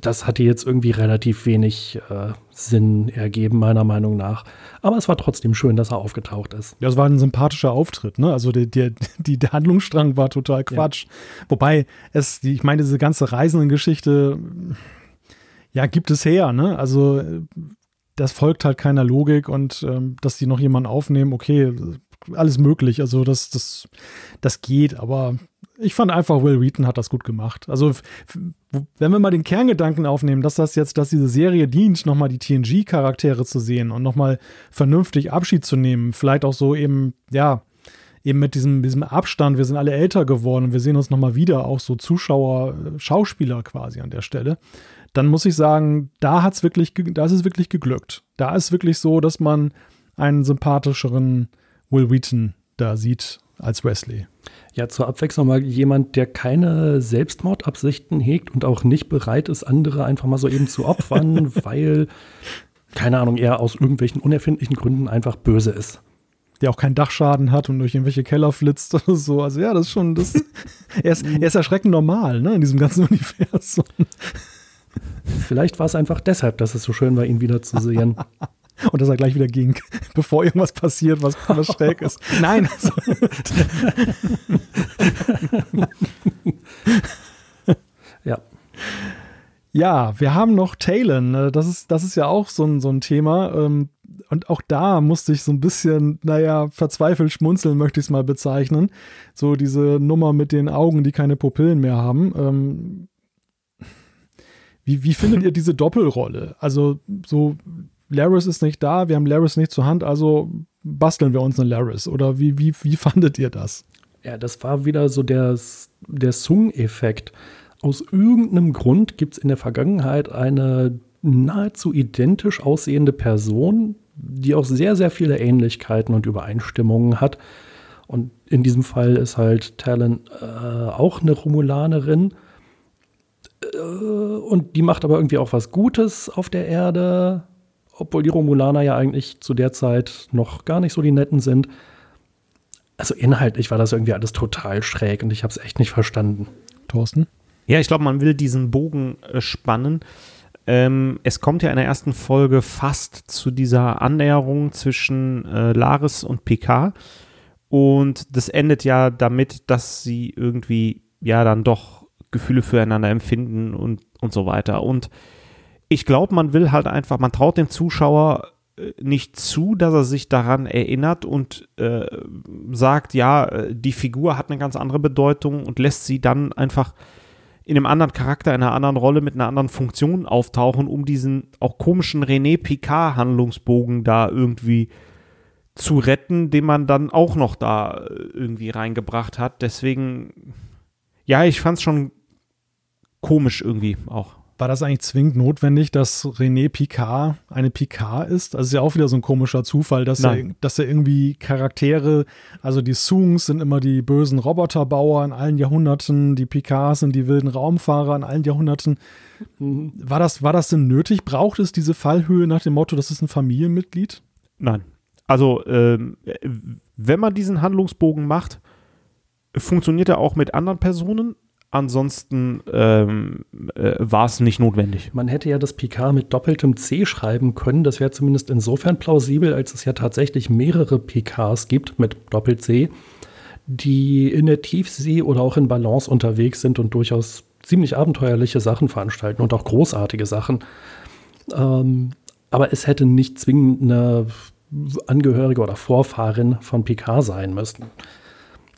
das hatte jetzt irgendwie relativ wenig äh, Sinn ergeben, meiner Meinung nach. Aber es war trotzdem schön, dass er aufgetaucht ist. Ja, es war ein sympathischer Auftritt, ne? Also der, der, [LAUGHS] die, der Handlungsstrang war total Quatsch. Ja. Wobei es, ich meine, diese ganze Reisenden-Geschichte, ja, gibt es her, ne? Also das folgt halt keiner Logik und ähm, dass die noch jemanden aufnehmen, okay, alles möglich. Also das, das, das geht, aber ich fand einfach, Will Wheaton hat das gut gemacht. Also, wenn wir mal den Kerngedanken aufnehmen, dass das jetzt, dass diese Serie dient, nochmal die TNG-Charaktere zu sehen und nochmal vernünftig Abschied zu nehmen, vielleicht auch so eben, ja, eben mit diesem, diesem Abstand, wir sind alle älter geworden und wir sehen uns nochmal wieder, auch so Zuschauer, Schauspieler quasi an der Stelle, dann muss ich sagen, da hat's wirklich, da ist es wirklich geglückt. Da ist wirklich so, dass man einen sympathischeren Will Wheaton da sieht als Wesley. Ja, zur Abwechslung mal jemand, der keine Selbstmordabsichten hegt und auch nicht bereit ist, andere einfach mal so eben zu opfern, [LAUGHS] weil, keine Ahnung, er aus irgendwelchen unerfindlichen Gründen einfach böse ist. Der auch keinen Dachschaden hat und durch irgendwelche Keller flitzt oder so. Also ja, das ist schon, das, [LAUGHS] er, ist, er ist erschreckend normal, ne, in diesem ganzen [LAUGHS] Universum. Vielleicht war es einfach deshalb, dass es so schön war, ihn wiederzusehen. Und dass er gleich wieder ging, [LAUGHS] bevor irgendwas passiert, was, [LAUGHS] was schräg ist. Nein. Also. [LAUGHS] ja. Ja, wir haben noch Talon. Äh, das ist, das ist ja auch so ein, so ein Thema. Ähm, und auch da musste ich so ein bisschen, naja, verzweifelt schmunzeln, möchte ich es mal bezeichnen. So diese Nummer mit den Augen, die keine Pupillen mehr haben. Ähm, wie, wie findet ihr diese Doppelrolle? Also so Laris ist nicht da, wir haben Laris nicht zur Hand, also basteln wir uns eine Laris. Oder wie, wie, wie [LAUGHS] fandet ihr das? Ja, das war wieder so der, der Sung-Effekt. Aus irgendeinem Grund gibt es in der Vergangenheit eine nahezu identisch aussehende Person, die auch sehr, sehr viele Ähnlichkeiten und Übereinstimmungen hat. Und in diesem Fall ist halt Talon äh, auch eine Romulanerin. Äh, und die macht aber irgendwie auch was Gutes auf der Erde obwohl die Romulaner ja eigentlich zu der Zeit noch gar nicht so die Netten sind. Also inhaltlich war das irgendwie alles total schräg und ich habe es echt nicht verstanden. Thorsten? Ja, ich glaube, man will diesen Bogen äh, spannen. Ähm, es kommt ja in der ersten Folge fast zu dieser Annäherung zwischen äh, Laris und Picard. Und das endet ja damit, dass sie irgendwie ja dann doch Gefühle füreinander empfinden und, und so weiter. Und ich glaube, man will halt einfach, man traut dem Zuschauer äh, nicht zu, dass er sich daran erinnert und äh, sagt, ja, äh, die Figur hat eine ganz andere Bedeutung und lässt sie dann einfach in einem anderen Charakter, in einer anderen Rolle, mit einer anderen Funktion auftauchen, um diesen auch komischen René Picard-Handlungsbogen da irgendwie zu retten, den man dann auch noch da äh, irgendwie reingebracht hat. Deswegen, ja, ich fand es schon komisch irgendwie auch war das eigentlich zwingend notwendig, dass René Picard eine Picard ist? Also ist ja auch wieder so ein komischer Zufall, dass, er, dass er irgendwie Charaktere, also die Soongs sind immer die bösen Roboterbauer in allen Jahrhunderten, die Picards sind die wilden Raumfahrer in allen Jahrhunderten. Mhm. War das, war das denn nötig? Braucht es diese Fallhöhe nach dem Motto, das ist ein Familienmitglied? Nein. Also, ähm, wenn man diesen Handlungsbogen macht, funktioniert er auch mit anderen Personen, Ansonsten ähm, äh, war es nicht notwendig. Man hätte ja das Picard mit doppeltem C schreiben können. Das wäre zumindest insofern plausibel, als es ja tatsächlich mehrere Picards gibt mit Doppel-C, die in der Tiefsee oder auch in Balance unterwegs sind und durchaus ziemlich abenteuerliche Sachen veranstalten und auch großartige Sachen. Ähm, aber es hätte nicht zwingend eine Angehörige oder Vorfahrin von Picard sein müssen.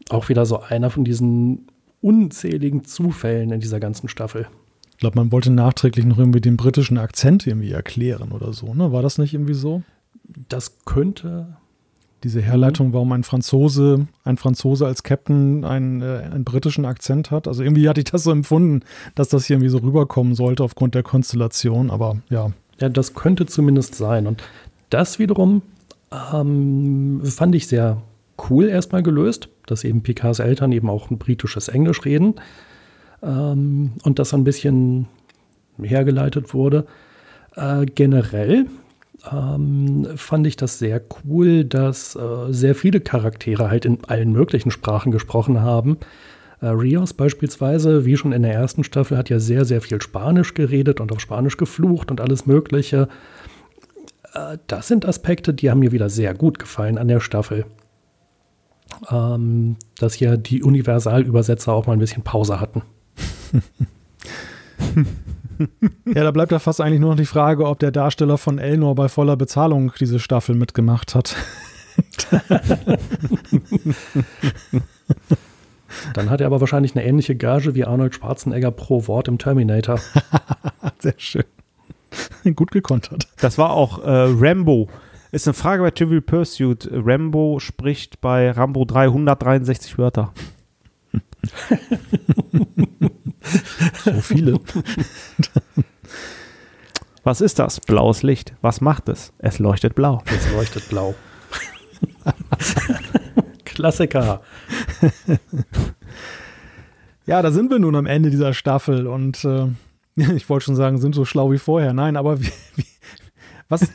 Auch wieder so einer von diesen unzähligen Zufällen in dieser ganzen Staffel. Ich glaube, man wollte nachträglich noch irgendwie den britischen Akzent irgendwie erklären oder so, ne? War das nicht irgendwie so? Das könnte. Diese Herleitung, warum ein Franzose, ein Franzose als Captain einen, äh, einen britischen Akzent hat. Also irgendwie hatte ich das so empfunden, dass das hier irgendwie so rüberkommen sollte aufgrund der Konstellation, aber ja. Ja, das könnte zumindest sein. Und das wiederum ähm, fand ich sehr cool erstmal gelöst, dass eben Picards Eltern eben auch ein britisches Englisch reden ähm, und das ein bisschen hergeleitet wurde. Äh, generell ähm, fand ich das sehr cool, dass äh, sehr viele Charaktere halt in allen möglichen Sprachen gesprochen haben. Äh, Rios beispielsweise, wie schon in der ersten Staffel, hat ja sehr, sehr viel Spanisch geredet und auf Spanisch geflucht und alles Mögliche. Äh, das sind Aspekte, die haben mir wieder sehr gut gefallen an der Staffel ähm, dass hier die Universalübersetzer auch mal ein bisschen Pause hatten. [LAUGHS] ja, da bleibt ja fast eigentlich nur noch die Frage, ob der Darsteller von Elnor bei voller Bezahlung diese Staffel mitgemacht hat. [LAUGHS] Dann hat er aber wahrscheinlich eine ähnliche Gage wie Arnold Schwarzenegger pro Wort im Terminator. [LAUGHS] Sehr schön. Gut gekontert. Das war auch äh, Rambo ist eine Frage bei Trivial Pursuit. Rambo spricht bei Rambo 363 Wörter. so viele. Was ist das? Blaues Licht. Was macht es? Es leuchtet blau. Es leuchtet blau. [LAUGHS] Klassiker. ja, da sind wir nun am Ende dieser Staffel und äh, [LAUGHS] ich wollte schon sagen, sind so schlau wie vorher. Nein, aber wie, wie, was, [LAUGHS]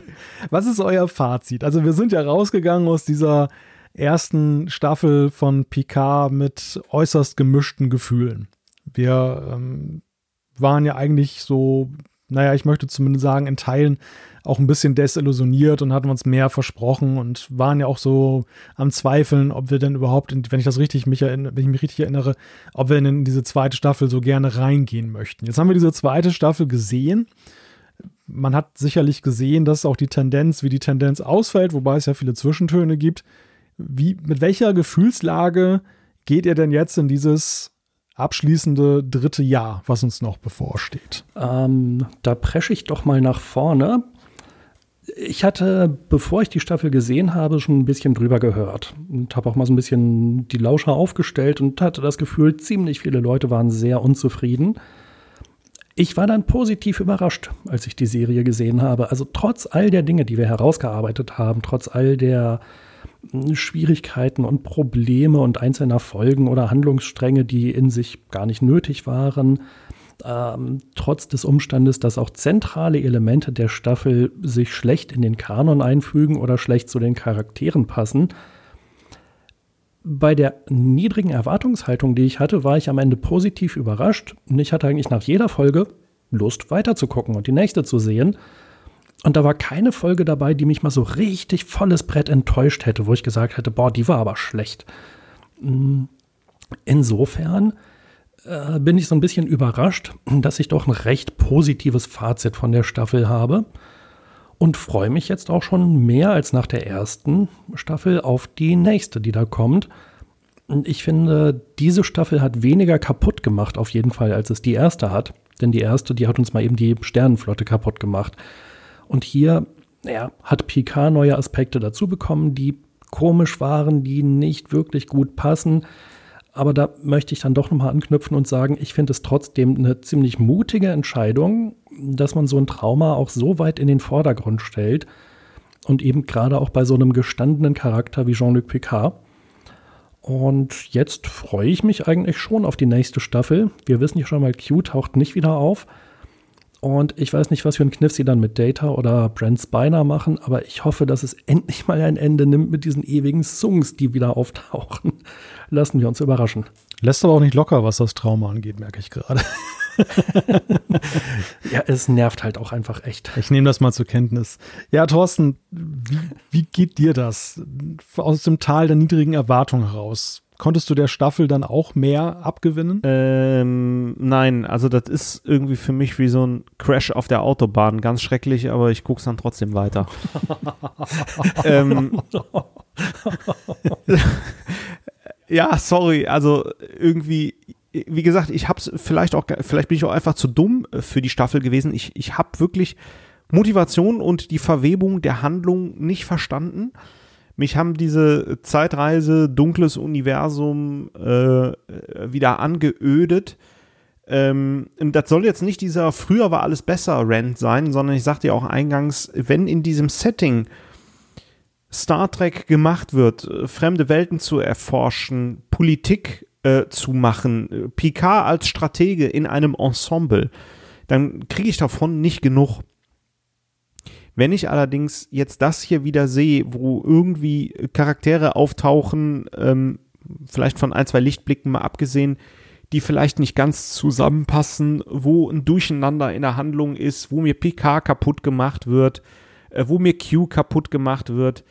[LAUGHS] was ist euer Fazit? Also wir sind ja rausgegangen aus dieser ersten Staffel von Picard mit äußerst gemischten Gefühlen. Wir ähm, waren ja eigentlich so, naja, ich möchte zumindest sagen, in Teilen auch ein bisschen desillusioniert und hatten uns mehr versprochen und waren ja auch so am Zweifeln, ob wir denn überhaupt, wenn ich das richtig mich erinnere, wenn ich mich richtig erinnere, ob wir in diese zweite Staffel so gerne reingehen möchten. Jetzt haben wir diese zweite Staffel gesehen. Man hat sicherlich gesehen, dass auch die Tendenz, wie die Tendenz ausfällt, wobei es ja viele Zwischentöne gibt. Wie, mit welcher Gefühlslage geht ihr denn jetzt in dieses abschließende dritte Jahr, was uns noch bevorsteht? Ähm, da presche ich doch mal nach vorne ich hatte, bevor ich die Staffel gesehen habe, schon ein bisschen drüber gehört und habe auch mal so ein bisschen die Lauscher aufgestellt und hatte das Gefühl, ziemlich viele Leute waren sehr unzufrieden. Ich war dann positiv überrascht, als ich die Serie gesehen habe. Also trotz all der Dinge, die wir herausgearbeitet haben, trotz all der hm, Schwierigkeiten und Probleme und einzelner Folgen oder Handlungsstränge, die in sich gar nicht nötig waren, ähm, trotz des Umstandes, dass auch zentrale Elemente der Staffel sich schlecht in den Kanon einfügen oder schlecht zu den Charakteren passen. Bei der niedrigen Erwartungshaltung, die ich hatte, war ich am Ende positiv überrascht und ich hatte eigentlich nach jeder Folge Lust weiterzugucken und die nächste zu sehen. Und da war keine Folge dabei, die mich mal so richtig volles Brett enttäuscht hätte, wo ich gesagt hätte, boah, die war aber schlecht. Hm, insofern äh, bin ich so ein bisschen überrascht, dass ich doch ein recht positives Fazit von der Staffel habe und freue mich jetzt auch schon mehr als nach der ersten Staffel auf die nächste, die da kommt. Ich finde, diese Staffel hat weniger kaputt gemacht, auf jeden Fall, als es die erste hat. Denn die erste, die hat uns mal eben die Sternenflotte kaputt gemacht. Und hier ja, hat Picard neue Aspekte dazu bekommen, die komisch waren, die nicht wirklich gut passen. Aber da möchte ich dann doch nochmal anknüpfen und sagen, ich finde es trotzdem eine ziemlich mutige Entscheidung, dass man so ein Trauma auch so weit in den Vordergrund stellt. Und eben gerade auch bei so einem gestandenen Charakter wie Jean-Luc Picard. Und jetzt freue ich mich eigentlich schon auf die nächste Staffel. Wir wissen ja schon mal, Q taucht nicht wieder auf. Und ich weiß nicht, was für einen Kniff sie dann mit Data oder Brent Spiner machen, aber ich hoffe, dass es endlich mal ein Ende nimmt mit diesen ewigen Songs, die wieder auftauchen. [LAUGHS] Lassen wir uns überraschen. Lässt aber auch nicht locker, was das Trauma angeht, merke ich gerade. [LAUGHS] [LAUGHS] ja, es nervt halt auch einfach echt. Ich nehme das mal zur Kenntnis. Ja, Thorsten, wie, wie geht dir das aus dem Tal der niedrigen Erwartung heraus? Konntest du der Staffel dann auch mehr abgewinnen? Ähm, nein, also das ist irgendwie für mich wie so ein Crash auf der Autobahn. Ganz schrecklich, aber ich gucke es dann trotzdem weiter. [LAUGHS] ähm, [LAUGHS] ja, sorry, also irgendwie, wie gesagt, ich hab's vielleicht auch, vielleicht bin ich auch einfach zu dumm für die Staffel gewesen. Ich, ich habe wirklich Motivation und die Verwebung der Handlung nicht verstanden. Mich haben diese Zeitreise, dunkles Universum äh, wieder angeödet. Ähm, das soll jetzt nicht dieser früher war alles besser Rant sein, sondern ich sagte ja auch eingangs, wenn in diesem Setting Star Trek gemacht wird, äh, fremde Welten zu erforschen, Politik äh, zu machen, Picard als Stratege in einem Ensemble, dann kriege ich davon nicht genug. Wenn ich allerdings jetzt das hier wieder sehe, wo irgendwie Charaktere auftauchen, ähm, vielleicht von ein, zwei Lichtblicken mal abgesehen, die vielleicht nicht ganz zusammenpassen, wo ein Durcheinander in der Handlung ist, wo mir PK kaputt gemacht wird, äh, wo mir Q kaputt gemacht wird,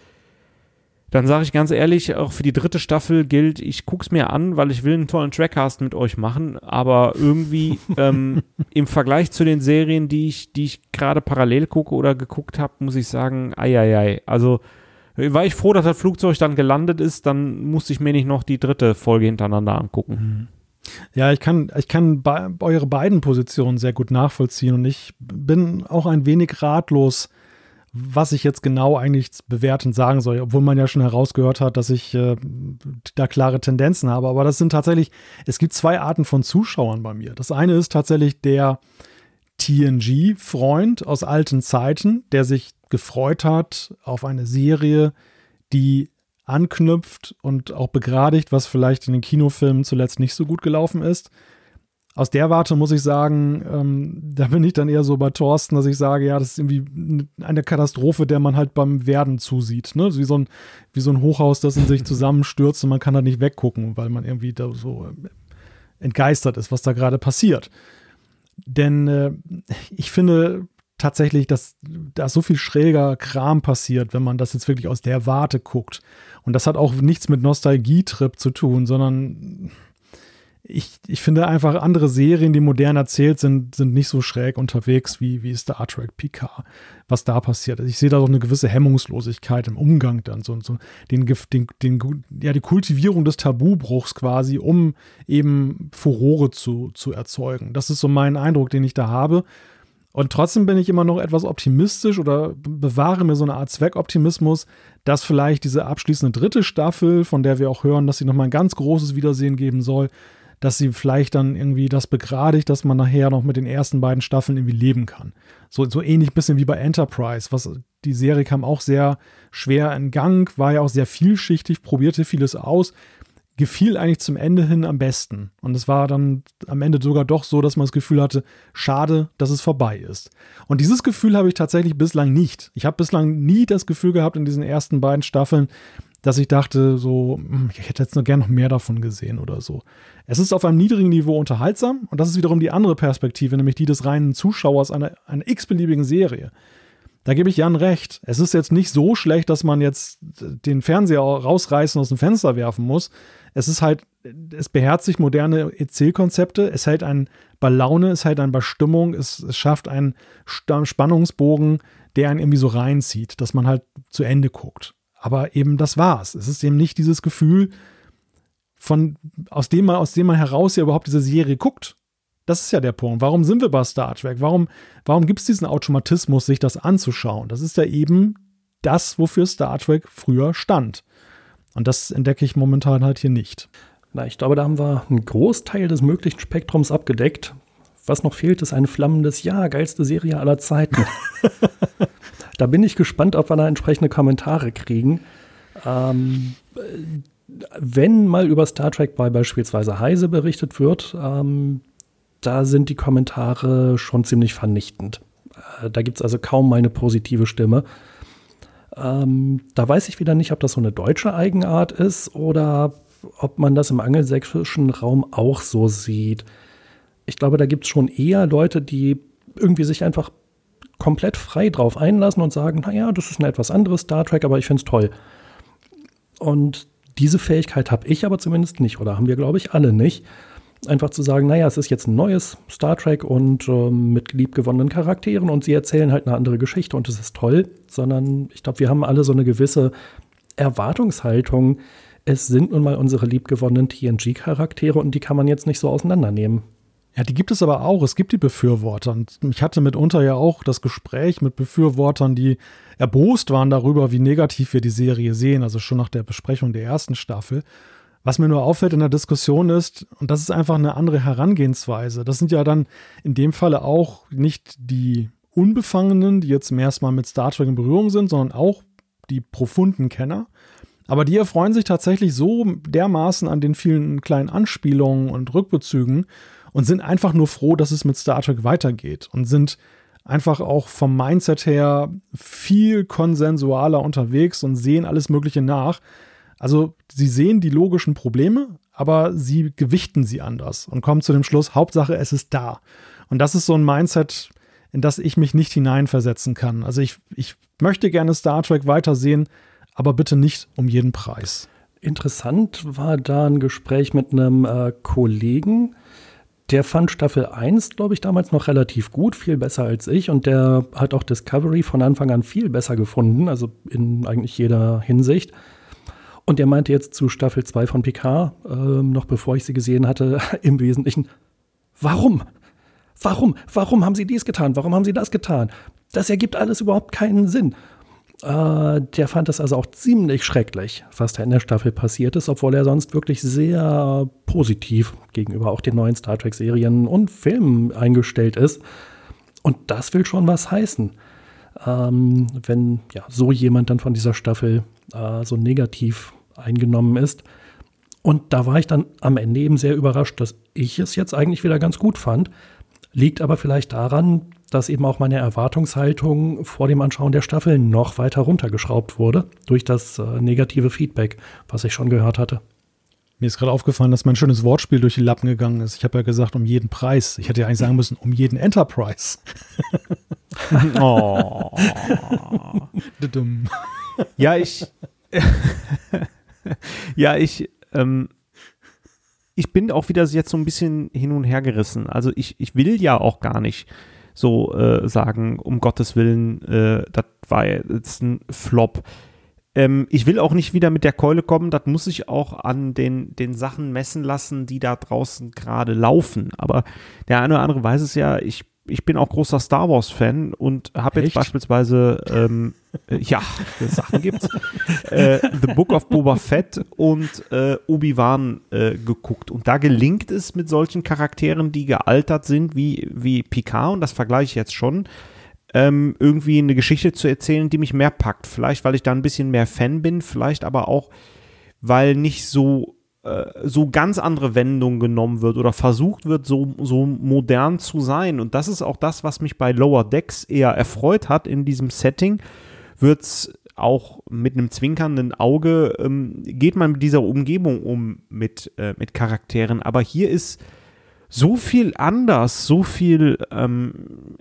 dann sage ich ganz ehrlich, auch für die dritte Staffel gilt, ich gucke es mir an, weil ich will einen tollen Trackcast mit euch machen, aber irgendwie [LAUGHS] ähm, im Vergleich zu den Serien, die ich, die ich gerade parallel gucke oder geguckt habe, muss ich sagen, eieiei. Also war ich froh, dass das Flugzeug dann gelandet ist, dann musste ich mir nicht noch die dritte Folge hintereinander angucken. Mhm. Ja, ich kann, ich kann be eure beiden Positionen sehr gut nachvollziehen und ich bin auch ein wenig ratlos, was ich jetzt genau eigentlich bewertend sagen soll, obwohl man ja schon herausgehört hat, dass ich äh, da klare Tendenzen habe. Aber das sind tatsächlich, es gibt zwei Arten von Zuschauern bei mir. Das eine ist tatsächlich der TNG-Freund aus alten Zeiten, der sich gefreut hat auf eine Serie, die anknüpft und auch begradigt, was vielleicht in den Kinofilmen zuletzt nicht so gut gelaufen ist. Aus der Warte muss ich sagen, ähm, da bin ich dann eher so bei Thorsten, dass ich sage, ja, das ist irgendwie eine Katastrophe, der man halt beim Werden zusieht. Ne? Wie, so ein, wie so ein Hochhaus, das in sich zusammenstürzt und man kann da nicht weggucken, weil man irgendwie da so äh, entgeistert ist, was da gerade passiert. Denn äh, ich finde tatsächlich, dass da so viel schräger Kram passiert, wenn man das jetzt wirklich aus der Warte guckt. Und das hat auch nichts mit Nostalgietrip zu tun, sondern ich, ich finde einfach andere Serien, die modern erzählt sind, sind nicht so schräg unterwegs wie, wie Star Trek Picard, was da passiert. Ich sehe da doch eine gewisse Hemmungslosigkeit im Umgang dann, so, so den, den, den, ja, die Kultivierung des Tabubruchs quasi, um eben Furore zu, zu erzeugen. Das ist so mein Eindruck, den ich da habe. Und trotzdem bin ich immer noch etwas optimistisch oder bewahre mir so eine Art Zweckoptimismus, dass vielleicht diese abschließende dritte Staffel, von der wir auch hören, dass sie nochmal ein ganz großes Wiedersehen geben soll, dass sie vielleicht dann irgendwie das begradigt, dass man nachher noch mit den ersten beiden Staffeln irgendwie leben kann. So, so ähnlich bisschen wie bei Enterprise, was die Serie kam auch sehr schwer in Gang, war ja auch sehr vielschichtig, probierte vieles aus, gefiel eigentlich zum Ende hin am besten. Und es war dann am Ende sogar doch so, dass man das Gefühl hatte, schade, dass es vorbei ist. Und dieses Gefühl habe ich tatsächlich bislang nicht. Ich habe bislang nie das Gefühl gehabt in diesen ersten beiden Staffeln, dass ich dachte, so, hm, ich hätte jetzt nur gern noch mehr davon gesehen oder so. Es ist auf einem niedrigen Niveau unterhaltsam und das ist wiederum die andere Perspektive, nämlich die des reinen Zuschauers einer, einer x-beliebigen Serie. Da gebe ich Jan recht. Es ist jetzt nicht so schlecht, dass man jetzt den Fernseher rausreißen und aus dem Fenster werfen muss. Es ist halt, es beherzigt moderne Erzählkonzepte, es hält einen bei Laune, es hält einen bei Stimmung, es, es schafft einen Spannungsbogen, der einen irgendwie so reinzieht, dass man halt zu Ende guckt. Aber eben das war's. Es ist eben nicht dieses Gefühl, von, aus dem man, aus dem man heraus ja überhaupt diese Serie guckt. Das ist ja der Punkt. Warum sind wir bei Star Trek? Warum, warum gibt es diesen Automatismus, sich das anzuschauen? Das ist ja eben das, wofür Star Trek früher stand. Und das entdecke ich momentan halt hier nicht. Na, ich glaube, da haben wir einen Großteil des möglichen Spektrums abgedeckt. Was noch fehlt, ist ein flammendes Ja, geilste Serie aller Zeiten. [LAUGHS] Da bin ich gespannt, ob wir da entsprechende Kommentare kriegen. Ähm, wenn mal über Star Trek bei beispielsweise Heise berichtet wird, ähm, da sind die Kommentare schon ziemlich vernichtend. Äh, da gibt es also kaum mal eine positive Stimme. Ähm, da weiß ich wieder nicht, ob das so eine deutsche Eigenart ist oder ob man das im angelsächsischen Raum auch so sieht. Ich glaube, da gibt es schon eher Leute, die irgendwie sich einfach komplett frei drauf einlassen und sagen, naja, das ist ein etwas anderes Star Trek, aber ich finde es toll. Und diese Fähigkeit habe ich aber zumindest nicht oder haben wir, glaube ich, alle nicht. Einfach zu sagen, naja, es ist jetzt ein neues Star Trek und äh, mit liebgewonnenen Charakteren und sie erzählen halt eine andere Geschichte und es ist toll, sondern ich glaube, wir haben alle so eine gewisse Erwartungshaltung. Es sind nun mal unsere liebgewonnenen TNG-Charaktere und die kann man jetzt nicht so auseinandernehmen. Ja, die gibt es aber auch. Es gibt die Befürworter. Und ich hatte mitunter ja auch das Gespräch mit Befürwortern, die erbost waren darüber, wie negativ wir die Serie sehen, also schon nach der Besprechung der ersten Staffel. Was mir nur auffällt in der Diskussion ist, und das ist einfach eine andere Herangehensweise, das sind ja dann in dem Falle auch nicht die Unbefangenen, die jetzt zum ersten Mal mit Star Trek in Berührung sind, sondern auch die profunden Kenner. Aber die erfreuen sich tatsächlich so dermaßen an den vielen kleinen Anspielungen und Rückbezügen, und sind einfach nur froh, dass es mit Star Trek weitergeht und sind einfach auch vom Mindset her viel konsensualer unterwegs und sehen alles Mögliche nach. Also sie sehen die logischen Probleme, aber sie gewichten sie anders und kommen zu dem Schluss, Hauptsache es ist da. Und das ist so ein Mindset, in das ich mich nicht hineinversetzen kann. Also ich, ich möchte gerne Star Trek weitersehen, aber bitte nicht um jeden Preis. Interessant war da ein Gespräch mit einem äh, Kollegen, der fand Staffel 1, glaube ich, damals noch relativ gut, viel besser als ich. Und der hat auch Discovery von Anfang an viel besser gefunden, also in eigentlich jeder Hinsicht. Und der meinte jetzt zu Staffel 2 von Picard, äh, noch bevor ich sie gesehen hatte, [LAUGHS] im Wesentlichen, warum? Warum? Warum haben sie dies getan? Warum haben sie das getan? Das ergibt alles überhaupt keinen Sinn. Äh, der fand es also auch ziemlich schrecklich, was da in der Staffel passiert ist, obwohl er sonst wirklich sehr positiv gegenüber auch den neuen Star Trek-Serien und Filmen eingestellt ist. Und das will schon was heißen. Ähm, wenn ja, so jemand dann von dieser Staffel äh, so negativ eingenommen ist. Und da war ich dann am Ende eben sehr überrascht, dass ich es jetzt eigentlich wieder ganz gut fand. Liegt aber vielleicht daran, dass eben auch meine Erwartungshaltung vor dem Anschauen der Staffel noch weiter runtergeschraubt wurde durch das äh, negative Feedback, was ich schon gehört hatte. Mir ist gerade aufgefallen, dass mein schönes Wortspiel durch die Lappen gegangen ist. Ich habe ja gesagt, um jeden Preis. Ich hätte ja eigentlich sagen müssen, um jeden Enterprise. [LAUGHS] oh. ja, ich. [LAUGHS] ja, ich. Ähm, ich bin auch wieder jetzt so ein bisschen hin und her gerissen. Also ich, ich will ja auch gar nicht so äh, sagen, um Gottes Willen, äh, das war jetzt ein Flop. Ähm, ich will auch nicht wieder mit der Keule kommen, das muss ich auch an den, den Sachen messen lassen, die da draußen gerade laufen. Aber der eine oder andere weiß es ja, ich ich bin auch großer Star Wars-Fan und habe jetzt beispielsweise, ähm, äh, ja, [LAUGHS] Sachen gibt's, äh, The Book of Boba Fett und äh, Obi-Wan äh, geguckt. Und da gelingt es mit solchen Charakteren, die gealtert sind, wie, wie Picard, und das vergleiche ich jetzt schon, ähm, irgendwie eine Geschichte zu erzählen, die mich mehr packt. Vielleicht, weil ich da ein bisschen mehr Fan bin, vielleicht aber auch, weil nicht so so ganz andere Wendungen genommen wird oder versucht wird, so, so modern zu sein. Und das ist auch das, was mich bei Lower Decks eher erfreut hat in diesem Setting. Wird es auch mit einem zwinkernden Auge, ähm, geht man mit dieser Umgebung um mit, äh, mit Charakteren. Aber hier ist so viel anders, so viel ähm,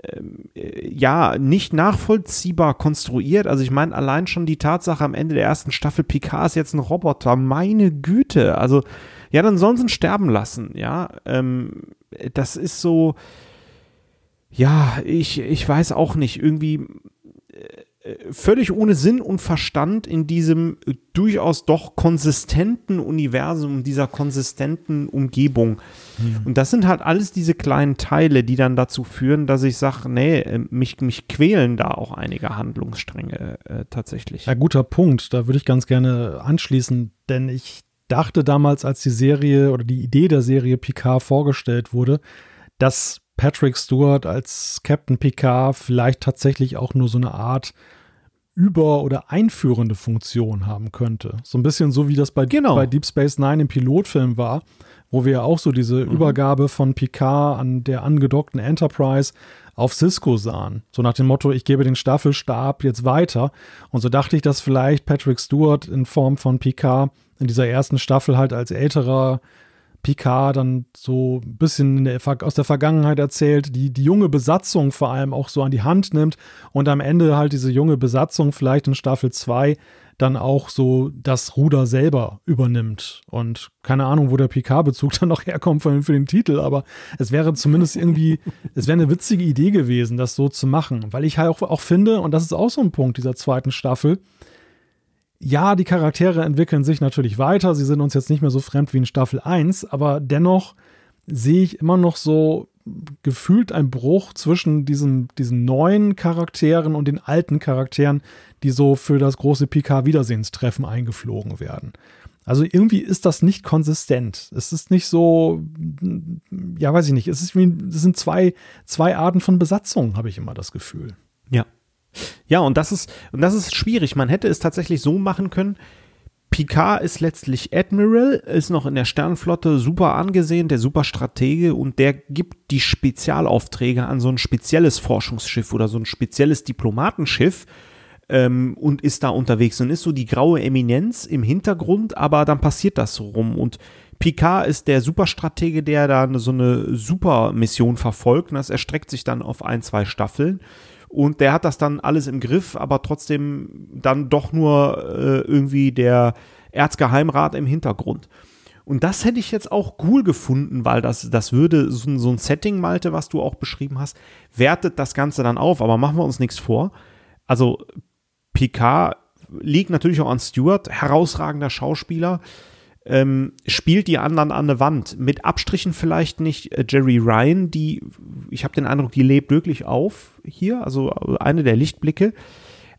äh, ja nicht nachvollziehbar konstruiert. Also ich meine allein schon die Tatsache am Ende der ersten Staffel Picard ist jetzt ein Roboter. Meine Güte, also ja, dann sollen sie ihn sterben lassen. Ja, ähm, das ist so. Ja, ich, ich weiß auch nicht. Irgendwie völlig ohne Sinn und Verstand in diesem durchaus doch konsistenten Universum, dieser konsistenten Umgebung. Mhm. Und das sind halt alles diese kleinen Teile, die dann dazu führen, dass ich sage, nee, äh, mich, mich quälen da auch einige Handlungsstränge äh, tatsächlich. Ja, guter Punkt. Da würde ich ganz gerne anschließen, denn ich dachte damals, als die Serie oder die Idee der Serie Picard vorgestellt wurde, dass Patrick Stewart als Captain Picard vielleicht tatsächlich auch nur so eine Art über- oder einführende Funktion haben könnte. So ein bisschen so, wie das bei, genau. bei Deep Space Nine im Pilotfilm war, wo wir auch so diese mhm. Übergabe von Picard an der angedockten Enterprise auf Cisco sahen. So nach dem Motto, ich gebe den Staffelstab jetzt weiter. Und so dachte ich, dass vielleicht Patrick Stewart in Form von Picard in dieser ersten Staffel halt als älterer Picard dann so ein bisschen der, aus der Vergangenheit erzählt, die, die junge Besatzung vor allem auch so an die Hand nimmt und am Ende halt diese junge Besatzung vielleicht in Staffel 2 dann auch so das Ruder selber übernimmt. Und keine Ahnung, wo der Picard-Bezug dann noch [LAUGHS] herkommt für, für den Titel, aber es wäre zumindest irgendwie, [LAUGHS] es wäre eine witzige Idee gewesen, das so zu machen. Weil ich halt auch, auch finde, und das ist auch so ein Punkt dieser zweiten Staffel, ja, die Charaktere entwickeln sich natürlich weiter. Sie sind uns jetzt nicht mehr so fremd wie in Staffel 1, aber dennoch sehe ich immer noch so gefühlt ein Bruch zwischen diesen, diesen neuen Charakteren und den alten Charakteren, die so für das große PK-Wiedersehenstreffen eingeflogen werden. Also irgendwie ist das nicht konsistent. Es ist nicht so, ja, weiß ich nicht. Es, ist wie, es sind zwei, zwei Arten von Besatzung, habe ich immer das Gefühl. Ja. Ja, und das ist, und das ist schwierig. Man hätte es tatsächlich so machen können. Picard ist letztlich Admiral, ist noch in der Sternenflotte super angesehen, der Superstratege und der gibt die Spezialaufträge an so ein spezielles Forschungsschiff oder so ein spezielles Diplomatenschiff ähm, und ist da unterwegs und ist so die graue Eminenz im Hintergrund, aber dann passiert das so rum und Picard ist der Superstratege, der da so eine Supermission verfolgt und das erstreckt sich dann auf ein, zwei Staffeln. Und der hat das dann alles im Griff, aber trotzdem dann doch nur äh, irgendwie der Erzgeheimrat im Hintergrund. Und das hätte ich jetzt auch cool gefunden, weil das, das würde so, so ein Setting, Malte, was du auch beschrieben hast, wertet das Ganze dann auf. Aber machen wir uns nichts vor. Also Picard liegt natürlich auch an Stewart, herausragender Schauspieler ähm, spielt die anderen an der Wand. Mit Abstrichen vielleicht nicht äh, Jerry Ryan, die, ich habe den Eindruck, die lebt wirklich auf hier, also äh, eine der Lichtblicke.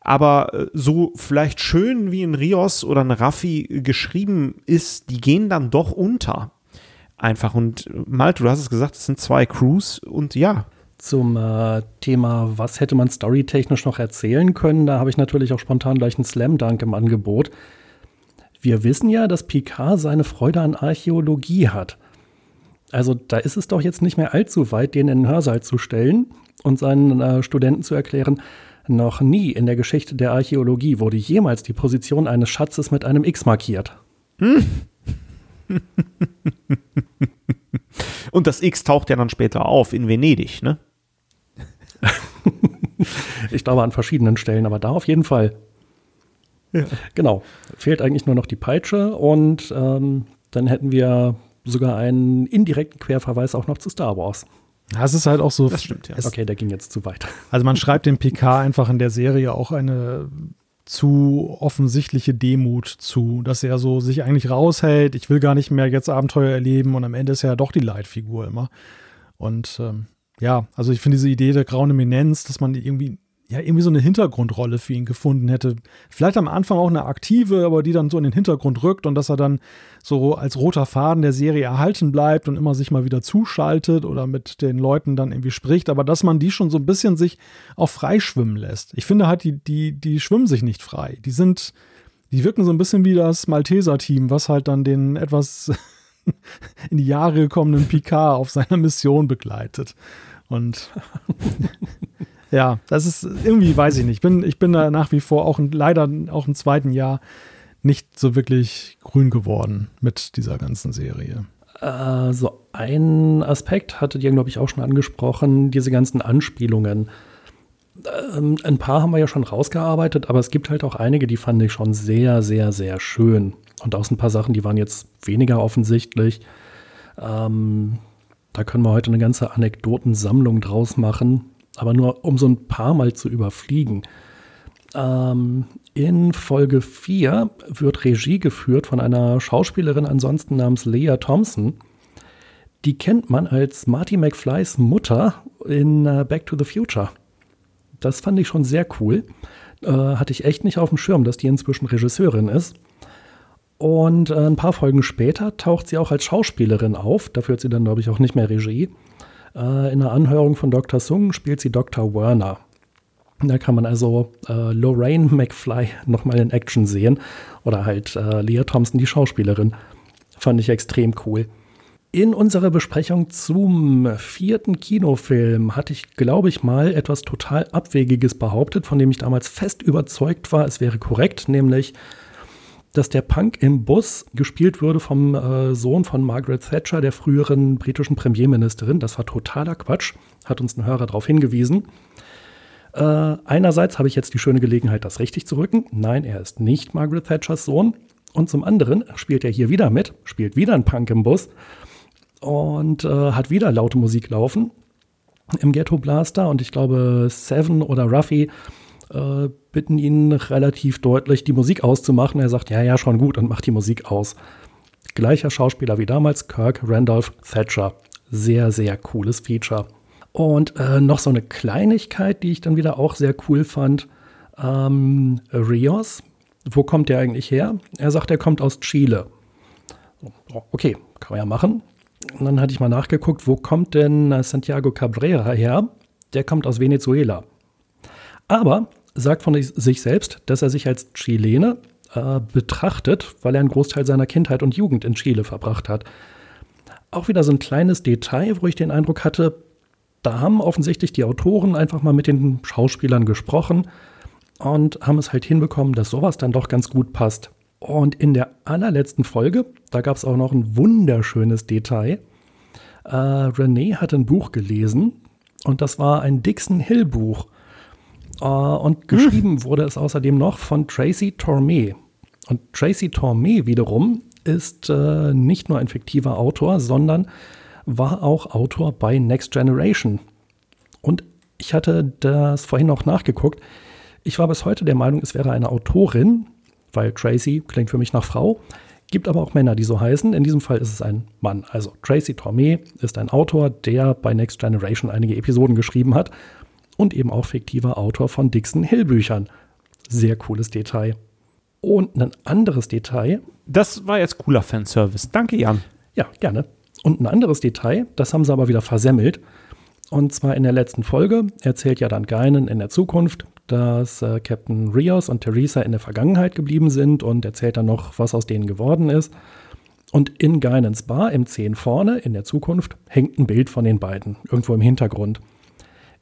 Aber äh, so vielleicht schön wie ein Rios oder ein Raffi geschrieben ist, die gehen dann doch unter. Einfach. Und Malte, du hast es gesagt, es sind zwei Crews und ja, zum äh, Thema, was hätte man storytechnisch noch erzählen können, da habe ich natürlich auch spontan gleich einen Slam Dunk im Angebot wir wissen ja, dass Picard seine Freude an Archäologie hat. Also da ist es doch jetzt nicht mehr allzu weit, den in den Hörsaal zu stellen und seinen äh, Studenten zu erklären, noch nie in der Geschichte der Archäologie wurde jemals die Position eines Schatzes mit einem X markiert. Hm. [LAUGHS] und das X taucht ja dann später auf in Venedig, ne? [LAUGHS] ich glaube an verschiedenen Stellen, aber da auf jeden Fall. Ja. Genau. Fehlt eigentlich nur noch die Peitsche und ähm, dann hätten wir sogar einen indirekten Querverweis auch noch zu Star Wars. Das ist halt auch so. Das stimmt, ja. Okay, der ging jetzt zu weit. Also man schreibt dem PK einfach in der Serie auch eine zu offensichtliche Demut zu, dass er so sich eigentlich raushält. Ich will gar nicht mehr jetzt Abenteuer erleben und am Ende ist er ja doch die Leitfigur immer. Und ähm, ja, also ich finde diese Idee der grauen Eminenz, dass man irgendwie ja irgendwie so eine Hintergrundrolle für ihn gefunden hätte. Vielleicht am Anfang auch eine aktive, aber die dann so in den Hintergrund rückt und dass er dann so als roter Faden der Serie erhalten bleibt und immer sich mal wieder zuschaltet oder mit den Leuten dann irgendwie spricht, aber dass man die schon so ein bisschen sich auch freischwimmen lässt. Ich finde halt, die, die, die schwimmen sich nicht frei. Die sind, die wirken so ein bisschen wie das Malteser-Team, was halt dann den etwas [LAUGHS] in die Jahre gekommenen Picard auf seiner Mission begleitet. Und [LAUGHS] ja, das ist irgendwie, weiß ich nicht. Ich bin, ich bin da nach wie vor auch leider auch im zweiten Jahr nicht so wirklich grün geworden mit dieser ganzen Serie. Äh, so ein Aspekt hattet ihr, glaube ich, auch schon angesprochen, diese ganzen Anspielungen. Ähm, ein paar haben wir ja schon rausgearbeitet, aber es gibt halt auch einige, die fand ich schon sehr, sehr, sehr schön. Und auch ein paar Sachen, die waren jetzt weniger offensichtlich. Ähm, da können wir heute eine ganze Anekdotensammlung draus machen aber nur um so ein paar Mal zu überfliegen. Ähm, in Folge 4 wird Regie geführt von einer Schauspielerin ansonsten namens Leah Thompson. Die kennt man als Marty McFlys Mutter in uh, Back to the Future. Das fand ich schon sehr cool. Äh, hatte ich echt nicht auf dem Schirm, dass die inzwischen Regisseurin ist. Und äh, ein paar Folgen später taucht sie auch als Schauspielerin auf. Dafür hat sie dann, glaube ich, auch nicht mehr Regie. Äh, in der Anhörung von Dr. Sung spielt sie Dr. Werner. Da kann man also äh, Lorraine McFly [LAUGHS] nochmal in Action sehen. Oder halt äh, Leah Thompson, die Schauspielerin. Fand ich extrem cool. In unserer Besprechung zum vierten Kinofilm hatte ich, glaube ich, mal etwas total Abwegiges behauptet, von dem ich damals fest überzeugt war, es wäre korrekt, nämlich dass der Punk im Bus gespielt würde vom äh, Sohn von Margaret Thatcher, der früheren britischen Premierministerin. Das war totaler Quatsch, hat uns ein Hörer darauf hingewiesen. Äh, einerseits habe ich jetzt die schöne Gelegenheit, das richtig zu rücken. Nein, er ist nicht Margaret Thatchers Sohn. Und zum anderen spielt er hier wieder mit, spielt wieder ein Punk im Bus und äh, hat wieder laute Musik laufen im Ghetto Blaster. Und ich glaube, Seven oder Ruffy äh, bitten ihn relativ deutlich, die Musik auszumachen. Er sagt, ja, ja, schon gut und macht die Musik aus. Gleicher Schauspieler wie damals, Kirk Randolph Thatcher. Sehr, sehr cooles Feature. Und äh, noch so eine Kleinigkeit, die ich dann wieder auch sehr cool fand. Ähm, Rios, wo kommt der eigentlich her? Er sagt, er kommt aus Chile. Okay, kann man ja machen. Und dann hatte ich mal nachgeguckt, wo kommt denn Santiago Cabrera her? Der kommt aus Venezuela. Aber sagt von sich selbst, dass er sich als Chilene äh, betrachtet, weil er einen Großteil seiner Kindheit und Jugend in Chile verbracht hat. Auch wieder so ein kleines Detail, wo ich den Eindruck hatte, da haben offensichtlich die Autoren einfach mal mit den Schauspielern gesprochen und haben es halt hinbekommen, dass sowas dann doch ganz gut passt. Und in der allerletzten Folge, da gab es auch noch ein wunderschönes Detail. Äh, René hat ein Buch gelesen und das war ein Dixon Hill Buch. Uh, und geschrieben hm. wurde es außerdem noch von Tracy Torme. Und Tracy Torme wiederum ist äh, nicht nur ein fiktiver Autor, sondern war auch Autor bei Next Generation. Und ich hatte das vorhin noch nachgeguckt. Ich war bis heute der Meinung, es wäre eine Autorin, weil Tracy klingt für mich nach Frau. Gibt aber auch Männer, die so heißen. In diesem Fall ist es ein Mann. Also Tracy Torme ist ein Autor, der bei Next Generation einige Episoden geschrieben hat und eben auch fiktiver Autor von Dixon Hill Büchern. Sehr cooles Detail. Und ein anderes Detail. Das war jetzt cooler Fanservice. Danke, Jan. Ja, gerne. Und ein anderes Detail, das haben sie aber wieder versemmelt. Und zwar in der letzten Folge erzählt ja dann Geinen in der Zukunft, dass äh, Captain Rios und Theresa in der Vergangenheit geblieben sind und erzählt dann noch, was aus denen geworden ist. Und in Guinans Bar im 10 vorne, in der Zukunft, hängt ein Bild von den beiden, irgendwo im Hintergrund.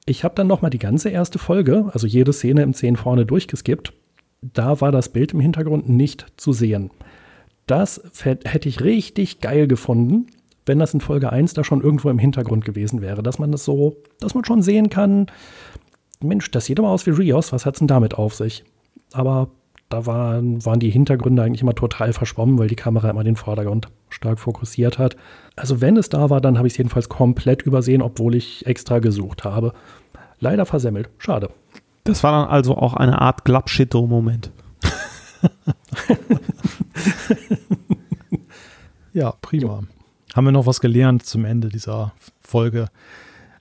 Ich habe dann nochmal die ganze erste Folge, also jede Szene im 10 vorne durchgeskippt. Da war das Bild im Hintergrund nicht zu sehen. Das hätte ich richtig geil gefunden, wenn das in Folge 1 da schon irgendwo im Hintergrund gewesen wäre, dass man das so, dass man schon sehen kann, Mensch, das sieht aber aus wie Rios, was hat's denn damit auf sich? Aber da waren, waren die Hintergründe eigentlich immer total verschwommen, weil die Kamera immer den Vordergrund stark fokussiert hat. Also wenn es da war, dann habe ich es jedenfalls komplett übersehen, obwohl ich extra gesucht habe. Leider versemmelt. Schade. Das war dann also auch eine Art Glapschito-Moment. [LAUGHS] ja, prima. Haben wir noch was gelernt zum Ende dieser Folge?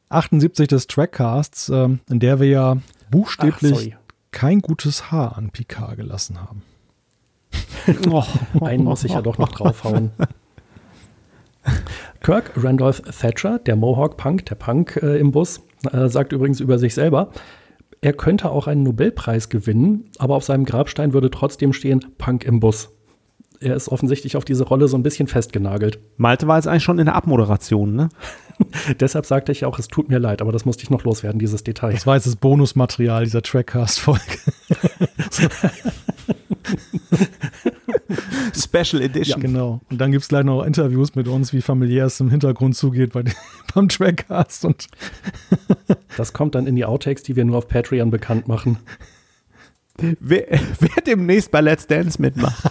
78 des Trackcasts, äh, in der wir ja buchstäblich Ach, kein gutes Haar an Picard gelassen haben. [LAUGHS] oh, einen muss ich ja doch noch draufhauen. [LAUGHS] Kirk Randolph Thatcher, der Mohawk-Punk, der Punk äh, im Bus, äh, sagt übrigens über sich selber, er könnte auch einen Nobelpreis gewinnen, aber auf seinem Grabstein würde trotzdem stehen Punk im Bus. Er ist offensichtlich auf diese Rolle so ein bisschen festgenagelt. Malte war jetzt eigentlich schon in der Abmoderation, ne? [LAUGHS] Deshalb sagte ich auch, es tut mir leid, aber das musste ich noch loswerden, dieses Detail. Das war jetzt das Bonusmaterial dieser Trackcast-Folge. [LAUGHS] Special Edition. Ja, genau. Und dann gibt es gleich noch Interviews mit uns, wie familiär es im Hintergrund zugeht bei, [LAUGHS] beim Trackcast. Und das kommt dann in die Outtakes, die wir nur auf Patreon bekannt machen. Wer, [LAUGHS] wer demnächst bei Let's Dance mitmacht. [LAUGHS]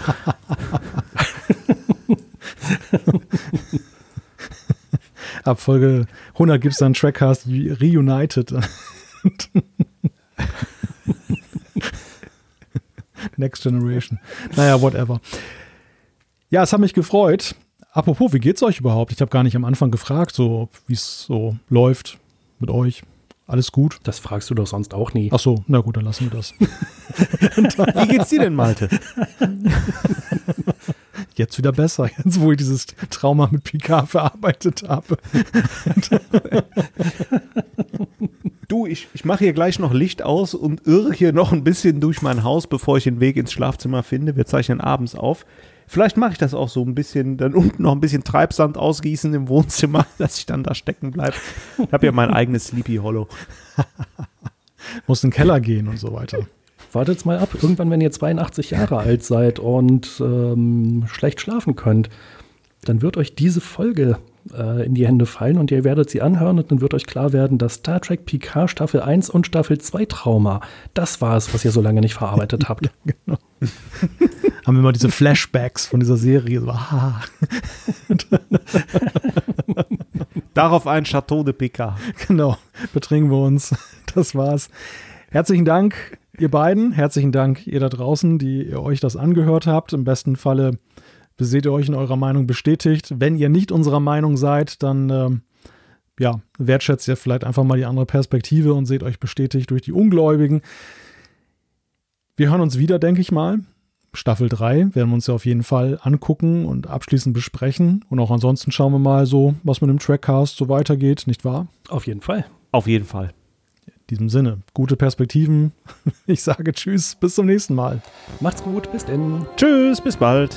Ab Folge 100 gibt es dann Trackcast Reunited. [LAUGHS] Next Generation. Naja, whatever. Ja, es hat mich gefreut. Apropos, wie geht's euch überhaupt? Ich habe gar nicht am Anfang gefragt, so wie es so läuft mit euch. Alles gut? Das fragst du doch sonst auch nie. Ach so, na gut, dann lassen wir das. [LAUGHS] wie geht's dir denn, Malte? [LAUGHS] Jetzt wieder besser, jetzt wo ich dieses Trauma mit Picard verarbeitet habe. [LAUGHS] du, ich, ich mache hier gleich noch Licht aus und irre hier noch ein bisschen durch mein Haus, bevor ich den Weg ins Schlafzimmer finde. Wir zeichnen abends auf. Vielleicht mache ich das auch so ein bisschen, dann unten noch ein bisschen Treibsand ausgießen im Wohnzimmer, [LAUGHS] dass ich dann da stecken bleibe. Ich habe ja mein eigenes Sleepy Hollow. [LAUGHS] Muss in den Keller gehen und so weiter. Wartet's mal ab. Irgendwann, wenn ihr 82 Jahre alt seid und ähm, schlecht schlafen könnt, dann wird euch diese Folge äh, in die Hände fallen und ihr werdet sie anhören und dann wird euch klar werden, dass Star Trek Picard Staffel 1 und Staffel 2 Trauma, das war es, was ihr so lange nicht verarbeitet [LAUGHS] habt. genau haben wir immer diese Flashbacks von dieser Serie. So, ah. Darauf ein Chateau de Picard. Genau, betrinken wir uns. Das war's. Herzlichen Dank, ihr beiden. Herzlichen Dank, ihr da draußen, die ihr euch das angehört habt. Im besten Falle seht ihr euch in eurer Meinung bestätigt. Wenn ihr nicht unserer Meinung seid, dann äh, ja, wertschätzt ihr vielleicht einfach mal die andere Perspektive und seht euch bestätigt durch die Ungläubigen. Wir hören uns wieder, denke ich mal. Staffel 3 werden wir uns ja auf jeden Fall angucken und abschließend besprechen. Und auch ansonsten schauen wir mal so, was mit dem Trackcast so weitergeht, nicht wahr? Auf jeden Fall. Auf jeden Fall. In diesem Sinne, gute Perspektiven. [LAUGHS] Ich sage Tschüss, bis zum nächsten Mal. Macht's gut, bis denn. Tschüss, bis bald.